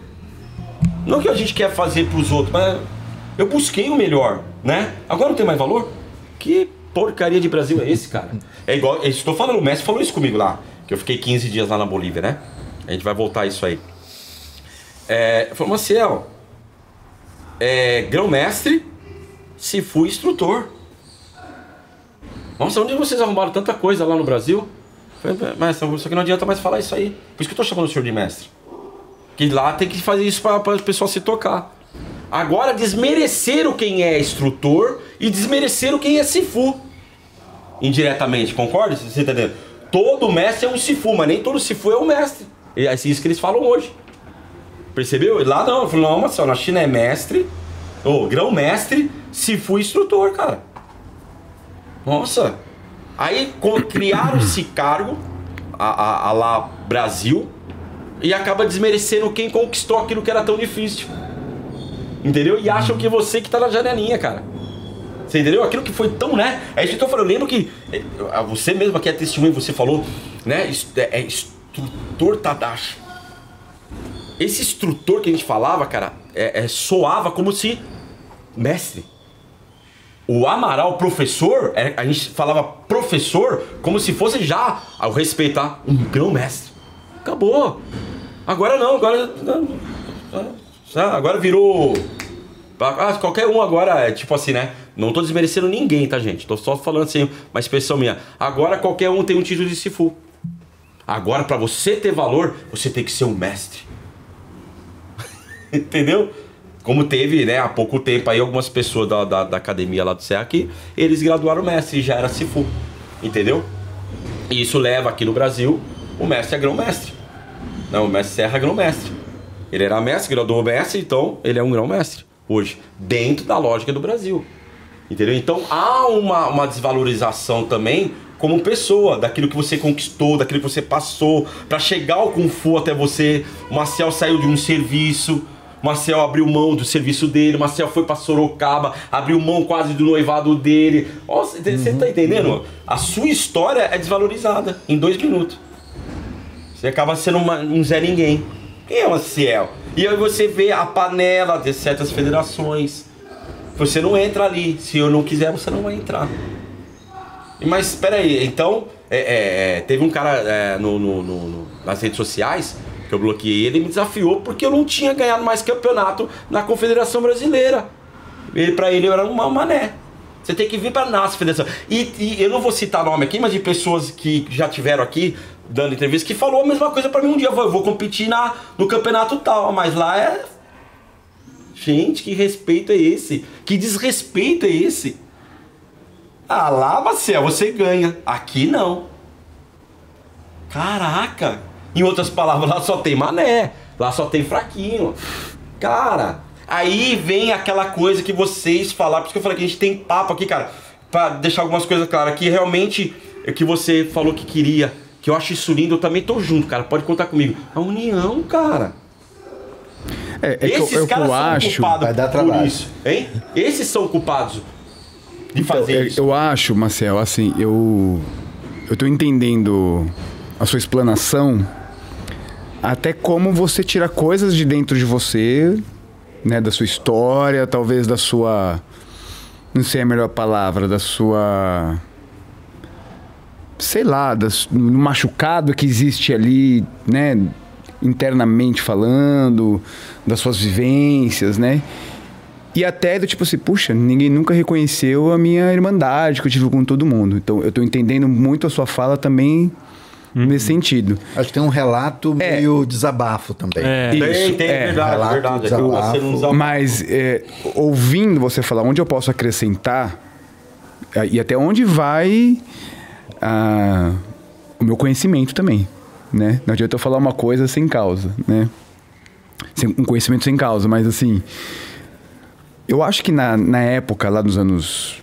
[SPEAKER 4] Não que a gente quer fazer pros outros, mas eu busquei o melhor, né? Agora não tem mais valor? Que porcaria de Brasil é esse, cara? É igual, estou falando, o Messi falou isso comigo lá, que eu fiquei 15 dias lá na Bolívia, né? A gente vai voltar isso aí. É, falou, Maciel, é, grão-mestre, se fui instrutor. Nossa, onde vocês arrumaram tanta coisa lá no Brasil? Falei, mestre, só que não adianta mais falar isso aí. Por isso que eu tô chamando o senhor de mestre. Que lá tem que fazer isso para o pessoal se tocar. Agora, desmereceram quem é instrutor e desmereceram quem é Sifu. Indiretamente, concorda? Você tá entendendo? Todo mestre é um Sifu, mas nem todo Sifu é um mestre. É isso que eles falam hoje. Percebeu? Lá não, falei, não, Marcelo, na China é mestre, ou grão-mestre, Sifu instrutor, cara. Nossa. Aí criaram esse cargo, a, a- a lá Brasil, e acaba desmerecendo quem conquistou aquilo que era tão difícil. Entendeu? E acham que você que tá na janelinha, cara. Você entendeu? Aquilo que foi tão, né? É isso que eu tô falando. Eu lembro que eh, você mesmo aqui é testemunho, você falou, né? É, é instrutor Tadashi. Esse instrutor que a gente falava, cara, é, é, soava como se mestre. O Amaral, professor, é, a gente falava professor como se fosse já, ao respeitar, um grão-mestre. Acabou. Agora não, agora. ah, Agora virou. Ah, qualquer um agora é tipo assim, né? Não tô desmerecendo ninguém, tá, gente? Tô só falando assim, uma expressão minha. Agora qualquer um tem um título de Sifu. Agora, pra você ter valor, você tem que ser um mestre. Entendeu? Como teve, né, há pouco tempo aí, algumas pessoas da, da, da academia lá do Serra que eles graduaram mestre e já era Sifu. Entendeu? E isso leva aqui no Brasil, o mestre é grão-mestre. Não, o mestre Serra é grão-mestre. Ele era mestre, graduou mestre, então ele é um grão-mestre hoje, dentro da lógica do Brasil. Entendeu? Então há uma, uma desvalorização também como pessoa, daquilo que você conquistou, daquilo que você passou, para chegar ao Kung Fu até você. O Marcel saiu de um serviço, Marcel abriu mão do serviço dele, Marcel foi para Sorocaba, abriu mão quase do noivado dele. Você tá entendendo? A sua história é desvalorizada em dois minutos. Você acaba sendo uma- um Zé Ninguém. Quem é o Maciel? E aí você vê a panela de certas federações. Você não entra ali. Se eu não quiser, você não vai entrar. Mas espera aí, então é, é, é, teve um cara é, no- no- no- nas redes sociais que eu bloqueei ele me desafiou porque eu não tinha ganhado mais campeonato na Confederação Brasileira. Ele, pra ele eu era uma mané. Você tem que vir pra nossa federação. E, e eu não vou citar nome aqui, mas de pessoas que já tiveram aqui dando entrevista que falou a mesma coisa pra mim um dia. Eu vou, eu vou competir na, no campeonato tal, mas lá é. Gente, que respeito é esse? Que desrespeito é esse? Ah, lá, Marcel, você ganha. Aqui não. Caraca! Em outras palavras, lá só tem mané. Lá só tem fraquinho. Cara, aí vem aquela coisa que vocês falaram. Por isso que eu falei que a gente tem papo aqui, cara. Pra deixar algumas coisas claras. Que realmente, o que você falou que queria que eu acho isso lindo, eu também tô junto, cara. Pode contar comigo. A união, cara.
[SPEAKER 3] É, é que eu,
[SPEAKER 4] Esses
[SPEAKER 3] eu,
[SPEAKER 4] caras
[SPEAKER 3] eu
[SPEAKER 4] são
[SPEAKER 3] acho.
[SPEAKER 4] culpados
[SPEAKER 1] Vai dar
[SPEAKER 4] por
[SPEAKER 1] trabalho.
[SPEAKER 4] isso, hein? Esses são culpados de fazer
[SPEAKER 3] eu,
[SPEAKER 4] isso.
[SPEAKER 3] eu acho, Marcel, assim, eu. Eu tô entendendo a sua explanação. Até como você tira coisas de dentro de você, né? Da sua história, talvez da sua. Não sei a melhor palavra, da sua. Sei lá, no machucado que existe ali, né? Internamente falando, das suas vivências, né? E até do tipo assim, puxa, ninguém nunca reconheceu a minha irmandade que eu tive com todo mundo. Então eu tô entendendo muito a sua fala também nesse sentido.
[SPEAKER 1] Acho que tem um relato
[SPEAKER 3] É.
[SPEAKER 1] meio desabafo também.
[SPEAKER 2] É.
[SPEAKER 3] Isso,
[SPEAKER 4] Tem, tem,
[SPEAKER 3] é,
[SPEAKER 4] verdade,
[SPEAKER 1] relato,
[SPEAKER 4] verdade. É
[SPEAKER 1] desabafo.
[SPEAKER 4] você não desabafo.
[SPEAKER 3] Mas é, ouvindo você falar onde eu posso acrescentar é, e até onde vai ah, o meu conhecimento também, né? Não adianta eu falar uma coisa sem causa, né? Sem, um conhecimento sem causa, mas assim... Eu acho que na, na época, lá nos anos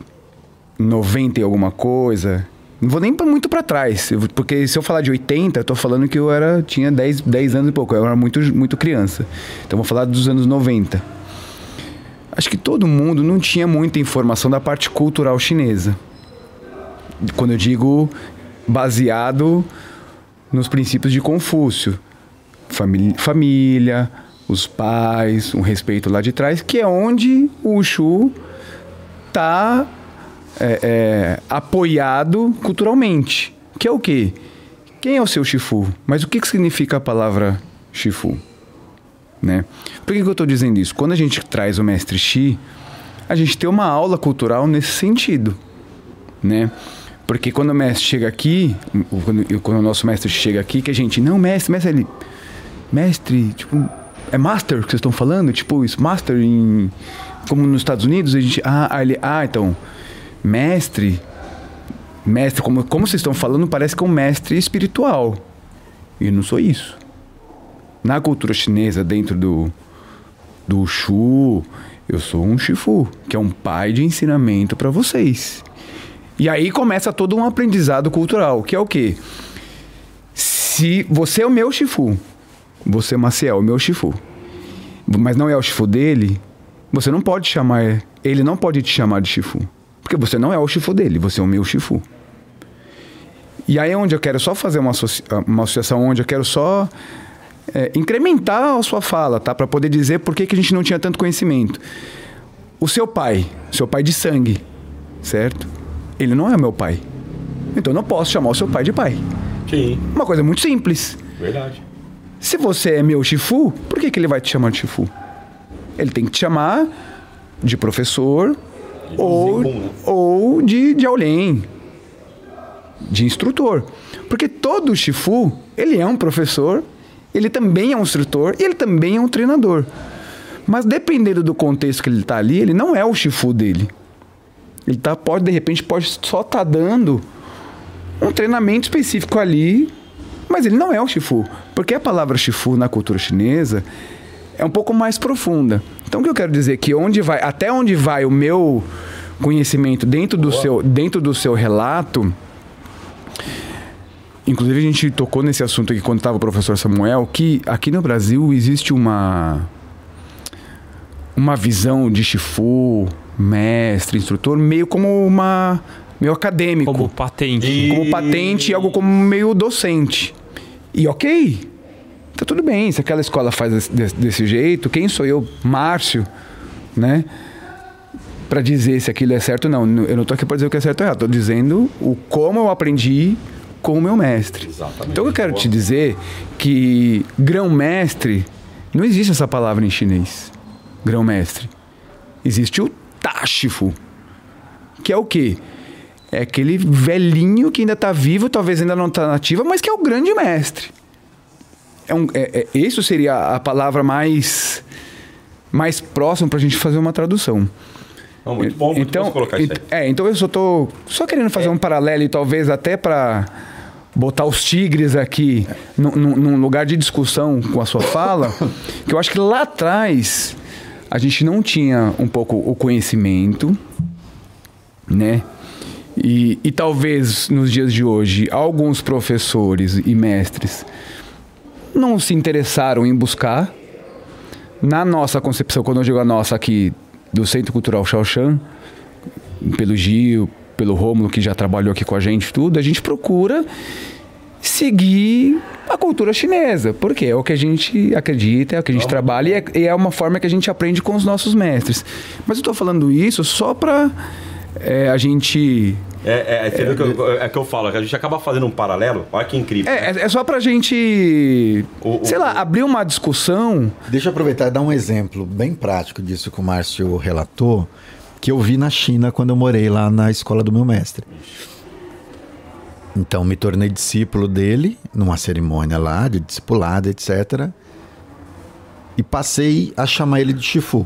[SPEAKER 3] 90 e alguma coisa... Não vou nem muito para trás, porque se eu falar de 80, eu tô falando que eu era tinha 10, 10 anos e pouco, eu era muito, muito criança. Então vou falar dos anos 90. Acho que todo mundo não tinha muita informação da parte cultural chinesa. Quando eu digo baseado nos princípios de Confúcio. Família, família, os pais, um respeito lá de trás, que é onde o Ushu tá é, é, apoiado culturalmente. Que é o quê? Quem é o seu Shifu? Mas o que, que significa a palavra Shifu? Né? Por que, que eu estou dizendo isso? Quando a gente traz o mestre Shi, a gente tem uma aula cultural nesse sentido, né? Porque quando o mestre chega aqui, quando, quando o nosso mestre chega aqui, que a gente, não, mestre, mestre, ele, mestre, tipo, é master que vocês estão falando? Tipo, isso, master em, como nos Estados Unidos, a gente, ah, ele, ah, então, mestre, mestre, como, como vocês estão falando, parece que é um mestre espiritual. E não sou isso na cultura chinesa, dentro do, do Shu, eu sou um Shifu, que é um pai de ensinamento para vocês. E aí começa todo um aprendizado cultural, que é o quê? Se você é o meu Shifu, você, Maciel, é o meu Shifu, mas não é o Shifu dele, você não pode chamar, ele não pode te chamar de Shifu, porque você não é o Shifu dele, você é o meu Shifu. E aí é onde eu quero só fazer uma, associ- uma associação, onde eu quero só é, incrementar a sua fala, tá? Para poder dizer por que, que a gente não tinha tanto conhecimento. O seu pai, seu pai de sangue, certo? Ele não é meu pai. Então eu não posso chamar o seu pai de pai.
[SPEAKER 4] Sim,
[SPEAKER 3] Uma coisa muito simples.
[SPEAKER 4] verdade.
[SPEAKER 3] Se você é meu Shifu, por que, que ele vai te chamar de Shifu? Ele tem que te chamar de professor ou,
[SPEAKER 4] né?
[SPEAKER 3] ou de, de Aulém, de instrutor. Porque todo Shifu, ele é um professor, ele também é um instrutor e ele também é um treinador. Mas dependendo do contexto que ele está ali, ele não é o Shifu dele. Ele tá, pode, de repente, pode só estar dando um treinamento específico ali, mas ele não é o Shifu. Porque a palavra Shifu na cultura chinesa é um pouco mais profunda. Então o que eu quero dizer é que onde vai, até onde vai o meu conhecimento dentro do seu, dentro do seu relato, inclusive a gente tocou nesse assunto aqui quando estava o professor Samuel, que aqui no Brasil existe uma uma visão de Shifu, mestre, instrutor, meio como uma meio acadêmico
[SPEAKER 2] Como patente.
[SPEAKER 4] E-
[SPEAKER 3] como patente e algo como meio docente. E ok, tá tudo bem. Se aquela escola faz desse, desse- jeito, quem sou eu, Márcio, né? Pra dizer se aquilo é certo ou não. Eu não tô aqui pra dizer o que é certo ou errado. Tô dizendo o como eu aprendi com o meu mestre.
[SPEAKER 4] Exatamente.
[SPEAKER 3] Então eu quero te dizer que grão-mestre, não existe essa palavra em chinês. Grão-mestre. Existe o Tashifu, que é o quê? É aquele velhinho que ainda está vivo, talvez ainda não está nativa, mas que é o grande mestre. É um, é, é, isso seria a palavra mais, mais próxima para a gente fazer uma tradução.
[SPEAKER 4] Não, muito bom, muito
[SPEAKER 3] então,
[SPEAKER 4] colocar isso aí.
[SPEAKER 3] É, então eu só tô só querendo fazer um paralelo e talvez até para botar os tigres aqui num, num- num lugar de discussão com a sua fala, que eu acho que lá atrás a gente não tinha um pouco o conhecimento, né? E, e talvez nos dias de hoje, alguns professores e mestres não se interessaram em buscar. Na nossa concepção, quando eu digo a nossa aqui do Centro Cultural Shaoshan, pelo Gil, pelo Rômulo, que já trabalhou aqui com a gente, tudo, a gente procura seguir a cultura chinesa, porque é o que a gente acredita, é o que a gente trabalha e é, e é uma forma que a gente aprende com os nossos mestres. Mas eu estou falando isso só para é, a gente
[SPEAKER 4] É, é, entendeu que eu, é que eu falo, que a gente acaba fazendo um paralelo. Olha que incrível.
[SPEAKER 3] É, é- é só pra gente,
[SPEAKER 4] O- o-
[SPEAKER 3] sei lá, abrir uma discussão.
[SPEAKER 1] Deixa eu aproveitar e dar um exemplo bem prático disso que o Márcio relatou, que eu vi na China quando eu morei lá na escola do meu mestre. Então, me tornei discípulo dele numa cerimônia lá de discipulado, etc. E passei a chamar ele de Shifu.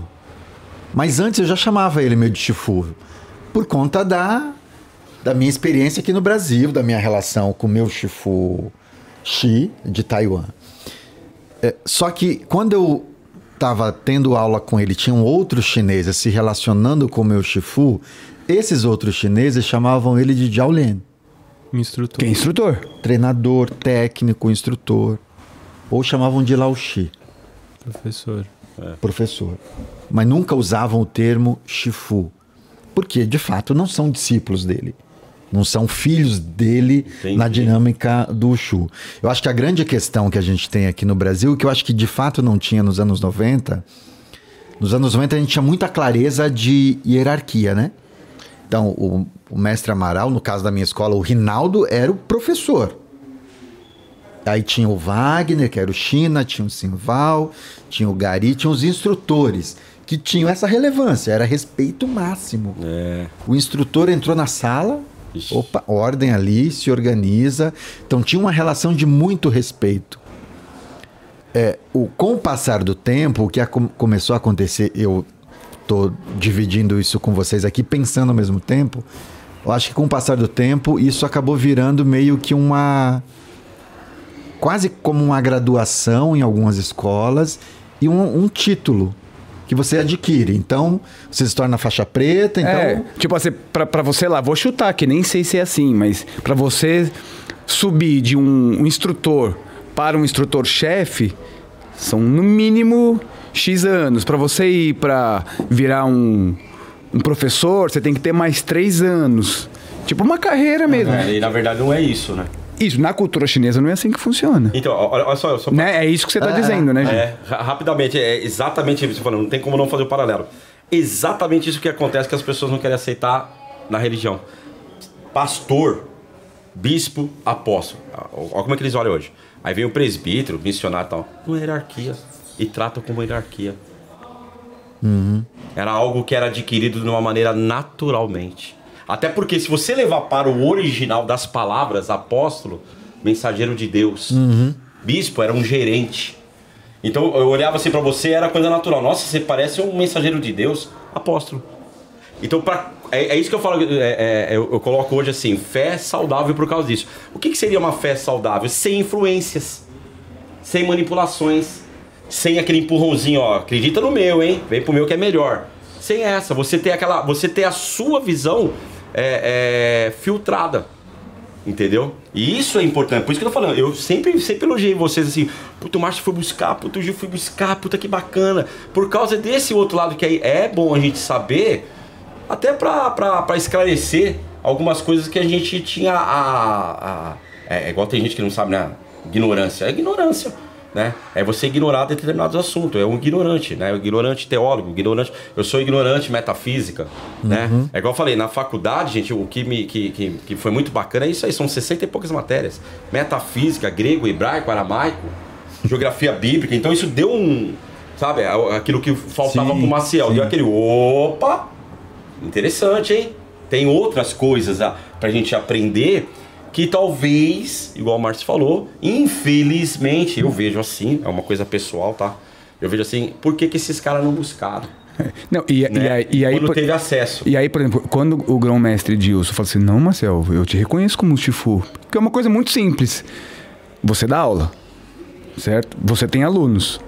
[SPEAKER 1] Mas antes eu já chamava ele meu de Shifu, por conta da, da minha experiência aqui no Brasil, da minha relação com o meu Shifu Xi de Taiwan. É, só que quando eu estava tendo aula com ele, tinham outros chineses se relacionando com o meu Shifu, esses outros chineses chamavam ele de Jiaolian,
[SPEAKER 2] Instrutor.
[SPEAKER 3] Quem é instrutor?
[SPEAKER 1] treinador, técnico, instrutor, ou chamavam de Lao Shi,
[SPEAKER 2] Professor.
[SPEAKER 1] professor. Mas nunca usavam o termo Shifu, porque de fato não são discípulos dele. Não são filhos dele
[SPEAKER 4] Entendi.
[SPEAKER 1] na dinâmica do Ushu. Eu acho que a grande questão que a gente tem aqui no Brasil, que eu acho que de fato não tinha nos anos 90, nos anos 90 a gente tinha muita clareza de hierarquia, né? Então, o, o mestre Amaral, no caso da minha escola, o Rinaldo era o professor. Aí tinha o Wagner, que era o China, tinha o Simval, tinha o Gari, tinha os instrutores, que tinham essa relevância, era respeito máximo.
[SPEAKER 4] É.
[SPEAKER 1] O instrutor entrou na sala,
[SPEAKER 4] Ixi.
[SPEAKER 1] opa, ordem ali, se organiza. Então tinha uma relação de muito respeito. É, o, com o passar do tempo, o que acom- começou a acontecer, eu estou dividindo isso com vocês aqui, pensando ao mesmo tempo. Eu acho que com o passar do tempo, isso acabou virando meio que uma. quase como uma graduação em algumas escolas e um, um título que você adquire. Então, você se torna faixa preta, então.
[SPEAKER 3] É, tipo assim, pra, pra você lá, vou chutar, que nem sei se é assim, mas pra você subir de um, um instrutor para um instrutor-chefe, são no mínimo X anos. Pra você ir pra virar um, um professor, você tem que ter mais três anos. Tipo uma carreira mesmo.
[SPEAKER 4] É, e na verdade não é isso, né?
[SPEAKER 3] Isso, na cultura chinesa não é assim que funciona.
[SPEAKER 4] Então, olha, olha só, só
[SPEAKER 3] Né? É isso que você tá dizendo, né, gente?
[SPEAKER 4] É, ra- rapidamente, é exatamente isso que você falando, não tem como não fazer o paralelo. Exatamente isso que acontece que as pessoas não querem aceitar na religião. Pastor, bispo, apóstolo. Olha como é que eles olham hoje. Aí vem o presbítero, missionário e tal. Uma hierarquia. E tratam como hierarquia. Era algo que era adquirido de uma maneira naturalmente. Até porque se você levar para o original das palavras, apóstolo, mensageiro de Deus, bispo era um gerente. Então eu olhava assim pra você, era coisa natural. Nossa, você parece um mensageiro de Deus, apóstolo. Então pra, é, é isso que eu falo, é, é, eu, eu coloco hoje assim, fé saudável por causa disso. O que, que seria uma fé saudável? Sem influências, sem manipulações, sem aquele empurrãozinho, ó, acredita no meu, hein? Vem pro meu que é melhor. Sem essa, você ter aquela, você ter a sua visão é, é, filtrada. Entendeu? E isso é importante. Por isso que eu tô falando. Eu sempre, sempre elogiei vocês assim. Puta, o Márcio foi buscar, puta, o Gil foi buscar, puta, que bacana. Por causa desse outro lado que aí é bom a gente saber, até pra, pra, pra esclarecer algumas coisas que a gente tinha a. a- é, é igual tem gente que não sabe, né? Ignorância. É ignorância. Né? É você ignorar determinados assuntos. É um ignorante, né? O ignorante teólogo, ignorante. Eu sou ignorante metafísica, né? É igual eu falei, na faculdade, gente, o que, me, que, que, que foi muito bacana é isso aí, são 60 e poucas matérias. Metafísica, grego, hebraico, aramaico, geografia bíblica. Então isso deu um. Sabe, aquilo que faltava
[SPEAKER 1] Sim,
[SPEAKER 4] pro Maciel.
[SPEAKER 1] sim.
[SPEAKER 4] Deu aquele. Opa! Interessante, hein? Tem outras coisas a, pra gente aprender que talvez, igual o Márcio falou, infelizmente, eu vejo assim, é uma coisa pessoal, tá? Eu vejo assim, por que, que esses caras não buscaram?
[SPEAKER 3] Não, e, e
[SPEAKER 4] Né?
[SPEAKER 3] aí, e aí
[SPEAKER 4] Quando
[SPEAKER 3] por-
[SPEAKER 4] teve acesso.
[SPEAKER 3] E aí, por exemplo, quando o grão-mestre Dilson fala assim, não, Marcel, eu te reconheço como Chifu. Porque é uma coisa muito simples. Você dá aula, certo? Você tem alunos.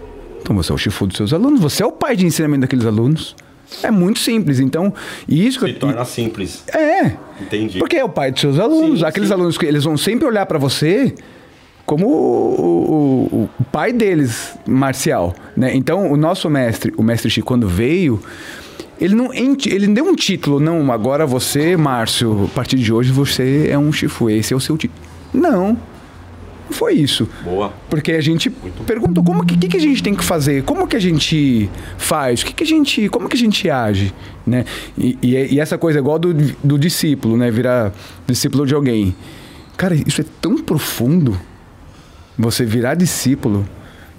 [SPEAKER 3] Então você é o Chifu dos seus alunos, você é o pai de ensinamento daqueles alunos. É muito simples. Então, isso
[SPEAKER 4] Se torna simples.
[SPEAKER 3] é.
[SPEAKER 4] Entendi.
[SPEAKER 3] Porque é o pai dos seus alunos.
[SPEAKER 4] Sim,
[SPEAKER 3] Aqueles
[SPEAKER 4] sim.
[SPEAKER 3] alunos que eles vão sempre olhar para você como o, o- o pai deles, marcial. Né? Então, o nosso mestre, o mestre Chico, quando veio, ele não, ele não deu um título. Não, agora você, Márcio, a partir de hoje você é um Chifu. Esse é o seu título. Não. Foi isso.
[SPEAKER 4] Boa.
[SPEAKER 3] Porque a gente perguntou como que, que, que a gente tem que fazer, como que a gente faz, que, que a gente, como que a gente age, né? E, e- e essa coisa é igual do, do discípulo, né? Virar discípulo de alguém. Cara, isso é tão profundo. Você virar discípulo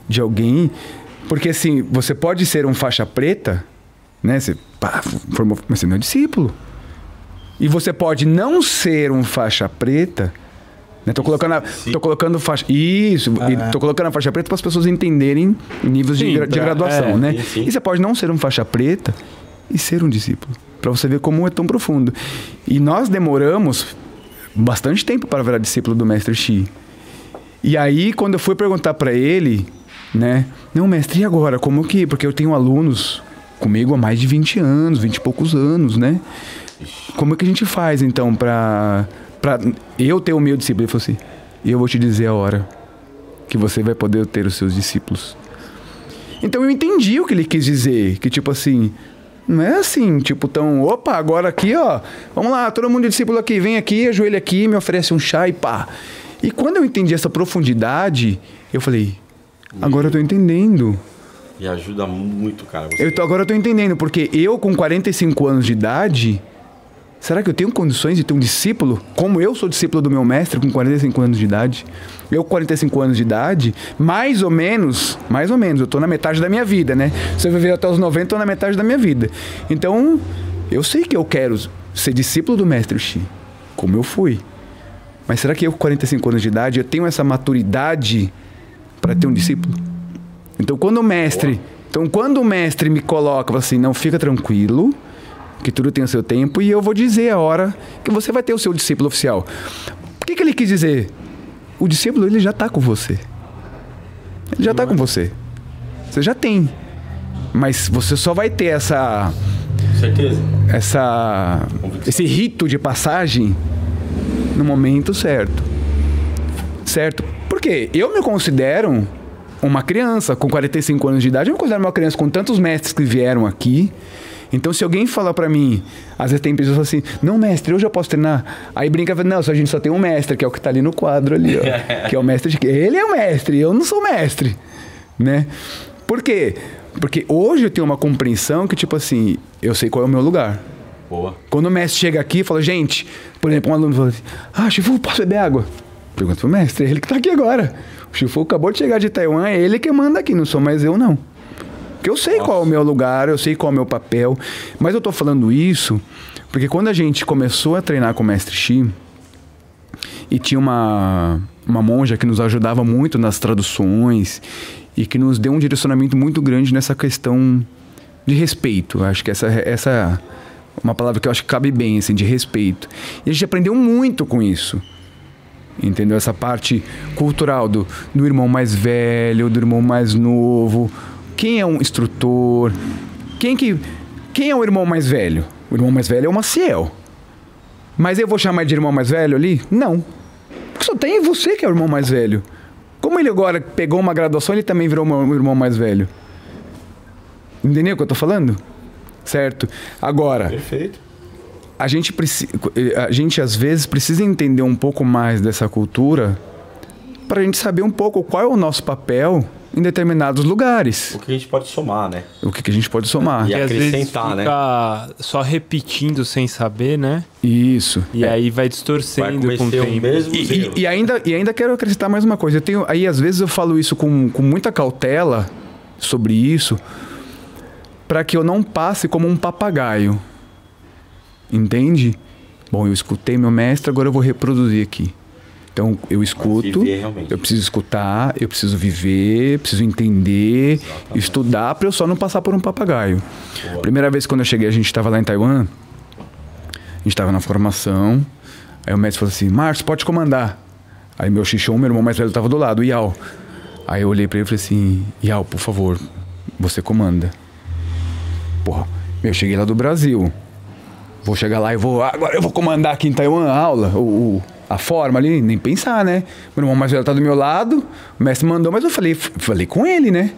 [SPEAKER 3] de alguém, porque assim, você pode ser um faixa preta, né? Você pá, formou, mas você não é discípulo. E você pode não ser um faixa preta, né? Tô colocando, a, tô colocando faixa. Isso, e tô colocando a faixa preta para as pessoas entenderem níveis de,
[SPEAKER 2] Sim,
[SPEAKER 3] de
[SPEAKER 2] pra-
[SPEAKER 3] graduação,
[SPEAKER 2] é,
[SPEAKER 3] né?
[SPEAKER 4] sim, sim.
[SPEAKER 3] E você pode não ser um faixa preta e ser um discípulo. Para você ver como é tão profundo. E nós demoramos bastante tempo para virar discípulo do mestre Xi. E aí, quando eu fui perguntar para ele, né? Não, mestre, e agora? Como que. Porque eu tenho alunos comigo há mais de 20 anos, 20 e poucos anos, né? Como é que a gente faz, então, pra, pra eu ter o meu discípulo? Ele falou assim: e eu vou te dizer a hora que você vai poder ter os seus discípulos. Então eu entendi o que ele quis dizer, que tipo assim, não é assim, tipo tão, opa, agora aqui, ó, vamos lá, todo mundo de discípulo aqui, vem aqui, ajoelha aqui, me oferece um chá e pá. E quando eu entendi essa profundidade, eu falei, agora eu tô entendendo.
[SPEAKER 4] E ajuda muito, cara. Você...
[SPEAKER 3] Eu tô, agora eu tô entendendo, porque eu com 45 anos de idade, será que eu tenho condições de ter um discípulo? Como eu sou discípulo do meu mestre com 45 anos de idade? Eu com 45 anos de idade, mais ou menos, mais ou menos, eu tô na metade da minha vida, né? Se eu viver até os 90, eu tô na metade da minha vida. Então, eu sei que eu quero ser discípulo do mestre Xi, como eu fui. Mas será que eu com 45 anos de idade, eu tenho essa maturidade para ter um discípulo? Então, quando o mestre, então quando o mestre me coloca fala assim, não fica tranquilo, que tudo tem o seu tempo e eu vou dizer a hora que você vai ter o seu discípulo oficial. O que, que ele quis dizer? O discípulo ele já está com você. Ele já está com você. Você já tem. Mas você só vai ter essa
[SPEAKER 4] Certeza.
[SPEAKER 3] essa esse rito de passagem no momento certo. Certo? Porque eu me considero uma criança com 45 anos de idade, eu me considero uma criança com tantos mestres que vieram aqui. Então, se alguém falar pra mim, às vezes tem pessoas assim, não, mestre, hoje eu posso treinar. Aí brinca, não, só a gente só tem um mestre, que é o que tá ali no quadro ali, ó. que é o mestre de... Ele é o mestre, eu não sou mestre, né? Por quê? Porque hoje eu tenho uma compreensão que, tipo assim, eu sei qual é o meu lugar.
[SPEAKER 4] Boa.
[SPEAKER 3] Quando o mestre chega aqui e fala, gente, por exemplo, um aluno fala assim, ah, Chifu, posso beber água? Pergunta pro mestre, é ele que tá aqui agora. O Chifu acabou de chegar de Taiwan, é ele que manda aqui, não sou mais eu, não. Porque eu sei qual é o meu lugar, eu sei qual é o meu papel. Mas eu tô falando isso porque quando a gente começou a treinar com o mestre Xi, e tinha uma, uma monja que nos ajudava muito nas traduções e que nos deu um direcionamento muito grande nessa questão de respeito. Acho que essa essa é uma palavra que eu acho que cabe bem, assim, de respeito. E a gente aprendeu muito com isso. Entendeu? Essa parte cultural do, do irmão mais velho, do irmão mais novo. Quem é um instrutor? Quem que quem é o irmão mais velho? O irmão mais velho é o Maciel. Mas eu vou chamar de irmão mais velho ali? Não. Porque só tem você que é o irmão mais velho. Como ele agora pegou uma graduação, ele também virou meu irmão mais velho. Entendeu o que eu tô falando? Certo? Agora,
[SPEAKER 4] Perfeito.
[SPEAKER 3] a gente, preci- a gente às vezes precisa entender um pouco mais dessa cultura para a gente saber um pouco qual é o nosso papel em determinados lugares.
[SPEAKER 4] O que a gente pode somar, né?
[SPEAKER 3] O que, a gente pode somar.
[SPEAKER 4] E
[SPEAKER 2] E às vezes
[SPEAKER 4] acrescentar, né?
[SPEAKER 2] só repetindo sem saber, né?
[SPEAKER 3] Isso.
[SPEAKER 2] E aí vai
[SPEAKER 4] Vai
[SPEAKER 2] distorcendo com o tempo.
[SPEAKER 4] mesmo
[SPEAKER 3] E, e- e ainda, e ainda quero acrescentar mais uma coisa. Eu tenho, aí às vezes eu falo isso com, com muita cautela sobre isso, para que eu não passe como um papagaio. Entende? Bom, eu escutei meu mestre, agora eu vou reproduzir aqui. Então eu escuto,
[SPEAKER 4] viver
[SPEAKER 3] eu preciso escutar, eu preciso viver, preciso entender, estudar para eu só não passar por um papagaio. Primeira vez quando eu cheguei, a gente estava lá em Taiwan, a gente estava na formação, aí o mestre falou assim: Márcio, pode comandar. Aí meu xixão, meu irmão mais velho, estava do lado, o Iau. Aí eu olhei para ele e falei assim: Iau, por favor, você comanda. Porra, Eu cheguei lá do Brasil. Vou chegar lá e vou. Agora eu vou comandar aqui em Taiwan a aula, o- a forma ali, nem pensar, né? Meu irmão mais velho tá do meu lado, o mestre mandou, mas eu falei, falei com ele, né?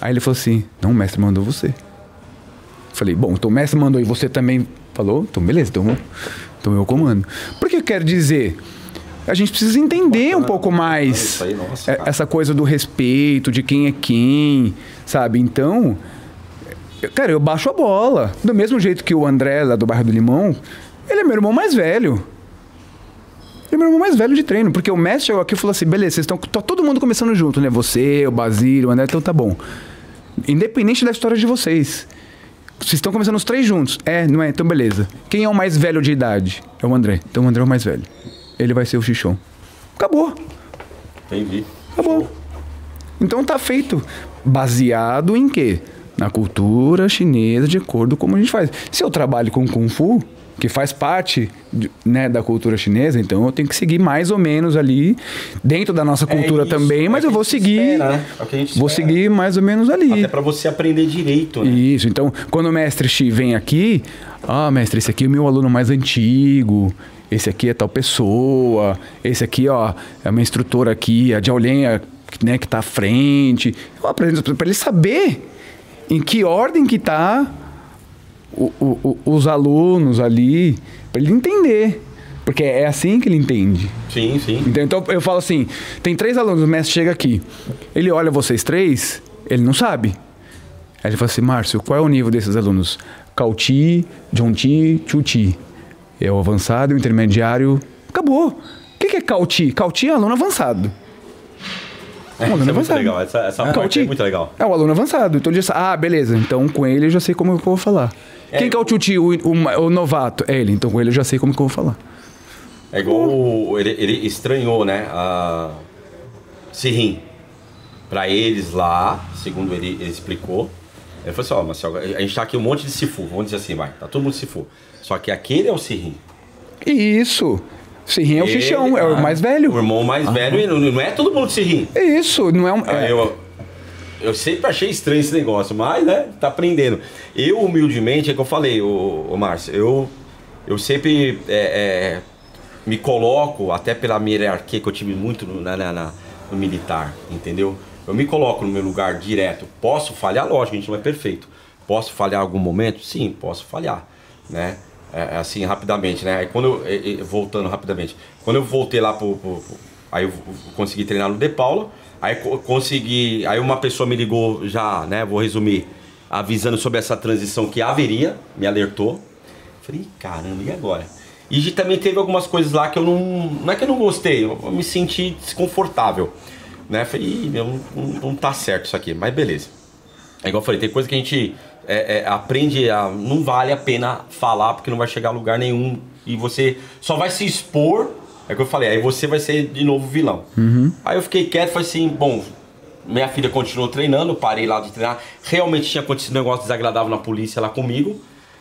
[SPEAKER 3] Aí ele falou assim: Não, o mestre mandou você. Falei, bom, então o mestre mandou e você também falou, então beleza, então, então eu comando. Por que eu quero dizer? A gente precisa entender um pouco mais
[SPEAKER 4] aí, nossa,
[SPEAKER 3] é- essa coisa do respeito, de quem é quem, sabe? Então, cara, eu baixo a bola. Do mesmo jeito que o André, lá do bairro do Limão, ele é meu irmão mais velho. É meu irmão mais velho de treino, porque o mestre chegou aqui e falou assim: beleza, vocês estão. Tá todo mundo começando junto, né? Você, o Basílio, o André, então tá bom. Independente da história de vocês. Vocês estão começando os três juntos. É, não é? Então beleza. Quem é o mais velho de idade? É o André. Então o André é o mais velho. Ele vai ser o Xixon. Acabou.
[SPEAKER 4] Entendi.
[SPEAKER 3] Acabou. Então tá feito. Baseado em quê? Na cultura chinesa, de acordo com como a gente faz. Se eu trabalho com Kung Fu, que faz parte né, da cultura chinesa, então eu tenho que seguir mais ou menos ali, dentro da nossa cultura
[SPEAKER 4] É isso,
[SPEAKER 3] também, mas
[SPEAKER 4] é
[SPEAKER 3] eu
[SPEAKER 4] o que
[SPEAKER 3] vou seguir.
[SPEAKER 4] espera, né? É
[SPEAKER 3] Vou seguir mais ou menos ali.
[SPEAKER 4] Até pra você aprender direito, né?
[SPEAKER 3] Isso, então, quando o mestre Xi vem aqui, ah, mestre, esse aqui é o meu aluno mais antigo, esse aqui é tal pessoa, esse aqui, ó, é uma instrutora aqui, a Jiaolien, né, que tá à frente. Eu apresento para ele saber em que ordem que tá o- o- os alunos ali, para ele entender. Porque é assim que ele entende.
[SPEAKER 4] Sim, sim.
[SPEAKER 3] Então, então eu falo assim: tem três alunos, o mestre chega aqui. Ele olha vocês três, ele não sabe. Aí ele fala assim: Márcio, qual é o nível desses alunos? Kauti, Jonti, Chuti. É o avançado, o intermediário. Acabou. O que, é Kauti? Kauti é aluno avançado.
[SPEAKER 4] É,
[SPEAKER 3] Um aluno
[SPEAKER 4] é muito
[SPEAKER 3] avançado.
[SPEAKER 4] legal. Essa, essa parte
[SPEAKER 3] Kauti
[SPEAKER 4] é muito legal.
[SPEAKER 3] É o aluno avançado. Então ele já sabe, ah, beleza. Então com ele eu já sei como eu vou falar. Quem que é o Chuti, o, o- o novato? É ele. Então com ele eu já sei como que eu vou falar.
[SPEAKER 4] É igual o- ele, ele estranhou, né? A Sirim. Pra eles lá, segundo ele, ele explicou. Ele falou assim: Ó, Marcel, a gente tá aqui um monte de Sifu. Vamos dizer assim, vai. Tá todo mundo Sifu. Só que aquele é o Sirim.
[SPEAKER 3] Isso. Sirrim é o Xixão, é o
[SPEAKER 4] ah,
[SPEAKER 3] mais velho.
[SPEAKER 4] O irmão mais velho, não, é todo mundo Sirim.
[SPEAKER 3] É isso, não é um.
[SPEAKER 4] Ah,
[SPEAKER 3] é-
[SPEAKER 4] Eu, eu sempre achei estranho esse negócio, mas, né, tá aprendendo. Eu, humildemente, é que eu falei, ô, ô Márcio, eu, eu sempre é, é, me coloco, até pela minha hierarquia que eu tive muito no, na- na- no militar, entendeu? Eu me coloco no meu lugar direto. Posso falhar? Lógico, a gente não é perfeito. Posso falhar em algum momento? Sim, posso falhar, né? É, é assim, rapidamente, né? Aí quando eu, voltando rapidamente, quando eu voltei lá pro, pro- pro- aí eu consegui treinar no De Paula, aí co- consegui, aí uma pessoa me ligou já, né, vou resumir, avisando sobre essa transição que haveria, me alertou. Falei, "Ih, caramba, e agora? E também teve algumas coisas lá que eu não, não é que eu não gostei, eu, me senti desconfortável, né? Falei, meu, não, não tá certo isso aqui, mas beleza. É igual eu falei, tem coisa que a gente é, é, aprende a. Não vale a pena falar porque não vai chegar a lugar nenhum. E você só vai se expor. É o que eu falei, aí você vai ser de novo vilão. Aí eu fiquei quieto e falei assim: bom, minha filha continuou treinando, parei lá de treinar. Realmente tinha acontecido um negócio desagradável na polícia lá comigo,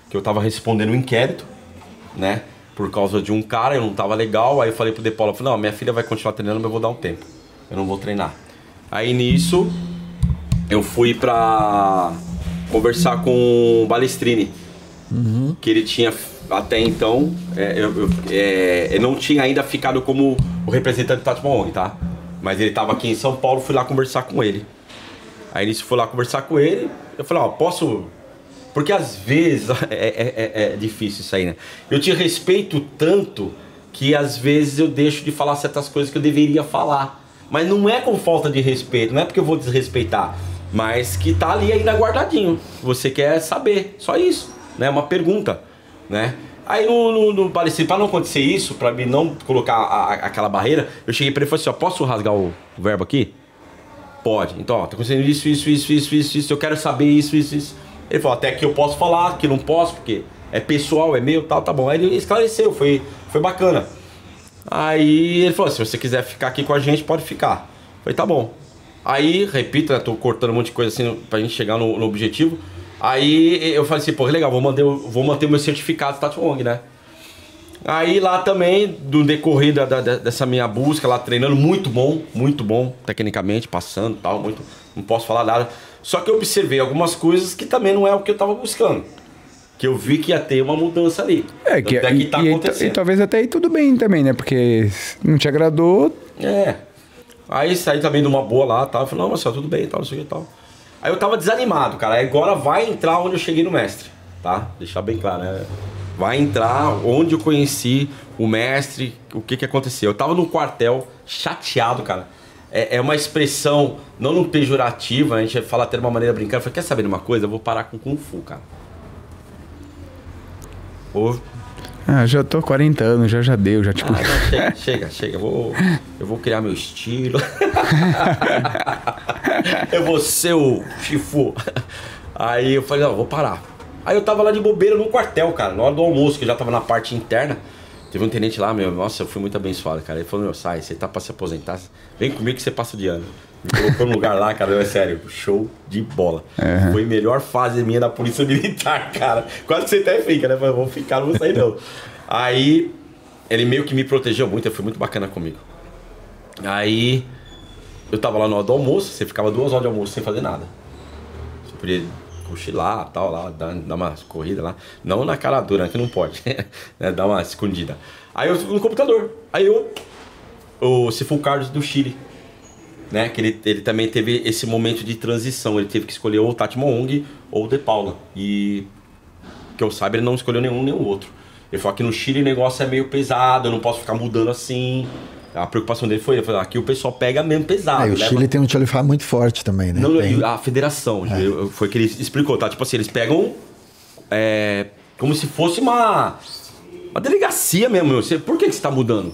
[SPEAKER 4] que eu tava respondendo um inquérito, né? Por causa de um cara, eu não tava legal. Aí eu falei pro De Paula, falei, não, minha filha vai continuar treinando, mas eu vou dar um tempo. Eu não vou treinar. Aí nisso, eu fui pra conversar com o Balestrini. Que ele tinha até então. é, eu, é, eu não tinha ainda ficado como o representante do Tati Mahoney, tá? Mas ele tava aqui em São Paulo, fui lá conversar com ele. Aí nisso fui lá conversar com ele. Eu falei, ó, posso. Porque às vezes é, é- é- é difícil isso aí, né? Eu te respeito tanto que às vezes eu deixo de falar certas coisas que eu deveria falar. Mas não é com falta de respeito, não é porque eu vou desrespeitar, mas que tá ali ainda guardadinho. Você quer saber, só isso, né? Uma pergunta, né? Aí no, no, no pra não acontecer isso, pra mim não colocar a- a- aquela barreira, eu cheguei pra ele e falei assim: ó, posso rasgar o, o verbo aqui? Pode. Então, ó, tá acontecendo isso, isso, isso, isso, isso, isso, eu quero saber isso, isso, isso. Ele falou, até que eu posso falar, que não posso, porque é pessoal, é meu, tal, tá bom. Aí ele esclareceu, foi, foi bacana. Aí ele falou, se você quiser ficar aqui com a gente, pode ficar. Eu falei, tá bom. Aí, repito, né, tô cortando um monte de coisa assim pra gente chegar no, no objetivo. Aí eu falei assim, pô, legal, vou manter, o- vou manter o meu certificado Tati Wong, né? Aí lá também, do decorrer da, da- dessa minha busca lá treinando, muito bom, muito bom, tecnicamente, passando e tal, muito. Não posso falar nada. Só que eu observei algumas coisas que também não é o que eu tava buscando. que eu vi que ia ter uma mudança ali.
[SPEAKER 3] É, que,
[SPEAKER 4] Até
[SPEAKER 3] e,
[SPEAKER 4] tá
[SPEAKER 3] e-
[SPEAKER 4] acontecendo.
[SPEAKER 3] e talvez até aí tudo bem também, né? Porque não te agradou,
[SPEAKER 4] É. Aí saí também de uma boa lá, tal. Eu falei, não, Marcelo, tudo bem, tal, não sei o que e tal. Aí eu tava desanimado, cara. Agora vai entrar onde eu cheguei no mestre, tá? Deixar bem claro, né? Vai entrar onde eu conheci o mestre, o que que aconteceu. Eu tava no quartel, chateado, cara. É, é uma expressão, não no pejorativo, a gente fala até de uma maneira brincando. Eu falei, quer saber de uma coisa? Eu vou parar com Kung Fu, cara. Ou
[SPEAKER 3] ah, já tô 40 anos, já já deu, já tipo.
[SPEAKER 4] ah, não, chega, chega, chega. Eu vou, eu vou criar meu estilo. eu vou ser o Chifu. Aí eu falei, não, vou parar. Aí eu tava lá de bobeira no quartel, cara, na hora do almoço, que eu já tava na parte interna. Teve um tenente lá, meu, nossa, eu fui muito abençoado, cara. Ele falou, meu, sai, você tá pra se aposentar, vem comigo que você passa de ano. Me colocou no lugar lá, cara, é sério, show de bola. Foi a melhor fase minha da polícia militar, cara. Quase que você até fica, né? Falei, vou ficar, não vou sair não. Aí, ele meio que me protegeu muito, ele foi muito bacana comigo. Aí, eu tava lá na hora do almoço, você ficava duas horas de almoço sem fazer nada. Você podia cochilar, tal, lá, dar, dar uma corrida lá. Não na cara dura, né, que não pode. né, dar uma escondida. Aí eu no computador. Aí eu. O Cifu Carlos do Chile. Né, que ele, ele também teve esse momento de transição. Ele teve que escolher ou o Tati Moong ou o De Paula. E que eu saiba, ele não escolheu nenhum nem o outro. Ele falou que no Chile o negócio é meio pesado, eu não posso ficar mudando assim. A preocupação dele foi, falou, aqui o pessoal pega mesmo pesado.
[SPEAKER 1] E o
[SPEAKER 4] leva-
[SPEAKER 1] Chile tem um Cholifá muito forte também, né?
[SPEAKER 4] não,
[SPEAKER 1] Tem-
[SPEAKER 4] a federação, eu- foi que ele explicou, tá? Tipo assim, eles pegam é, como se fosse uma, uma delegacia mesmo. Você, por que, que você tá mudando?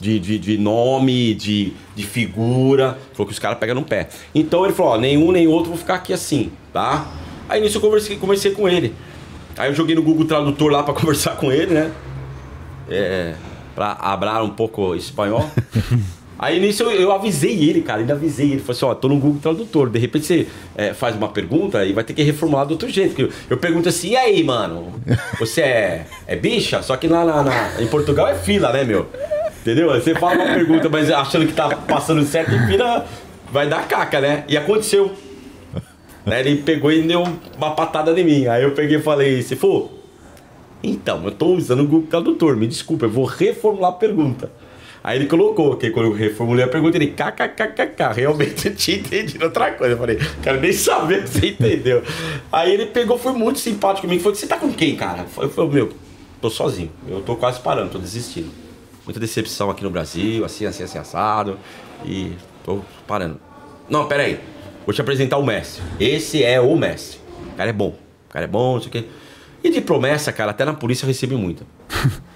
[SPEAKER 4] De, de, de nome, de, de figura. Falou que os caras pegam no pé. Então ele falou: ó, nenhum nem outro, vou ficar aqui assim, tá? Aí nisso eu conversei, conversei com ele. Aí eu joguei no Google Tradutor lá pra conversar com ele, né? É, pra hablar um pouco espanhol. Aí nisso eu, eu avisei ele, cara, ainda avisei ele. Falei assim, ó, tô no Google Tradutor. De repente você é, faz uma pergunta e vai ter que reformular do outro jeito. Eu, eu pergunto assim, e aí, mano? Você é, é bicha? Só que lá na, na- em Portugal é fila, né, meu? Entendeu? Você fala uma pergunta, mas achando que tá passando certo e vira. Vai dar caca, né? E aconteceu. Né, Ele pegou e deu uma patada em mim. Aí eu peguei e falei, se for. Então, eu tô usando o Google Tradutor, me desculpa, eu vou reformular a pergunta. Aí ele colocou, que quando eu reformulei a pergunta, ele kkkk, realmente eu tinha entendido outra coisa. Eu falei, quero nem saber se você entendeu. Aí ele pegou, foi muito simpático comigo, falou, você tá com quem, cara? Eu falei, meu, tô sozinho, eu tô quase parando, tô desistindo. Muita decepção aqui no Brasil, assim, assim, assim, assado, e tô parando. Não, pera aí, vou te apresentar o mestre. Esse é o mestre. O cara é bom, o cara é bom, não sei o quê. E de promessa, cara, até na polícia eu recebi muita.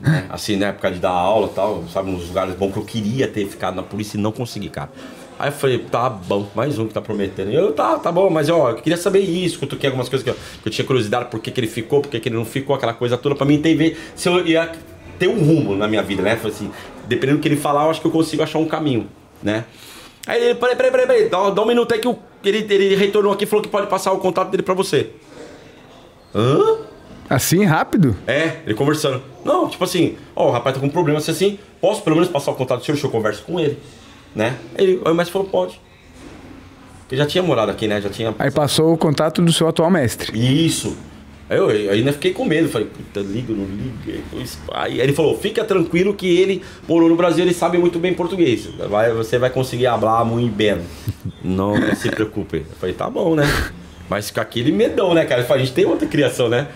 [SPEAKER 4] Né? Assim, na época de dar aula e tal, sabe, nos lugares bons que eu queria ter ficado na polícia e não consegui, cara. Aí eu falei, tá bom, mais um que tá prometendo. E eu, tá, tá bom, mas ó, eu queria saber isso, que eu toquei algumas coisas que eu, que eu tinha curiosidade, por que, que ele ficou, por que, que ele não ficou, aquela coisa toda, pra mim entender se eu ia ter um rumo na minha vida, né? Falei assim, dependendo do que ele falar, eu acho que eu consigo achar um caminho, né? Aí ele, peraí, peraí, peraí, peraí, dá, dá um minuto aí que o, ele, ele retornou aqui e falou que pode passar o contato dele pra você. Hã?
[SPEAKER 3] Assim, rápido?
[SPEAKER 4] É, ele conversando. Não, tipo assim, ó, o rapaz tá com um problema assim, assim, posso pelo menos passar o contato do senhor, o senhor conversa com ele, né? Ele, aí o mestre falou, pode. Ele já tinha morado aqui, né? Já tinha.
[SPEAKER 3] Aí passou o contato do seu atual mestre.
[SPEAKER 4] Isso. Aí eu ainda fiquei com medo, falei, puta, liga, não liga. Aí ele falou, fica tranquilo que ele morou no Brasil, ele sabe muito bem português. Vai, você vai conseguir falar muito bem. Não, se preocupe. Eu falei, tá bom, né? Mas com aquele medão, né, cara? Falei, a gente tem outra criação, né?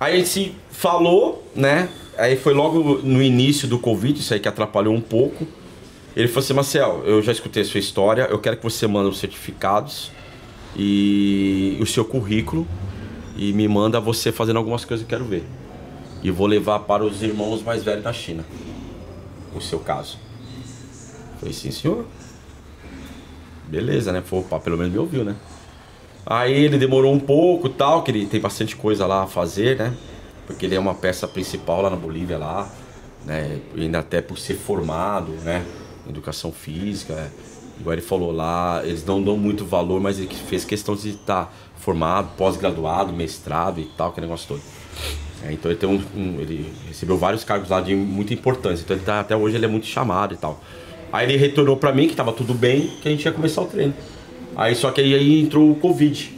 [SPEAKER 4] Aí a gente se falou, né? Aí foi logo no início do Covid, isso aí que atrapalhou um pouco. Ele falou assim, Marcel, eu já escutei a sua história, eu quero que você mande os certificados e o seu currículo e me manda você fazendo algumas coisas que eu quero ver. E vou levar para os irmãos mais velhos da China. O seu caso. Falei, sim, senhor. Beleza, né? Falei, opa, pelo menos me ouviu, né? Aí ele demorou um pouco tal, que ele tem bastante coisa lá a fazer, né? Porque ele é uma peça principal lá na Bolívia, lá, né? Ainda até por ser formado, né? Educação física. é. Igual ele falou lá, eles não dão muito valor, mas ele fez questão de estar formado, pós-graduado, mestrado e tal, que negócio todo. É, então ele tem um, um- ele recebeu vários cargos lá de muita importância. Então ele tá, até hoje ele é muito chamado e tal. Aí ele retornou pra mim que tava tudo bem, que a gente ia começar o treino. Aí só que aí, aí entrou o Covid.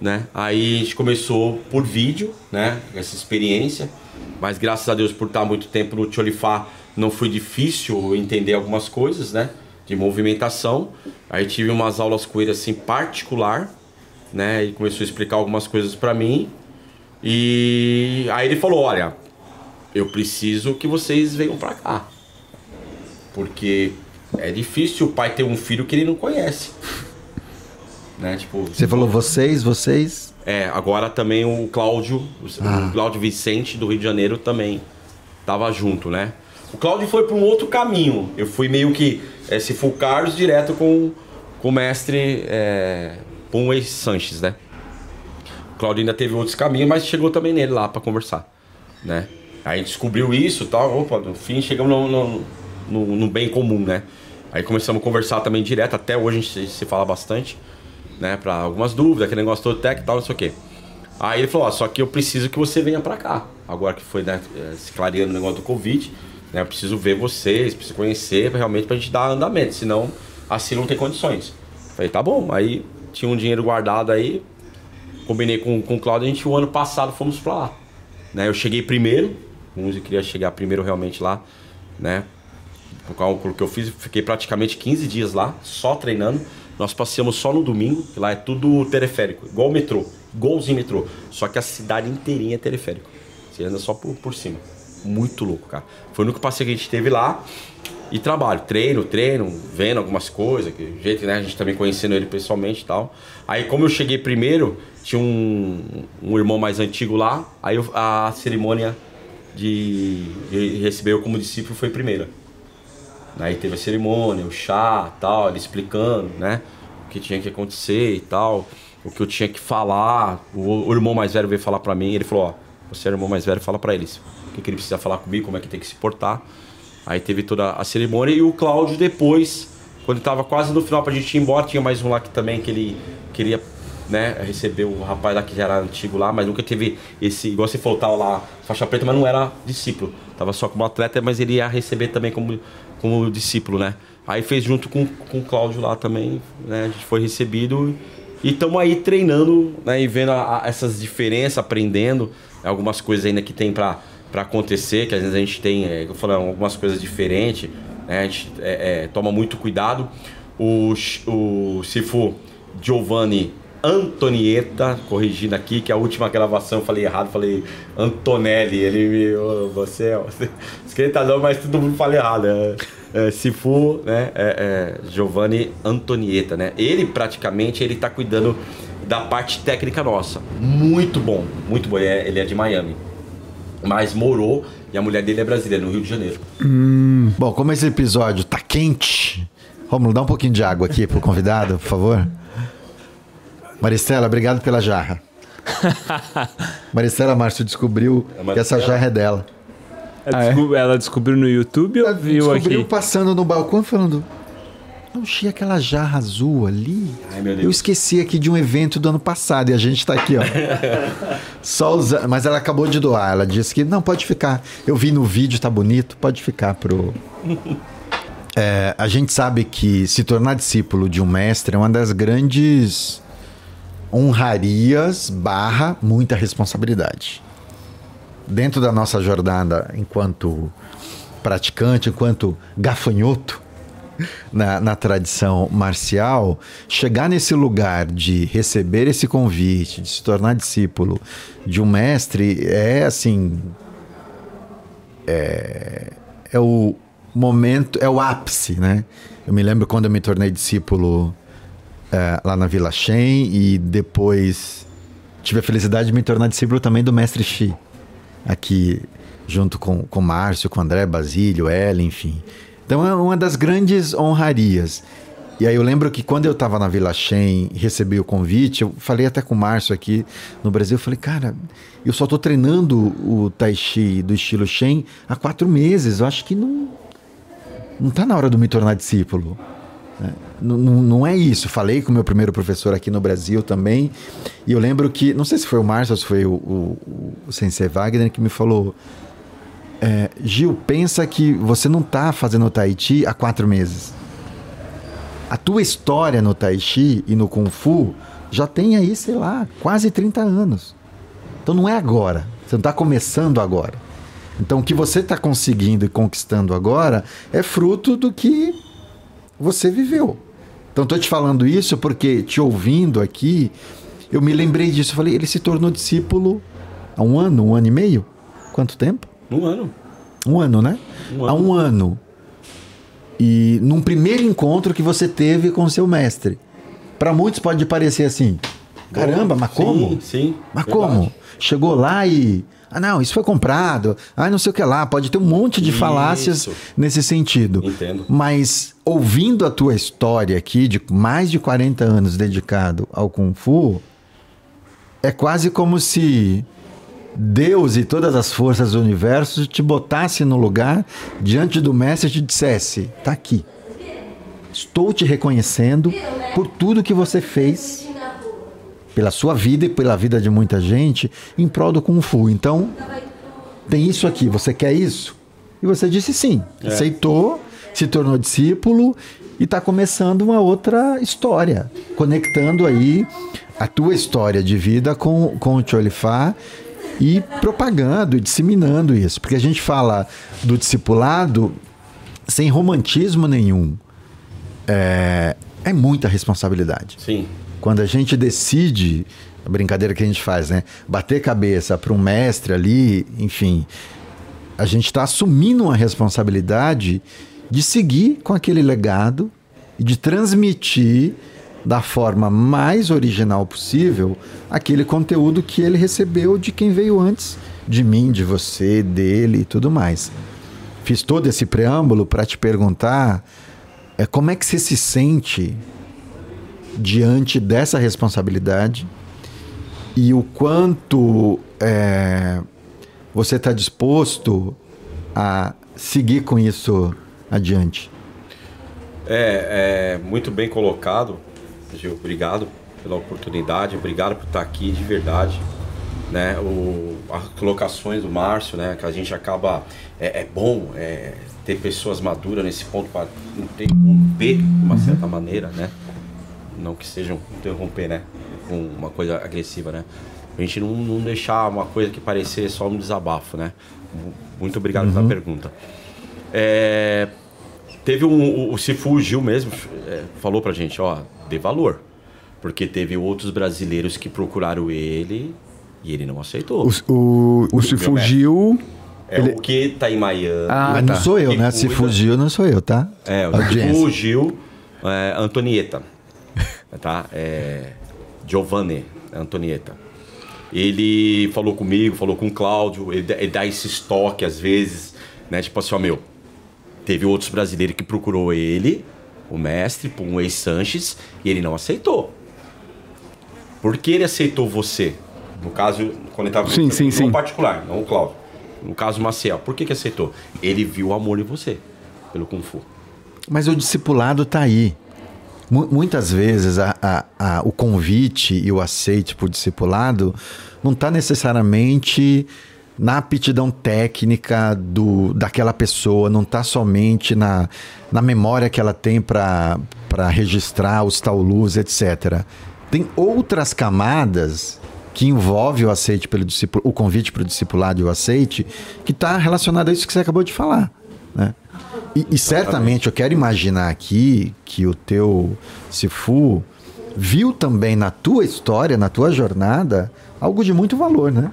[SPEAKER 4] né? Aí a gente começou por vídeo, né? Essa experiência. Mas graças a Deus por estar muito tempo no Tcholifá não foi difícil entender algumas coisas, né? De movimentação. Aí tive umas aulas com ele assim particular, né? E começou a explicar algumas coisas para mim. E aí ele falou, olha, eu preciso que vocês venham para cá. Porque é difícil o pai ter um filho que ele não conhece. né? Tipo,
[SPEAKER 1] Você falou vocês, vocês.
[SPEAKER 4] é, agora também o Cláudio,
[SPEAKER 1] Ah.
[SPEAKER 4] o Cláudio Vicente do Rio de Janeiro também tava junto, né? O Cláudio foi para um outro caminho. Eu fui meio que é, se for o Carlos direto com, com o mestre é, Pumway Sanches, né? O Cláudio ainda teve outros caminhos, mas chegou também nele lá para conversar, né? Aí descobriu isso, e tal. Opa, no fim chegamos no, no, no- no bem comum, né? Aí começamos a conversar também direto. Até hoje a gente se fala bastante né, para algumas dúvidas, aquele negócio todo técnico e tal, não sei o quê. Aí ele falou, ó, só que eu preciso que você venha para cá. Agora que foi, né, se clareando o negócio do Covid, né, eu preciso ver vocês, preciso conhecer realmente pra gente dar andamento, senão assim não tem condições. Falei, tá bom. Aí tinha um dinheiro guardado aí, combinei com, com o Claudio, a gente o ano passado fomos pra lá. Né, eu cheguei primeiro, eu queria chegar primeiro realmente lá, né, o cálculo que eu fiz, fiquei praticamente 15 dias lá, só treinando. Nós passeamos só no domingo, que lá é tudo teleférico, igual o metrô, igualzinho metrô. Só que a cidade inteirinha é teleférico. Você anda só por, por cima. Muito louco, cara. Foi o único passeio que a gente teve lá. E trabalho, treino, treino, vendo algumas coisas, que jeito, né? A gente também conhecendo ele pessoalmente e tal. Aí, como eu cheguei primeiro, tinha um, um irmão mais antigo lá. Aí eu- a cerimônia de, de receber eu como discípulo foi primeira. Aí teve a cerimônia, o chá, tal, ele explicando, né? O que tinha que acontecer e tal, o que eu tinha que falar. O, o irmão mais velho veio falar pra mim, ele falou, ó, você é o irmão mais velho, fala pra eles o que, que ele precisa falar comigo, como é que tem que se portar. Aí teve toda a cerimônia e o Cláudio depois, quando tava quase no final pra gente ir embora, tinha mais um lá que também que ele queria, né, receber o rapaz lá que já era antigo lá, mas nunca teve esse, igual você falou, tava lá, faixa preta, mas não era discípulo. Tava só como atleta, mas ele ia receber também como, como discípulo, né? Aí fez junto com, com o Cláudio lá também, né? A gente foi recebido e estamos aí treinando, né? E vendo a- a- essas diferenças, aprendendo algumas coisas ainda que tem pra para acontecer, que às vezes a gente tem, é, eu falo, algumas coisas diferentes, né? A gente é, é, toma muito cuidado. O, o Sifu Giovanni Antonieta, corrigindo aqui, que a última gravação eu falei errado, falei Antonelli, ele me. ô, você é. Você, esquenta não, mas todo mundo fala errado. É, é, Sifu, né? É, é, Giovanni Antonieta, né? Ele praticamente ele tá cuidando da parte técnica nossa. Muito bom, muito bom. Ele é, ele é de Miami. Mas morou e a mulher dele é brasileira, no Rio de Janeiro.
[SPEAKER 1] Bom, como esse episódio tá quente, Romulo, dá um pouquinho de água aqui pro convidado, por favor. Maristela, obrigado pela jarra. Maristela Márcio descobriu
[SPEAKER 4] A
[SPEAKER 1] que essa jarra é dela.
[SPEAKER 2] Ela,
[SPEAKER 3] Ah, é?
[SPEAKER 2] descob- ela descobriu no YouTube ou viu
[SPEAKER 1] descobriu
[SPEAKER 2] aqui?
[SPEAKER 1] passando no balcão falando. Não tinha aquela jarra azul ali.
[SPEAKER 4] Ai.
[SPEAKER 1] Eu esqueci aqui de um evento do ano passado e a gente tá aqui, ó. Só usando. Mas ela acabou de doar. Ela disse que não, pode ficar. Eu vi no vídeo, tá bonito, pode ficar pro. É, a gente sabe que se tornar discípulo de um mestre é uma das grandes honrarias barra muita responsabilidade. Dentro da nossa jornada enquanto praticante, enquanto gafanhoto, na, na tradição marcial, chegar nesse lugar de receber esse convite, de se tornar discípulo de um mestre, é assim. É, é o momento, é o ápice, né? Eu me lembro quando eu me tornei discípulo é, lá na Vila Shen e depois tive a felicidade de me tornar discípulo também do mestre Xi, aqui junto com com Márcio, com André Basílio, Ellen, enfim. Então é uma das grandes honrarias. E aí eu lembro que quando eu estava na Vila Shen recebi o convite, eu falei até com o Márcio aqui no Brasil, eu falei, cara, eu só estou treinando o Tai Chi do estilo Shen há quatro meses, eu acho que não, não tá na hora de me tornar discípulo. Não, não, não é isso. Falei com o meu primeiro professor aqui no Brasil também. E eu lembro que, não sei se foi o Márcio ou se foi o, o, o Sensei Wagner que me falou: é, Gil, pensa que você não tá fazendo Tai Chi há quatro meses. A tua história no Tai Chi e no Kung Fu já tem aí, sei lá, quase 30 anos. Então não é agora. Você não está começando agora. Então o que você está conseguindo e conquistando agora é fruto do que você viveu. Então estou te falando isso porque te ouvindo aqui, eu me lembrei disso. Eu falei, ele se tornou discípulo há um ano, um ano e meio? Quanto tempo?
[SPEAKER 4] Um ano.
[SPEAKER 1] Um ano, né?
[SPEAKER 4] Um
[SPEAKER 1] Há um ano. E num primeiro encontro que você teve com seu mestre. Para muitos pode parecer assim: caramba, mas como?
[SPEAKER 4] Sim, sim.
[SPEAKER 1] Mas
[SPEAKER 4] verdade.
[SPEAKER 1] como? Chegou lá e. Ah, não, isso foi comprado. Ah, não sei o que lá. Pode ter um monte de
[SPEAKER 4] Isso.
[SPEAKER 1] falácias nesse sentido.
[SPEAKER 4] Entendo.
[SPEAKER 1] Mas ouvindo a tua história aqui, de mais de 40 anos dedicado ao Kung Fu, é quase como se Deus e todas as forças do universo te botasse no lugar diante do mestre e te dissesse: tá aqui. Estou te reconhecendo por tudo que você fez pela sua vida e pela vida de muita gente em prol do Kung Fu. Então, tem isso aqui, você quer isso? E você disse sim, aceitou, se tornou discípulo e está começando uma outra história, conectando aí a tua história de vida com, com o Cholifá e propagando e disseminando isso. Porque a gente fala do discipulado sem romantismo nenhum. É, é muita responsabilidade
[SPEAKER 4] Sim.
[SPEAKER 1] quando a gente decide, a brincadeira que a gente faz, né? Bater cabeça para um mestre ali, enfim, a gente está assumindo uma responsabilidade de seguir com aquele legado e de transmitir da forma mais original possível aquele conteúdo que ele recebeu de quem veio antes de mim, de você, dele e tudo mais. Fiz todo esse preâmbulo para te perguntar é, como é que você se sente diante dessa responsabilidade e o quanto é, você está disposto a seguir com isso adiante.
[SPEAKER 4] É, é muito bem colocado, Gil. Obrigado pela oportunidade, obrigado por estar aqui de verdade. Né? O, as colocações do Márcio, né? Que a gente acaba. É, é bom é, ter pessoas maduras nesse ponto para interromper de uma certa maneira, né? Não que sejam interromper, né? Com uma coisa agressiva, né? A gente não, não deixar uma coisa que parecer só um desabafo, né? Muito obrigado pela pergunta. É, Teve um. O, o Cifu Gil mesmo é, falou pra gente, ó, dê valor. Porque teve outros brasileiros que procuraram ele e ele não aceitou.
[SPEAKER 3] O, o, o se
[SPEAKER 4] meu
[SPEAKER 3] fugiu.
[SPEAKER 4] é o que tá em Miami.
[SPEAKER 3] Ah,
[SPEAKER 1] Mas não
[SPEAKER 3] tá.
[SPEAKER 1] sou eu,
[SPEAKER 4] Que
[SPEAKER 1] né? Se
[SPEAKER 4] cuida.
[SPEAKER 1] fugiu, não sou eu, tá?
[SPEAKER 4] É, o. Cifu Gil é, Antonieta. tá? É, Giovanni Antonieta. Ele falou comigo, falou com o Cláudio, ele, dá- ele dá esse estoque às vezes, né? Tipo assim, ó, meu, teve outros brasileiros que procurou ele, o mestre, por um ex-Sanches, e ele não aceitou. Por que ele aceitou você? No caso, quando ele tava
[SPEAKER 3] Sim, sim,
[SPEAKER 4] particular, não o Cláudio. No caso, o Maciel, por que que aceitou? Ele viu o amor em você, pelo Kung Fu.
[SPEAKER 1] Mas o discipulado tá aí. Mu- muitas vezes a- a- a- o convite e o aceite por discipulado não está necessariamente na aptidão técnica do, daquela pessoa, não está somente na, na memória que ela tem para registrar os taulus, etc. Tem outras camadas que envolve o aceite pelo discípulo, o convite para o discipulado e o aceite, que está relacionado a isso que você acabou de falar. Né? E, e certamente eu quero imaginar aqui que o teu Sifu viu também na tua história, na tua jornada, algo de muito valor, né?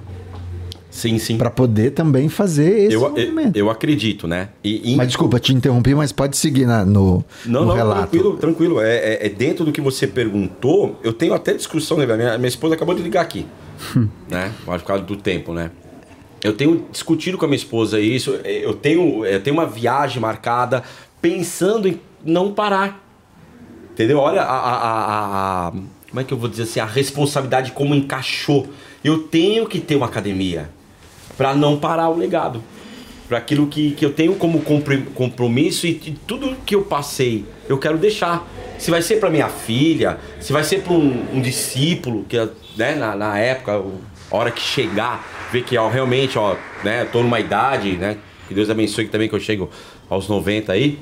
[SPEAKER 4] Sim, sim.
[SPEAKER 1] Para poder também fazer esse
[SPEAKER 4] eu, eu,
[SPEAKER 1] movimento.
[SPEAKER 4] eu acredito, né? E, e-
[SPEAKER 1] Mas desculpa, te interrompi, mas pode seguir na- no,
[SPEAKER 4] Não,
[SPEAKER 1] no
[SPEAKER 4] não,
[SPEAKER 1] relato.
[SPEAKER 4] tranquilo, tranquilo. É, é- é dentro do que você perguntou, eu tenho até discussão, né? Minha, minha esposa acabou de ligar aqui, né? Por causa do tempo, né? Eu tenho discutido com a minha esposa isso. é, Eu tenho, eu tenho uma viagem marcada pensando em não parar. Entendeu? Olha a, a- a- a- a- Como é que eu vou dizer assim? A responsabilidade como encaixou. Eu tenho que ter uma academia para não parar o legado. Para aquilo que, que eu tenho como compromisso e, e tudo que eu passei, eu quero deixar. Se vai ser para minha filha, se vai ser para um, um discípulo, que né, na, na época, a hora que chegar, ver que ó, realmente, ó, né, tô numa idade, né? Que Deus abençoe também que eu chego aos 90 aí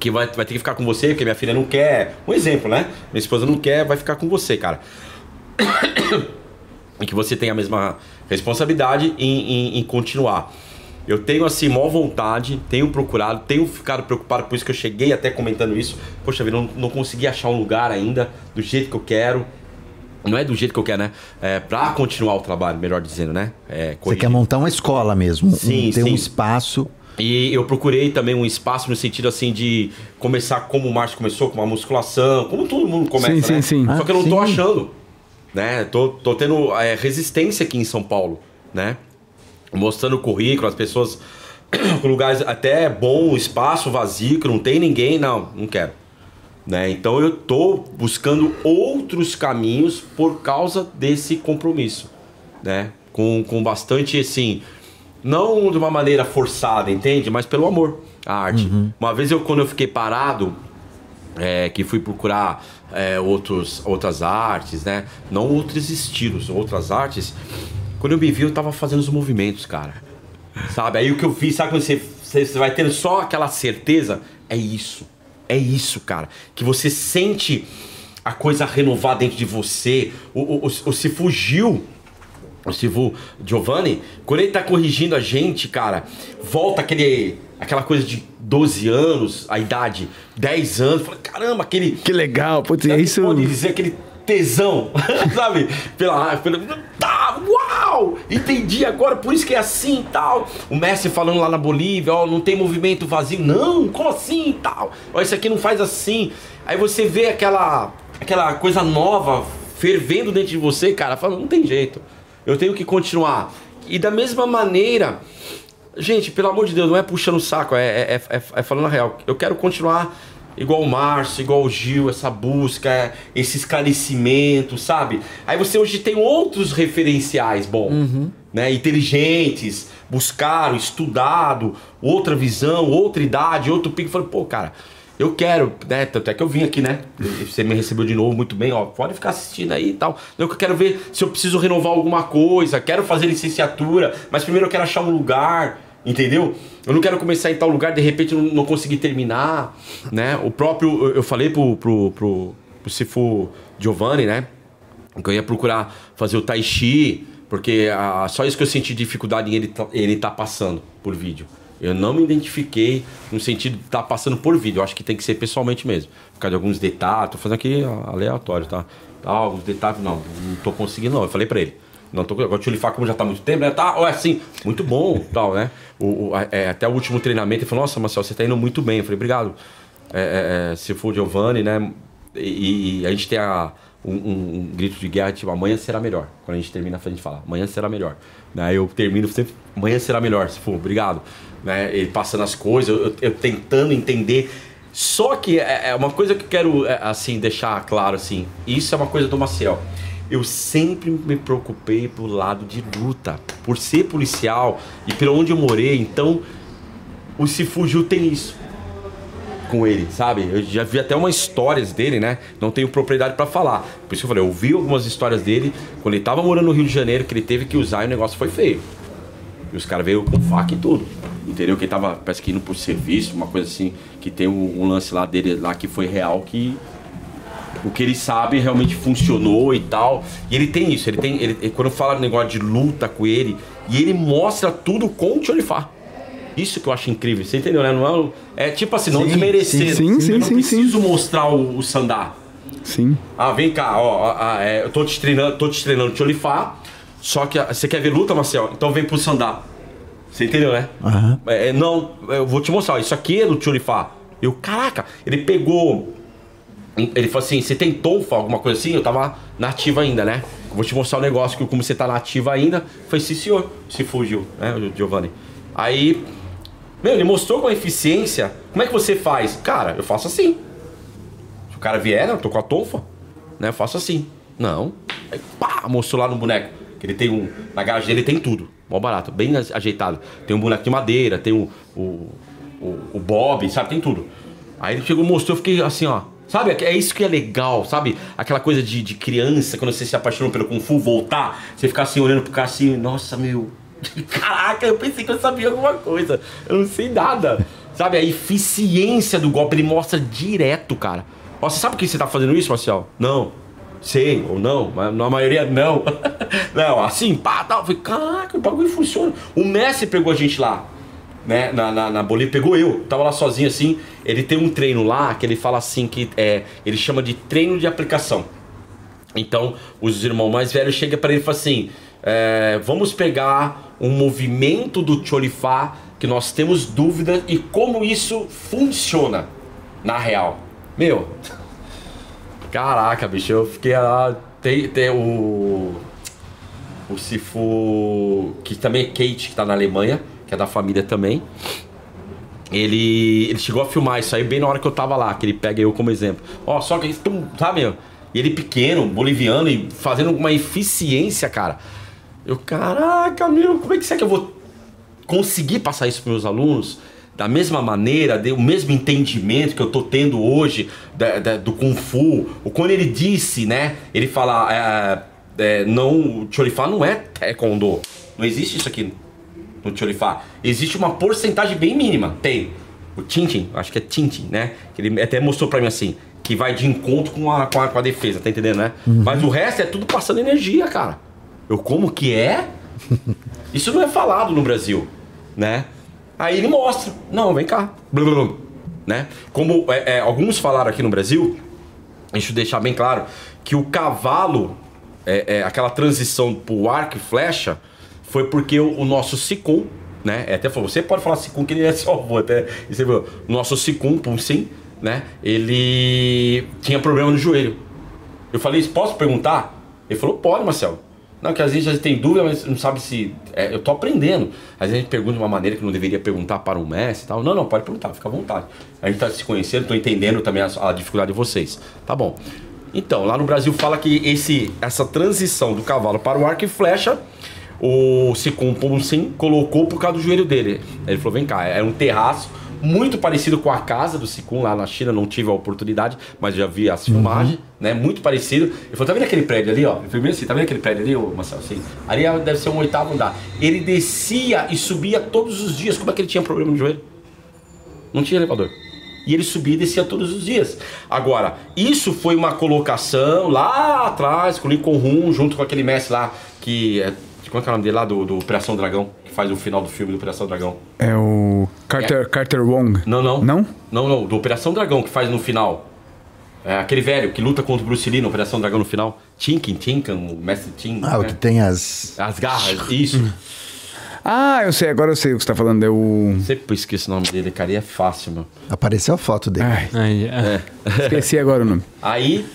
[SPEAKER 4] que vai, vai ter que ficar com você, porque minha filha não quer. Um exemplo, né? Minha esposa não quer, vai ficar com você, cara. em que você tem a mesma responsabilidade em, em, em continuar. Eu tenho assim, maior vontade, tenho procurado, tenho ficado preocupado, por isso que eu cheguei até comentando isso. Poxa vida, não, não consegui achar um lugar ainda do jeito que eu quero. Não é do jeito que eu quero, né? É pra continuar o trabalho, melhor dizendo, né? É,
[SPEAKER 1] Você quer montar uma escola mesmo, um-
[SPEAKER 4] Sim,
[SPEAKER 1] ter um
[SPEAKER 4] sim.
[SPEAKER 1] espaço.
[SPEAKER 4] E eu procurei também um espaço no sentido assim de começar como o Márcio começou, com uma musculação, como todo mundo começa,
[SPEAKER 3] Sim,
[SPEAKER 4] né?
[SPEAKER 3] sim, sim.
[SPEAKER 4] Só que eu não
[SPEAKER 1] Ah,
[SPEAKER 4] tô
[SPEAKER 1] sim.
[SPEAKER 4] achando, né? Tô, tô tendo é, resistência aqui em São Paulo, né? Mostrando o currículo, as pessoas com lugares até bom, espaço vazio, que não tem ninguém, não, não quero. Né? Então eu tô buscando outros caminhos por causa desse compromisso, né? Com, com bastante assim, não de uma maneira forçada, entende? Mas pelo amor à arte. Uma vez eu quando eu fiquei parado, é, que fui procurar é, outros, outras artes, né? Não outros estilos, outras artes. Quando eu me vi, eu tava fazendo os movimentos, cara. Sabe? Aí o que eu fiz, sabe quando você, você vai tendo só aquela certeza? É isso. É isso, cara. Que você sente a coisa renovar dentro de você. O, o, o, o se fugiu o Sivu Giovanni, quando ele tá corrigindo a gente, cara, volta aquele, aquela coisa de 12 anos, a idade, 10 anos, fala, caramba, aquele.
[SPEAKER 3] Que legal, putz, é isso.
[SPEAKER 4] Pode dizer aquele tesão, sabe? Pela, pela. Tá, uau! Entendi agora, por isso que é assim e tal. O Messi falando lá na Bolívia, ó, não tem movimento vazio. Não, como assim e tal? Ó, isso aqui não faz assim. Aí você vê aquela, aquela coisa nova fervendo dentro de você, cara, fala, não tem jeito. Eu tenho que continuar. E da mesma maneira, gente, pelo amor de Deus, não é puxando o saco, é, é, é- é falando a real. Eu quero continuar igual o Márcio, igual o Gil, essa busca, esse esclarecimento, sabe? Aí você hoje tem outros referenciais, bom, né? Inteligentes, buscaram, estudado, outra visão, outra idade, outro pico. Falei, pô, cara, eu quero, né? Tanto é que eu vim aqui, né? Você me recebeu de novo muito bem, ó. Pode ficar assistindo aí e tal. Eu quero ver se eu preciso renovar alguma coisa, quero fazer licenciatura, mas primeiro eu quero achar um lugar, entendeu? Eu não quero começar em tal lugar, de repente não, não conseguir terminar, né? O próprio, eu- falei pro, pro, pro, pro Sifu Giovanni, né? Que eu ia procurar fazer o Tai Chi, porque ah, só isso que eu senti dificuldade em ele, tá- ele tá passando por vídeo. Eu não me identifiquei no sentido de estar passando por vídeo. Eu acho que tem que ser pessoalmente mesmo. Por causa de alguns detalhes. Tô fazendo aqui aleatório, tá? Ah, alguns detalhes, não, não tô conseguindo, não. Eu falei pra ele. Não tô Agora o como já tá muito tempo, né? Tá, ó, assim, muito bom, tal, né? O, o- é, até o último treinamento, ele falou, nossa, Marcel, você tá indo muito bem. Eu falei, obrigado. É, é, é, se for Giovanni, né? E, e a gente tem a, um, um- um grito de guerra, tipo, amanhã será melhor. Quando a gente termina, a gente fala, amanhã será melhor. Né? Eu termino sempre, amanhã será melhor, se for, obrigado. Né? Ele passando as coisas, eu, eu- tentando entender. Só que é, é uma coisa que eu quero, é, assim, deixar claro, assim, isso é uma coisa do Maciel. Eu sempre me preocupei pro lado de luta, por ser policial e pelo onde eu morei, então o Se Fugiu tem isso com ele, sabe? Eu já vi até umas histórias dele, né? Não tenho propriedade pra falar. Por isso que eu falei, eu vi algumas histórias dele quando ele tava morando no Rio de Janeiro, que ele teve que usar e o negócio foi feio. E os caras veio com faca e tudo. Entendeu? Que ele tava, parece que indo por serviço, uma coisa assim, que tem um, um lance lá dele lá que foi real que o que ele sabe realmente funcionou e tal. E ele tem isso, ele tem. Ele, quando fala negócio de luta com ele, e ele mostra tudo com o Tcholifá. Isso que eu acho incrível, você entendeu, né? Não é, é tipo assim, não
[SPEAKER 1] Sim,
[SPEAKER 4] desmerecer.
[SPEAKER 3] sim, sim,
[SPEAKER 4] eu não
[SPEAKER 3] sim,
[SPEAKER 4] preciso mostrar o, o sandá.
[SPEAKER 3] Sim.
[SPEAKER 4] Ah, vem cá, ó, ah, é, eu tô te treinando, tô te treinando Tcholifá, só que ah, você quer ver luta, Marcel? Então vem pro sandá. Você entendeu, né?
[SPEAKER 1] Aham.
[SPEAKER 4] É, não, eu vou te mostrar, isso aqui é do Tcholifá. Eu, caraca, ele pegou. Ele falou assim: você tem tonfa, alguma coisa assim? Eu tava na ativa ainda, né? Eu vou te mostrar o negócio, que como você tá na ativa ainda. Foi sim, senhor. Se fugiu, né, Giovanni? Aí, meu, ele mostrou com a eficiência. Como é que você faz? Cara, eu faço assim. Se o cara vier, né, eu tô com a tonfa, né? Eu faço assim. Não. Aí, pá, mostrou lá no boneco. Que ele tem um. Na garagem dele tem tudo. Mó barato, bem ajeitado. Tem um boneco de madeira, tem o, o, o, o Bob, sabe? Tem tudo. Aí ele chegou mostrou, eu fiquei assim, ó. Sabe? É isso que é legal, sabe? Aquela coisa de, de criança, quando você se apaixonou pelo Kung Fu, voltar, você ficar assim olhando pro cara assim, nossa, meu. Caraca, eu pensei que eu sabia alguma coisa. Eu não sei nada. Sabe? A eficiência do golpe, ele mostra direto, cara. Ó, você sabe por que você tá fazendo isso, Marcel? Não. Sei, ou não, mas na maioria não. não, assim, pá, tal. Eu falei, caraca, o bagulho funciona. O Messi pegou a gente lá, né, na, na, na Bolívia, pegou eu, tava lá sozinho assim. Ele tem um treino lá que ele fala assim que é, ele chama de treino de aplicação. Então, os irmãos mais velhos chegam para ele e falam assim: é, vamos pegar um movimento do Cholifá que nós temos dúvida e como isso funciona na real. Meu, caraca, bicho, eu fiquei lá. Tem, tem o. O Sifu, que também é Kate, que tá na Alemanha, que é da família também. Ele, ele chegou a filmar isso aí bem na hora que eu tava lá, que ele pega eu como exemplo. Ó, só que, tum, sabe, meu? E ele pequeno, boliviano e fazendo uma eficiência, cara. Eu, caraca, meu, como é que será que eu vou conseguir passar isso para meus alunos? Da mesma maneira, o mesmo entendimento que eu tô tendo hoje da, da, do Kung Fu. O quando ele disse, né? Ele fala, é, é, não, o Chorifá não é Taekwondo. Não existe isso aqui no Chorifá. Existe uma porcentagem bem mínima. Tem. O Tintin, acho que é Tintin, né? Que ele até mostrou pra mim assim que vai de encontro com a, com a, com a defesa, tá entendendo, né? Uhum. Mas o resto é tudo passando energia, cara. Eu como que é? Isso não é falado no Brasil, né? Aí ele mostra, não, vem cá, blum, blum, né? Como é, é, alguns falaram aqui no Brasil, deixa eu deixar bem claro, que o cavalo, é, é aquela transição pro arco e flecha, foi porque o, o nosso Sicum, né? É, até falou, você pode falar Sicum que ele é seu avô, até. Você viu, nosso Sicum, sim, né? Ele tinha problema no joelho. Eu falei, posso perguntar? Ele falou, pode, Marcelo. Não, que às vezes a gente tem dúvida, mas não sabe se. É, eu tô aprendendo. Às vezes a gente pergunta de uma maneira que não deveria perguntar para um mestre e tal. Não, não, pode perguntar, fica à vontade. A gente tá se conhecendo, tô entendendo também a, a dificuldade de vocês. Tá bom. Então, lá no Brasil fala que esse, essa transição do cavalo para o arco e flecha, o Sicum Sim colocou por causa do joelho dele. Ele falou: vem cá, é um terraço muito parecido com a casa do Sicum lá na China, não tive a oportunidade, mas já vi as filmagens, uhum. né? Muito parecido. Ele falou, tá vendo aquele prédio ali, ó? Falei assim, tá vendo aquele prédio ali, ô Marcelo? Assim, ali é, deve ser um oitavo andar. Ele descia e subia todos os dias. Como é que ele tinha problema no joelho? Não tinha elevador. E ele subia e descia todos os dias. Agora, isso foi uma colocação lá atrás, com o Lincoln Rum, junto com aquele mestre lá, que é como é que é o nome dele lá do, do Operação Dragão? Que faz o final do filme do Operação Dragão.
[SPEAKER 3] É o Carter, é. Carter Wong.
[SPEAKER 4] Não, não.
[SPEAKER 3] Não?
[SPEAKER 4] Não, não. Do Operação Dragão que faz no final. É aquele velho que luta contra o Bruce Lee no Operação Dragão no final. Tinkin, Tinkan, o Mestre Tin.
[SPEAKER 1] Ah, né? o que tem as.
[SPEAKER 4] As garras, isso.
[SPEAKER 3] Ah, eu sei, agora eu sei o que você tá falando. É o.
[SPEAKER 4] Sempre esqueço o nome dele, cara, e é fácil, meu.
[SPEAKER 1] Apareceu a foto dele. Ai,
[SPEAKER 3] Ai é. Esqueci agora o nome.
[SPEAKER 4] Aí,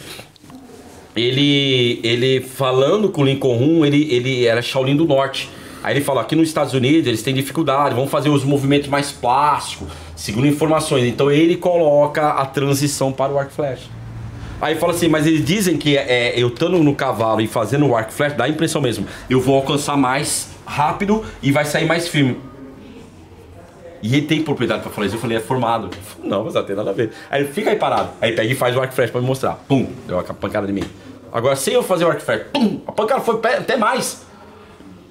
[SPEAKER 4] ele, ele falando com o Lincoln Rum, ele, ele era Shaolin do Norte. Aí ele falou, aqui nos Estados Unidos eles têm dificuldade, vão fazer os movimentos mais plásticos, segundo informações. Então ele coloca a transição para o arco flash. Aí fala assim, mas eles dizem que é, eu estando no cavalo e fazendo o arco flash, dá a impressão mesmo, eu vou alcançar mais rápido e vai sair mais firme. E ele tem propriedade para falar isso. Eu falei, é formado. Não, mas não tem nada a ver. Aí ele fica aí parado. Aí pega e faz o arco flash para me mostrar. Pum, deu uma pancada de mim. Agora, sem eu fazer o flash, pum, a pancada foi até mais.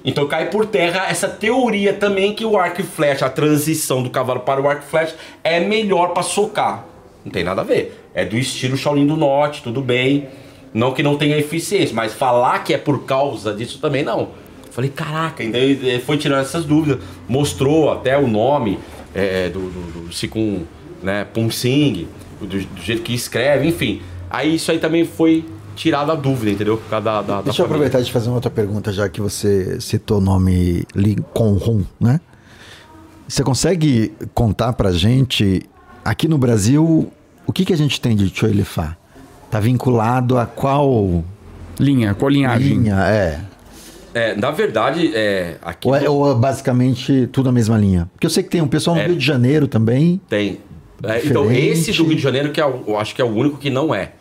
[SPEAKER 4] Então cai por terra essa teoria também que o arco e flecha, a transição do cavalo para o arco e flecha é melhor para socar. Não tem nada a ver. É do estilo Shaolin do Norte, tudo bem. Não que não tenha eficiência, mas falar que é por causa disso também não. Falei, caraca, então ele foi tirando essas dúvidas. Mostrou até o nome é, do, do, do Sikun, né, Pum Sing, do, do jeito que escreve, enfim. Aí isso aí também foi tirar da dúvida, entendeu? Por causa da, da,
[SPEAKER 1] Deixa da eu aproveitar de fazer uma outra pergunta, já que você citou o nome Lincoln né? Você consegue contar pra gente, aqui no Brasil, o que, que a gente tem de Choilifá? Tá vinculado a qual...
[SPEAKER 3] Linha, qual linhagem?
[SPEAKER 1] Linha, é.
[SPEAKER 4] É, na verdade, é. Aqui
[SPEAKER 1] ou, é, ou é basicamente tudo a mesma linha? Porque eu sei que tem um pessoal no é, Rio de Janeiro também.
[SPEAKER 4] Tem. É, então, esse do Rio de Janeiro, que é, eu acho que é o único que não é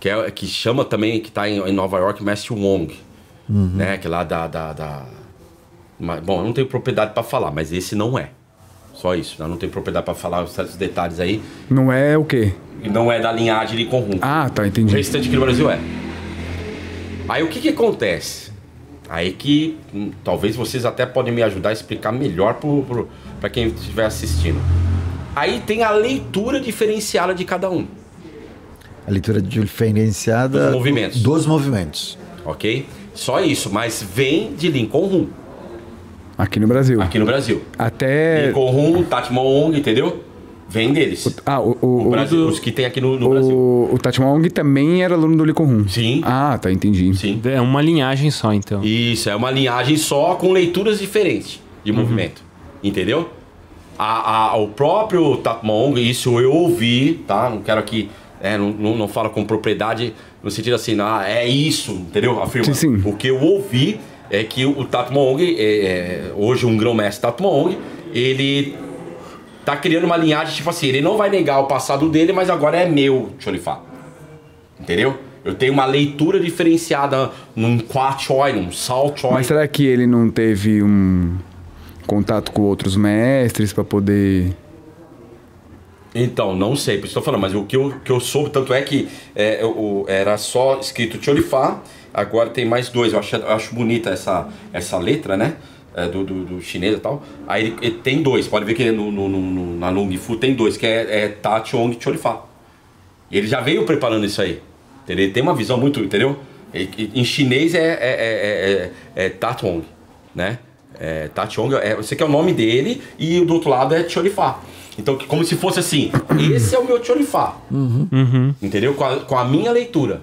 [SPEAKER 4] que, é, que chama também, que está em, em, Nova York, Mestre Wong, uhum. né? Que é lá da, da, da... Bom, eu não tenho propriedade para falar, mas esse não é. Só isso, eu né? não tenho propriedade para falar os certos detalhes aí.
[SPEAKER 3] Não é o quê?
[SPEAKER 4] Não é da linhagem de conjunto.
[SPEAKER 3] Ah, tá, entendi.
[SPEAKER 4] O restante aqui no Brasil é. Aí o que que acontece? Aí que hum, talvez vocês até podem me ajudar a explicar melhor para quem estiver assistindo. Aí tem a leitura diferenciada de cada um.
[SPEAKER 1] A leitura diferenciada
[SPEAKER 4] Dos movimentos.
[SPEAKER 1] Dos movimentos.
[SPEAKER 4] ok? Só isso, mas vem de Lincoln Room,
[SPEAKER 3] Aqui no Brasil.
[SPEAKER 4] aqui no Brasil.
[SPEAKER 3] Até.
[SPEAKER 4] Lincoln Room, Tatmong, entendeu? Vem deles.
[SPEAKER 3] Ah, o, o,
[SPEAKER 4] O
[SPEAKER 3] o-
[SPEAKER 4] Brasil, os que tem aqui no, no Brasil.
[SPEAKER 3] o, o Tati Maong também era aluno do Lee Kun
[SPEAKER 4] Sim.
[SPEAKER 3] Ah, tá, entendi.
[SPEAKER 4] Sim.
[SPEAKER 2] É uma linhagem só, então.
[SPEAKER 4] Isso, é uma linhagem só com leituras diferentes de movimento. Entendeu? A, a- o próprio Tatmong, isso eu ouvi, tá? Não quero aqui, é, não, não, não falo com propriedade, no sentido assim, ah, é isso, entendeu? Afirma.
[SPEAKER 3] Sim, sim.
[SPEAKER 4] O que eu ouvi é que o Tatmong, é, é, hoje um grão-mestre Tatmong, ele tá criando uma linhagem, tipo assim, ele não vai negar o passado dele, mas agora é meu, Cholifá. Entendeu? Eu tenho uma leitura diferenciada num Qua Choi, num Sao Choi.
[SPEAKER 3] Mas será que ele não teve um contato com outros mestres pra poder.
[SPEAKER 4] Então, não sei, eu tô falando, mas o que eu, que eu soube, tanto é que é, o, era só escrito Cholifá, agora tem mais dois. Eu acho, eu acho bonita essa, essa letra, né? É, do, do, do chinês e tal. Aí ele, ele tem dois, pode ver que no, no, no- na Lung Fu tem dois, que é, é Ta Chong Cholifá. E ele já veio preparando isso aí. Entendeu? Ele tem uma visão muito, entendeu? E- e- Em chinês é, é, é, é, é Ta Chong, né? É, Ta Chong, é, você quer o nome dele e do outro lado é Cholifá. Então, que- como se fosse assim, esse é o meu Cholifá. Entendeu? Com a, com a minha leitura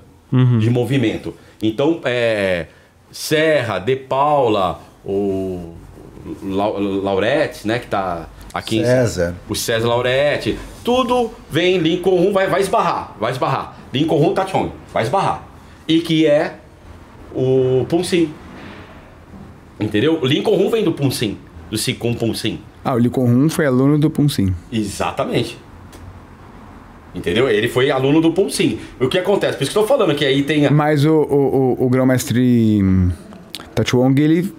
[SPEAKER 4] de movimento. Então, é, Serra, De Paula, o Lau- Laurete, né, que tá aqui
[SPEAKER 1] César.
[SPEAKER 4] em o César Laurete, tudo vem Lincoln 1, vai, vai esbarrar, vai esbarrar. Lincoln 1 Tachong, vai esbarrar. E que é o Punsim. Entendeu? Lincoln 1 vem do Punsim, do Sikun Punsim.
[SPEAKER 3] Ah, o Lee Kun foi aluno do Punsim.
[SPEAKER 4] Exatamente. Entendeu? Ele foi aluno do Punsim. O que acontece? Por isso que eu tô falando que aí tem. a-
[SPEAKER 3] Mas o, o, o, o grão-mestre hum, Tati Wong, ele.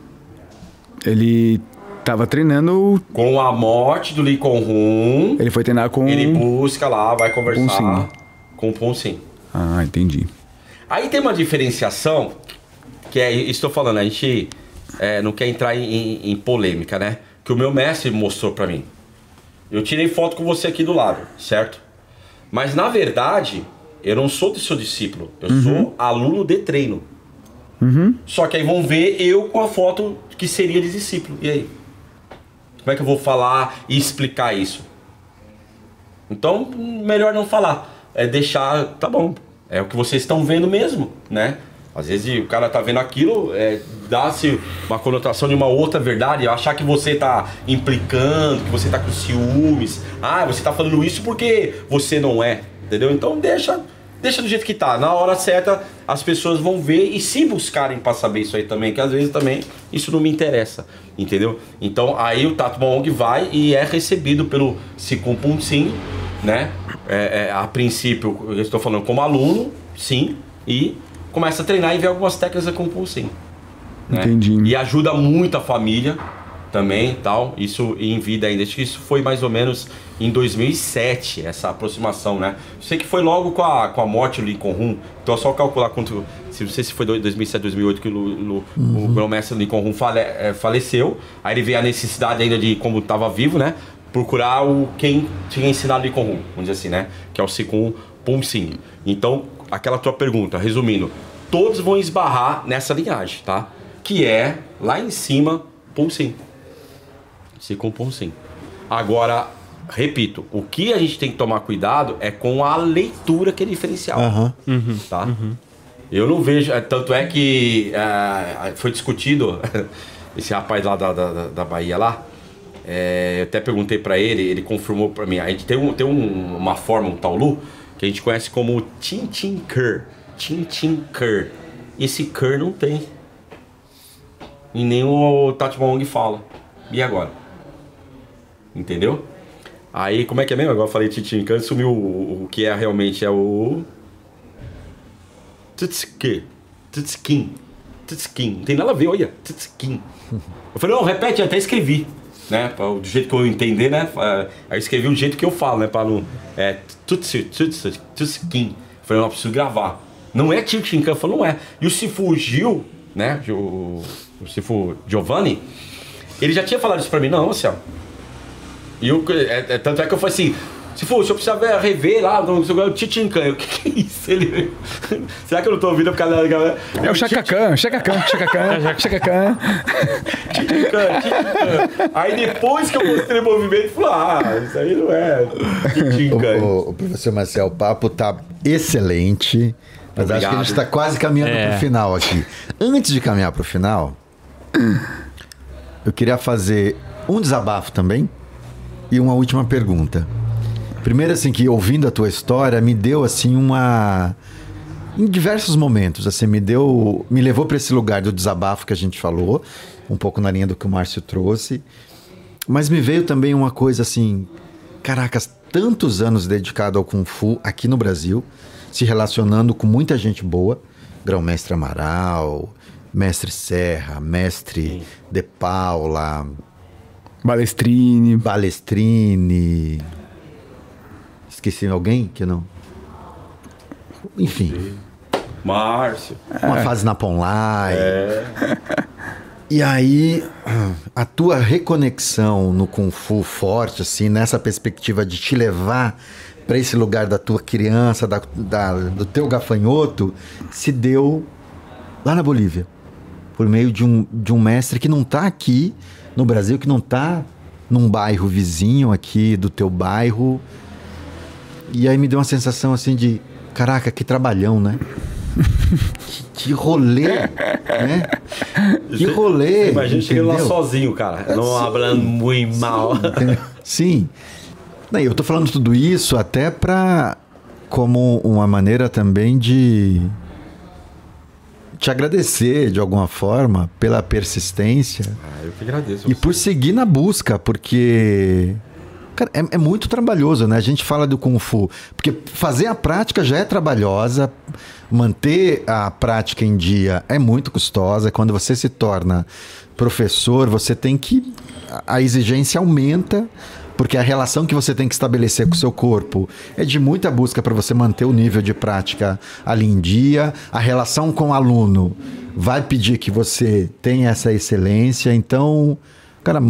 [SPEAKER 3] Ele tava treinando.
[SPEAKER 4] Com a morte do Lincoln 1,
[SPEAKER 3] Ele foi treinar com.
[SPEAKER 4] ele busca lá, vai conversar
[SPEAKER 3] Punsim.
[SPEAKER 4] com o Punsim.
[SPEAKER 3] Ah, entendi.
[SPEAKER 4] Aí tem uma diferenciação, que é, estou falando, a gente é, não quer entrar em- em polêmica, né? Que o meu mestre mostrou pra mim. Eu tirei foto com você aqui do lado, certo? Mas na verdade, eu não sou do seu discípulo, eu sou aluno de treino. Só que aí vão ver eu com a foto que seria de discípulo. E aí? Como é que eu vou falar e explicar isso? Então, melhor não falar. É deixar, tá bom. É o que vocês estão vendo mesmo, né? Às vezes o cara tá vendo aquilo, é, dá-se uma conotação de uma outra verdade, achar que você tá implicando, que você tá com ciúmes. Ah, você tá falando isso porque você não é, entendeu? Então deixa, deixa do jeito que tá. Na hora certa as pessoas vão ver e se buscarem pra saber isso aí também, que às vezes também isso não me interessa, entendeu? Então aí o Tato Maong vai e é recebido pelo Sikun Punsin, né? É, é, a princípio, eu estou falando como aluno, sim, e começa a treinar e ver algumas técnicas com Punsin. né?
[SPEAKER 3] Entendi.
[SPEAKER 4] E ajuda muito a família também tal. Isso em vida ainda. Acho que isso foi mais ou menos em 2007, essa aproximação, né? Sei que foi logo com a, com a morte do Lincoln Room. Então é só calcular quanto. Se não sei se foi 2007, 2008 que o, o, o grão-mestre Lincoln Room fale, eh, faleceu. Aí ele veio a necessidade ainda de, como estava vivo, né? Procurar o quem tinha ensinado Lincoln Room, vamos dizer assim, né? Que é o Sikun Pumsin. Então, aquela tua pergunta, resumindo, todos vão esbarrar nessa linhagem, tá? Que é lá em cima, Pumsin. Sikun Pumsin. Agora, repito, o que a gente tem que tomar cuidado é com a leitura que é diferencial.
[SPEAKER 1] Aham.
[SPEAKER 4] Tá? Eu não vejo. é, Tanto é que é, foi discutido, esse rapaz lá da, da, da Bahia lá. é, eu até perguntei pra ele, ele confirmou pra mim. A gente tem, um, tem um- uma forma, um taulu, que a gente conhece como Tin Tin Cur. Tin Tin Cur. E esse Cur não tem. E nem o Tati fala. E agora? Entendeu? Aí, como é que é mesmo? Agora eu falei Tin Tin Cur, sumiu o, o que é realmente é o. Tutsuki. Tutskin. Tutskin. Não tem nada a ver, olha. Tutskin. Eu falei, não, repete, até escrevi. Né? Do jeito que eu entender, né? Aí escrevi do jeito que eu falo, né? Pra não. É. Tutsi, tutsi, tutskin. Eu falei, não, preciso gravar. Não é Tichinkan, eu falei, não é. E o Sifu Gil, né? O, o Sifu Giovanni, ele já tinha falado isso pra mim, não, Marcelo. E eu, é, é, tanto é que eu falei assim, Se for, se eu precisar ver- rever lá, não sei o Titincan. O que, que é isso? Ele... Será que eu não tô ouvindo por causa da galera?
[SPEAKER 3] É o Chacacan, Chacacan, Chacacan, Chacacan.
[SPEAKER 4] Titincan, Titincan. Aí depois que eu mostrei o movimento, eu falei, ah, isso aí não é Titincan.
[SPEAKER 1] O, o- professor Marcel, o papo tá excelente. Mas acho que a gente
[SPEAKER 4] Obrigado.
[SPEAKER 1] está quase caminhando
[SPEAKER 2] É.
[SPEAKER 1] para o final aqui. Antes de caminhar para o final, eu queria fazer um desabafo também e uma última pergunta. Primeiro, assim, que ouvindo a tua história, me deu, assim, uma... Em diversos momentos, assim, me deu... Me levou para esse lugar do desabafo que a gente falou, um pouco na linha do que o Márcio trouxe. Mas me veio também uma coisa assim, caracas, tantos anos dedicado ao Kung Fu aqui no Brasil, se relacionando com muita gente boa, Grão-Mestre Amaral, Mestre Serra, Mestre De Paula,
[SPEAKER 3] Balestrini.
[SPEAKER 1] Balestrini. Esqueci alguém que não? Enfim,
[SPEAKER 4] Márcio.
[SPEAKER 1] uma fase na Ponlai. E aí, a tua reconexão no Kung Fu forte, assim, nessa perspectiva de te levar para esse lugar da tua criança, da, da- do teu gafanhoto, se deu lá na Bolívia. Por meio de um, de um mestre que não tá aqui no Brasil, que não tá num bairro vizinho aqui do teu bairro. E aí me deu uma sensação assim de, caraca, que trabalhão, né? que, rolê, né? Que rolê.
[SPEAKER 4] Imagina chegando lá sozinho, cara. Não hablando muito mal.
[SPEAKER 1] Sim. E eu tô falando tudo isso até pra como uma maneira também de te agradecer de alguma forma pela persistência
[SPEAKER 4] Ah, eu que agradeço.
[SPEAKER 1] e por seguir na busca, porque cara, é, é muito trabalhoso, né? A gente fala do Kung Fu, porque fazer a prática já é trabalhosa, manter a prática em dia é muito custosa. Quando você se torna professor, você tem que. a- exigência aumenta. Porque a relação que você tem que estabelecer com o seu corpo é de muita busca para você manter o nível de prática ali em dia. A relação com o aluno vai pedir que você tenha essa excelência. Então, cara,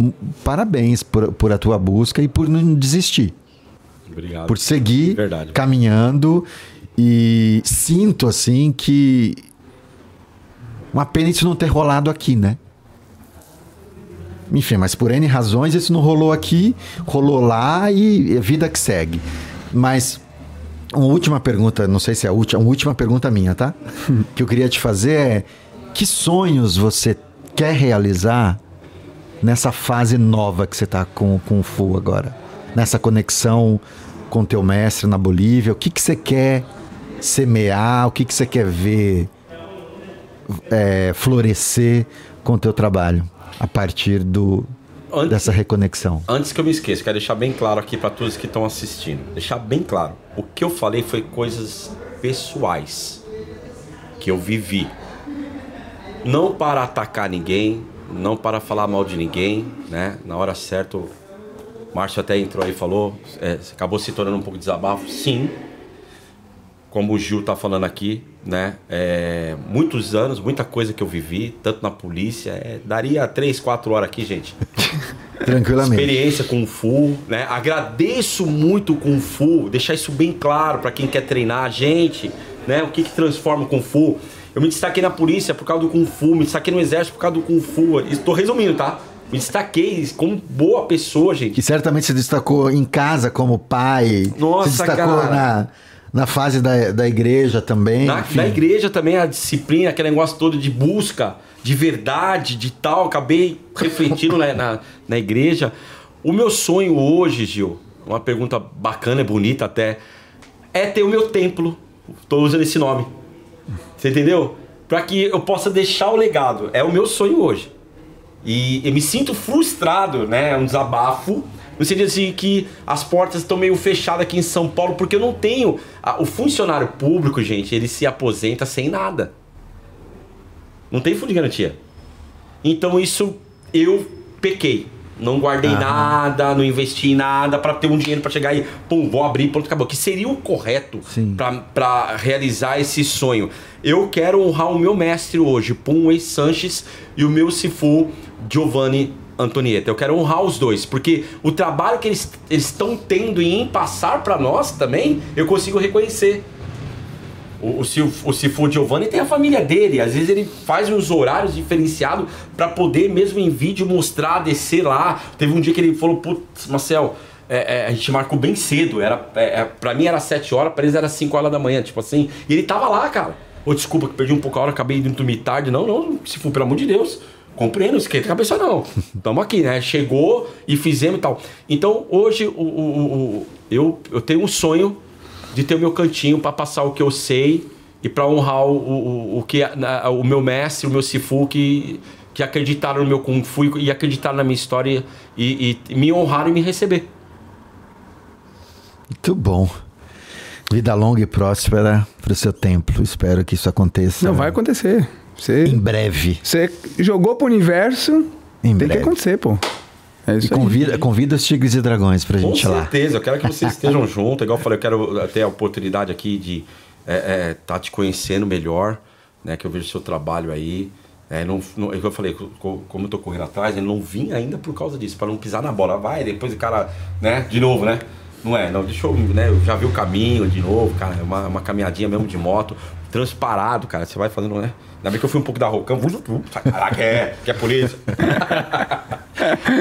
[SPEAKER 1] parabéns por, por a tua busca e por não desistir.
[SPEAKER 4] Obrigado.
[SPEAKER 1] Por seguir
[SPEAKER 4] Verdade.
[SPEAKER 1] caminhando. E sinto, assim, que uma pena isso não ter rolado aqui, né? Enfim, mas por N razões isso não rolou aqui, rolou lá e é vida que segue. Mas uma última pergunta, não sei se é a última, uma última pergunta minha, tá? que eu queria te fazer é: que sonhos você quer realizar nessa fase nova que você tá com, com o Fu agora? Nessa conexão com teu mestre na Bolívia? O que, que você quer semear? O que, que você quer ver é, florescer com o teu trabalho a partir do,
[SPEAKER 4] Antes-
[SPEAKER 1] dessa reconexão?
[SPEAKER 4] Antes que eu me esqueça, quero deixar bem claro aqui para todos que estão assistindo. Deixar bem claro. O que eu falei foi coisas pessoais que eu vivi. Não para atacar ninguém, não para falar mal de ninguém, né? Na hora certa, o Márcio até entrou aí e falou, é, acabou se tornando um pouco de desabafo. Sim, como o Gil tá falando aqui, né? É, muitos anos, muita coisa que eu vivi, tanto na polícia, é, daria três, quatro horas aqui, gente
[SPEAKER 1] Tranquilamente.
[SPEAKER 4] experiência com o Fu, né? Agradeço muito o Kung Fu, deixar isso bem claro para quem quer treinar a gente, né? O que que transforma o Kung Fu? Eu me destaquei na polícia por causa do Kung Fu, me destaquei no exército por causa do Kung Fu. Estou resumindo, tá? Me destaquei como boa pessoa, gente.
[SPEAKER 1] E certamente se destacou em casa como pai.
[SPEAKER 4] Nossa,
[SPEAKER 1] se destacou
[SPEAKER 4] cara.
[SPEAKER 1] na, na fase da, da igreja também.
[SPEAKER 4] Na, na igreja também a disciplina, aquele negócio todo de busca, de verdade, de tal. Acabei refletindo né, na, na igreja. O meu sonho hoje, Gil, uma pergunta bacana, bonita até, é ter o meu templo. Tô usando esse nome. Você entendeu? Para que eu possa deixar o legado. É o meu sonho hoje. E eu me sinto frustrado, né? É um desabafo. No sentido assim que as portas estão meio fechadas aqui em São Paulo, porque eu não tenho. a- o funcionário público, gente, ele se aposenta sem nada. Não tem fundo de garantia. Então isso eu pequei. Não guardei nada, não investi em nada para ter um dinheiro para chegar e, pum, vou abrir, pronto, acabou. Que seria o correto para realizar esse sonho. Eu quero honrar o meu mestre hoje, Pum Wei Sanches, e o meu Sifu, Giovanni Antonieta. Eu quero honrar os dois, porque o trabalho que eles estão tendo em passar para nós também, eu consigo reconhecer. O, o, o Cifu Giovanni tem a família dele, às vezes ele faz uns horários diferenciados para poder, mesmo em vídeo, mostrar, descer lá. Teve um dia que ele falou: Putz, Marcel, é, é, a gente marcou bem cedo. Era, é, é pra mim era 7 horas, pra eles era 5 horas da manhã, tipo assim. E ele tava lá, cara. Ô, desculpa que perdi um pouco a hora, acabei indo dormir tarde. Não, não, se for, pelo amor de Deus. Compreendo, esquenta a cabeça não. Tamo aqui, né? Chegou e fizemos e tal. Então, hoje, o, o, o, eu, eu tenho um sonho de ter o meu cantinho para passar o que eu sei e para honrar o, o, o, que, o meu mestre, o meu Sifu, que, que acreditaram no meu Kung Fu e acreditaram na minha história e, e me honraram e me receber.
[SPEAKER 1] Muito bom. Vida longa e próspera para o seu templo. Espero que isso aconteça.
[SPEAKER 3] Não vai acontecer. Você,
[SPEAKER 1] em breve.
[SPEAKER 3] Você jogou pro universo. Em tem breve. que acontecer, pô.
[SPEAKER 1] É isso e convida, aí. convida os Tigres e Dragões pra gente
[SPEAKER 4] Com
[SPEAKER 1] lá.
[SPEAKER 4] Com certeza, eu quero que vocês estejam juntos. Igual eu falei, eu quero ter a oportunidade aqui de estar é, é, tá te conhecendo melhor, né? Que eu vejo o seu trabalho aí. É, não, não, eu falei, como eu tô correndo atrás, ele não vim ainda por causa disso, para não pisar na bola. Vai, depois o cara, né, de novo, né? Não é, não, deixa eu, né, eu já vi o caminho de novo, cara, é uma, uma caminhadinha mesmo de moto, transparado, cara, você vai fazendo, né? Ainda bem que eu fui um pouco da Rocão, caraca, é, que é polícia.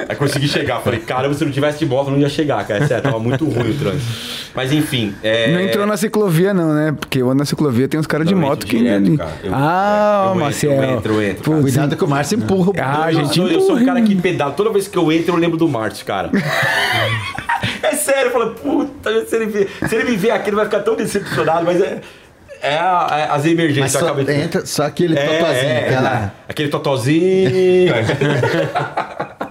[SPEAKER 4] Aí consegui chegar, falei, caramba, se não tivesse de moto, não ia chegar, cara, é sério, tava muito ruim o trânsito. Mas enfim.
[SPEAKER 3] É... Não entrou na ciclovia, não, né? Porque na ciclovia tem uns caras de moto que.
[SPEAKER 4] Direto, ali... eu,
[SPEAKER 3] ah, é, Marcelo.
[SPEAKER 4] Eu entro, eu entro.
[SPEAKER 1] Cuidado que o Márcio empurra.
[SPEAKER 3] Ah,
[SPEAKER 4] eu,
[SPEAKER 3] gente,
[SPEAKER 4] eu, eu sou um cara que pedala. Toda vez que eu entro, eu lembro do Márcio, cara. é sério, eu falo, puta, se ele, se ele me ver aqui, ele vai ficar tão decepcionado, mas é. É, a, é as emergências. Mas
[SPEAKER 1] só, entra, só aquele é, totozinho. É, aquela...
[SPEAKER 4] Aquele totozinho.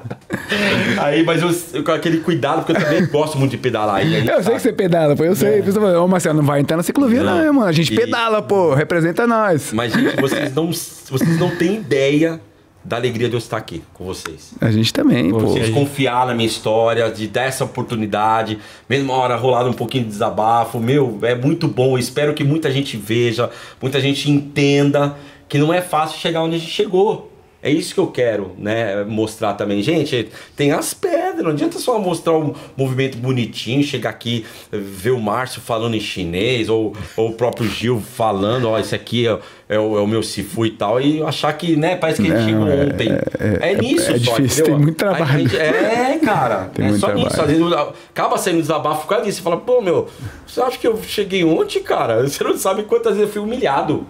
[SPEAKER 4] Aí, mas eu, com aquele cuidado, porque eu também gosto muito de pedalar. Aí,
[SPEAKER 3] eu sei que você pedala, pô, eu sei. É. Ô, Marcelo, não vai entrar na ciclovia, não, não mano. A gente e... pedala, pô, representa nós.
[SPEAKER 4] Mas, gente, vocês não, vocês não têm ideia da alegria de eu estar aqui com vocês.
[SPEAKER 3] A gente também, pô.
[SPEAKER 4] Vocês confiar na minha história, de dar essa oportunidade, mesmo uma hora rolado um pouquinho de desabafo. Meu, é muito bom. espero que muita gente veja, muita gente entenda que não é fácil chegar onde a gente chegou. É isso que eu quero, né, mostrar também. Gente, tem as pedras, não adianta só mostrar um movimento bonitinho, chegar aqui, ver o Márcio falando em chinês, ou, ou o próprio Gil falando, ó, esse aqui é, é, o, é o meu Sifu e tal, e achar que, né, parece que a gente chegou ontem. É, é, é nisso
[SPEAKER 3] é,
[SPEAKER 4] só,
[SPEAKER 3] difícil, tem muito trabalho.
[SPEAKER 4] Gente, é, cara, tem é só trabalho. nisso. Às vezes acaba saindo desabafo por causa disso. Você fala, pô, meu, você acha que eu cheguei ontem, cara? Você não sabe quantas vezes eu fui humilhado,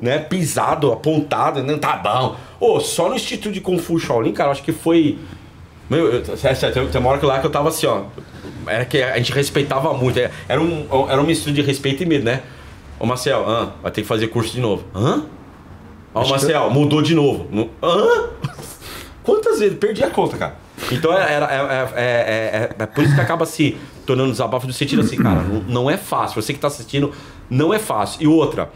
[SPEAKER 4] né, pisado, apontado, não tá bom. Ô, oh, só no Instituto de Kung Fu Shaolin, cara, acho que foi. Meu, eu, tem, tem uma hora que lá que eu tava assim, ó. Era que a gente respeitava muito. É, era um, era um mistura de respeito e medo, né? Ô, Marcel, ah, vai ter que fazer curso de novo. Hã? Ó, Marcel, que... mudou de novo. Hã? Quantas vezes? Perdi a conta, cara. Então é, era, é, é, é, é, por isso que acaba se tornando desabafo no sentido assim, cara, não, não é fácil. Você que tá assistindo, não é fácil. E outra,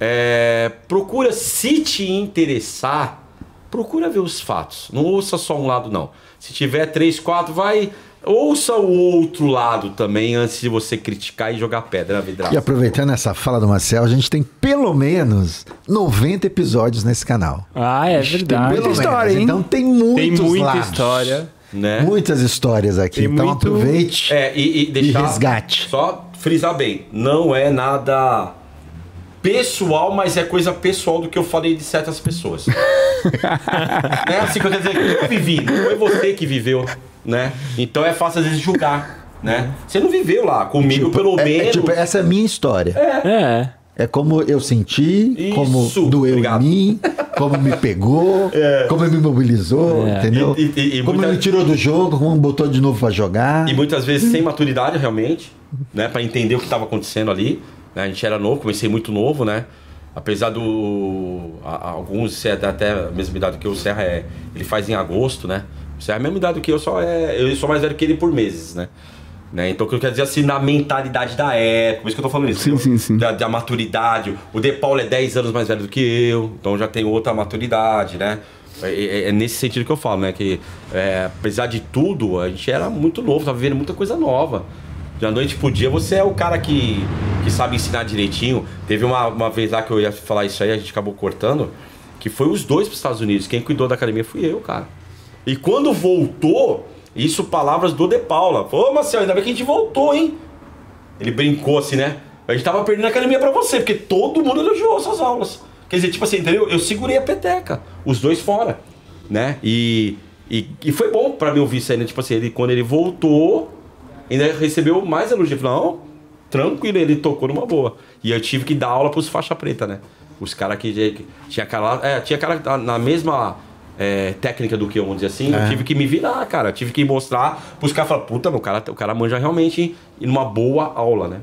[SPEAKER 4] é, procura, se te interessar, procura ver os fatos. Não ouça só um lado, não. Se tiver três, quatro, vai. Ouça o outro lado também antes de você criticar e jogar pedra na vidraça.
[SPEAKER 1] E aproveitando essa fala do Marcel, a gente tem pelo menos 90 episódios nesse canal.
[SPEAKER 2] Ah, é verdade.
[SPEAKER 1] Tem muita história, hein? Então tem muitos
[SPEAKER 2] Tem muita
[SPEAKER 1] lados.
[SPEAKER 2] história.
[SPEAKER 1] Né? Muitas histórias aqui. Tem então muito... aproveite
[SPEAKER 4] é, e, e, deixar,
[SPEAKER 1] e resgate.
[SPEAKER 4] Só frisar bem, não é nada pessoal, mas é coisa pessoal do que eu falei de certas pessoas. é assim que eu quero dizer, eu vivi, não foi você que viveu, né? Então é fácil às vezes julgar, né? Você não viveu lá comigo,
[SPEAKER 1] tipo,
[SPEAKER 4] pelo
[SPEAKER 1] é,
[SPEAKER 4] menos.
[SPEAKER 1] É, tipo, essa é a minha história.
[SPEAKER 2] É. é.
[SPEAKER 1] É como eu senti, Isso, como doeu obrigado. em mim, como me pegou, é. como me mobilizou, é. entendeu? E, e, e como muita... me tirou do jogo, como me botou de novo para jogar.
[SPEAKER 4] E muitas vezes sem maturidade realmente, né, para entender o que estava acontecendo ali. Né? A gente era novo, comecei muito novo, né? Apesar do. A, alguns, é até a mesma idade que o Serra é. Ele faz em agosto, né? O Serra é a mesma idade que eu, só é. Eu sou mais velho que ele por meses, né? Né? Então, o que eu quero dizer assim, na mentalidade da época, por isso que eu tô falando isso.
[SPEAKER 3] Sim, sim, sim.
[SPEAKER 4] Da, da, maturidade. O De Paulo é 10 anos mais velho do que eu, então já tem outra maturidade, né? É, é, é nesse sentido que eu falo, né? Que é, apesar de tudo, a gente era muito novo, tava vivendo muita coisa nova. Da noite pro dia, você é o cara que, que sabe ensinar direitinho. Teve uma, uma vez lá que eu ia falar isso aí, a gente acabou cortando, que foi os dois pros Estados Unidos. Quem cuidou da academia fui eu, cara. E quando voltou, isso palavras do De Paula. Ô, Marcelo, ainda bem que a gente voltou, hein? Ele brincou assim, né? A gente tava perdendo a academia pra você, porque todo mundo elogiou suas aulas. Quer dizer, tipo assim, entendeu? Eu segurei a peteca, os dois fora, né? E, e, e foi bom pra mim ouvir isso aí, né? Tipo assim, ele, quando ele voltou, ainda recebeu mais elogio. Eu falei, não, tranquilo, ele tocou numa boa. E eu tive que dar aula pros faixa preta, né? Os caras que, tinha cara, é, tinha cara na mesma é, técnica do que eu, vamos dizer assim, eu tive que me virar, cara. Tive que mostrar pros caras falar, puta, o cara, o cara manja realmente em uma boa aula, né?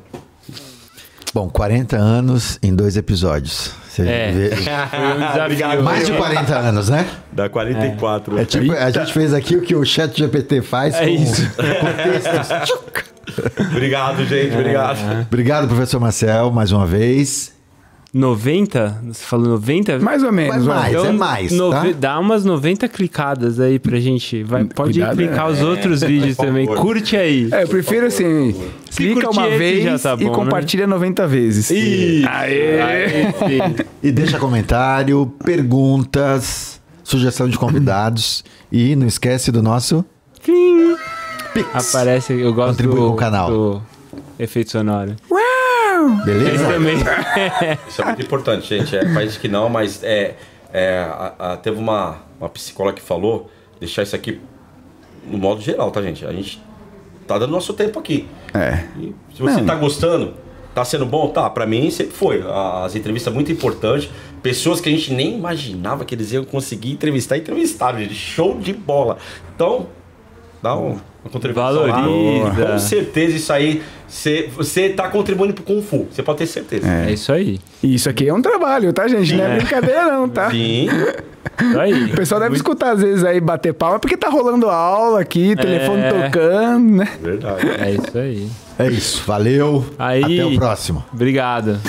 [SPEAKER 1] Bom, 40 anos em dois episódios. Você
[SPEAKER 2] É.
[SPEAKER 1] vê-
[SPEAKER 2] Foi um desafio.
[SPEAKER 1] Mais de 40 anos, né?
[SPEAKER 4] Dá 44.
[SPEAKER 1] É tipo, a gente fez aqui o que o chat GPT faz
[SPEAKER 2] É
[SPEAKER 1] com,
[SPEAKER 2] isso.
[SPEAKER 1] com textos.
[SPEAKER 4] Obrigado, gente, obrigado.
[SPEAKER 1] Obrigado, professor Marcel, mais uma vez.
[SPEAKER 2] 90? Você falou 90?
[SPEAKER 3] Mais ou menos. Vai.
[SPEAKER 1] mais. é mais, tá?
[SPEAKER 2] Dá umas 90 clicadas aí pra gente. Vai, pode
[SPEAKER 3] Cuidado,
[SPEAKER 2] clicar
[SPEAKER 3] né?
[SPEAKER 2] os outros vídeos
[SPEAKER 4] por
[SPEAKER 2] também.
[SPEAKER 4] favor.
[SPEAKER 2] Curte aí.
[SPEAKER 3] É, eu prefiro assim,
[SPEAKER 2] Se
[SPEAKER 3] clica uma vez
[SPEAKER 2] já tá
[SPEAKER 3] e
[SPEAKER 2] bom, né?
[SPEAKER 3] compartilha 90 vezes.
[SPEAKER 2] Ih,
[SPEAKER 3] Aê!
[SPEAKER 2] sim.
[SPEAKER 1] E deixa comentário, perguntas, sugestão de convidados. E não esquece do nosso
[SPEAKER 2] Clim.
[SPEAKER 1] Pix.
[SPEAKER 2] Aparece, eu gosto
[SPEAKER 1] Contribui
[SPEAKER 2] do,
[SPEAKER 1] com o canal.
[SPEAKER 2] do efeito sonoro. Esse
[SPEAKER 1] Beleza?
[SPEAKER 2] também.
[SPEAKER 4] Isso é muito importante, gente. É, parece que não, mas é, é, a- a- teve uma, uma psicóloga que falou, deixar isso aqui no modo geral, tá, gente? A gente tá dando nosso tempo aqui.
[SPEAKER 3] É.
[SPEAKER 4] E se você
[SPEAKER 3] Não.
[SPEAKER 4] tá gostando, tá sendo bom, tá? Pra mim sempre foi. As entrevistas muito importantes. Pessoas que a gente nem imaginava que eles iam conseguir entrevistar, entrevistaram, gente. Show de bola. Então, dá um, uma contribuição
[SPEAKER 2] Valoriza.
[SPEAKER 4] lá. Com certeza isso aí, você- você tá contribuindo pro Kung Fu. Você pode ter certeza.
[SPEAKER 2] É isso aí.
[SPEAKER 3] E isso aqui é um trabalho, tá, gente? Não é brincadeira, não, tá?
[SPEAKER 4] Sim.
[SPEAKER 2] Aí.
[SPEAKER 3] O pessoal deve escutar às vezes aí bater palma porque tá rolando aula aqui, telefone
[SPEAKER 2] É.
[SPEAKER 3] tocando, né?
[SPEAKER 4] Verdade.
[SPEAKER 2] É isso aí.
[SPEAKER 1] É isso. Valeu.
[SPEAKER 2] Aí-
[SPEAKER 1] Até o próximo.
[SPEAKER 2] Obrigado.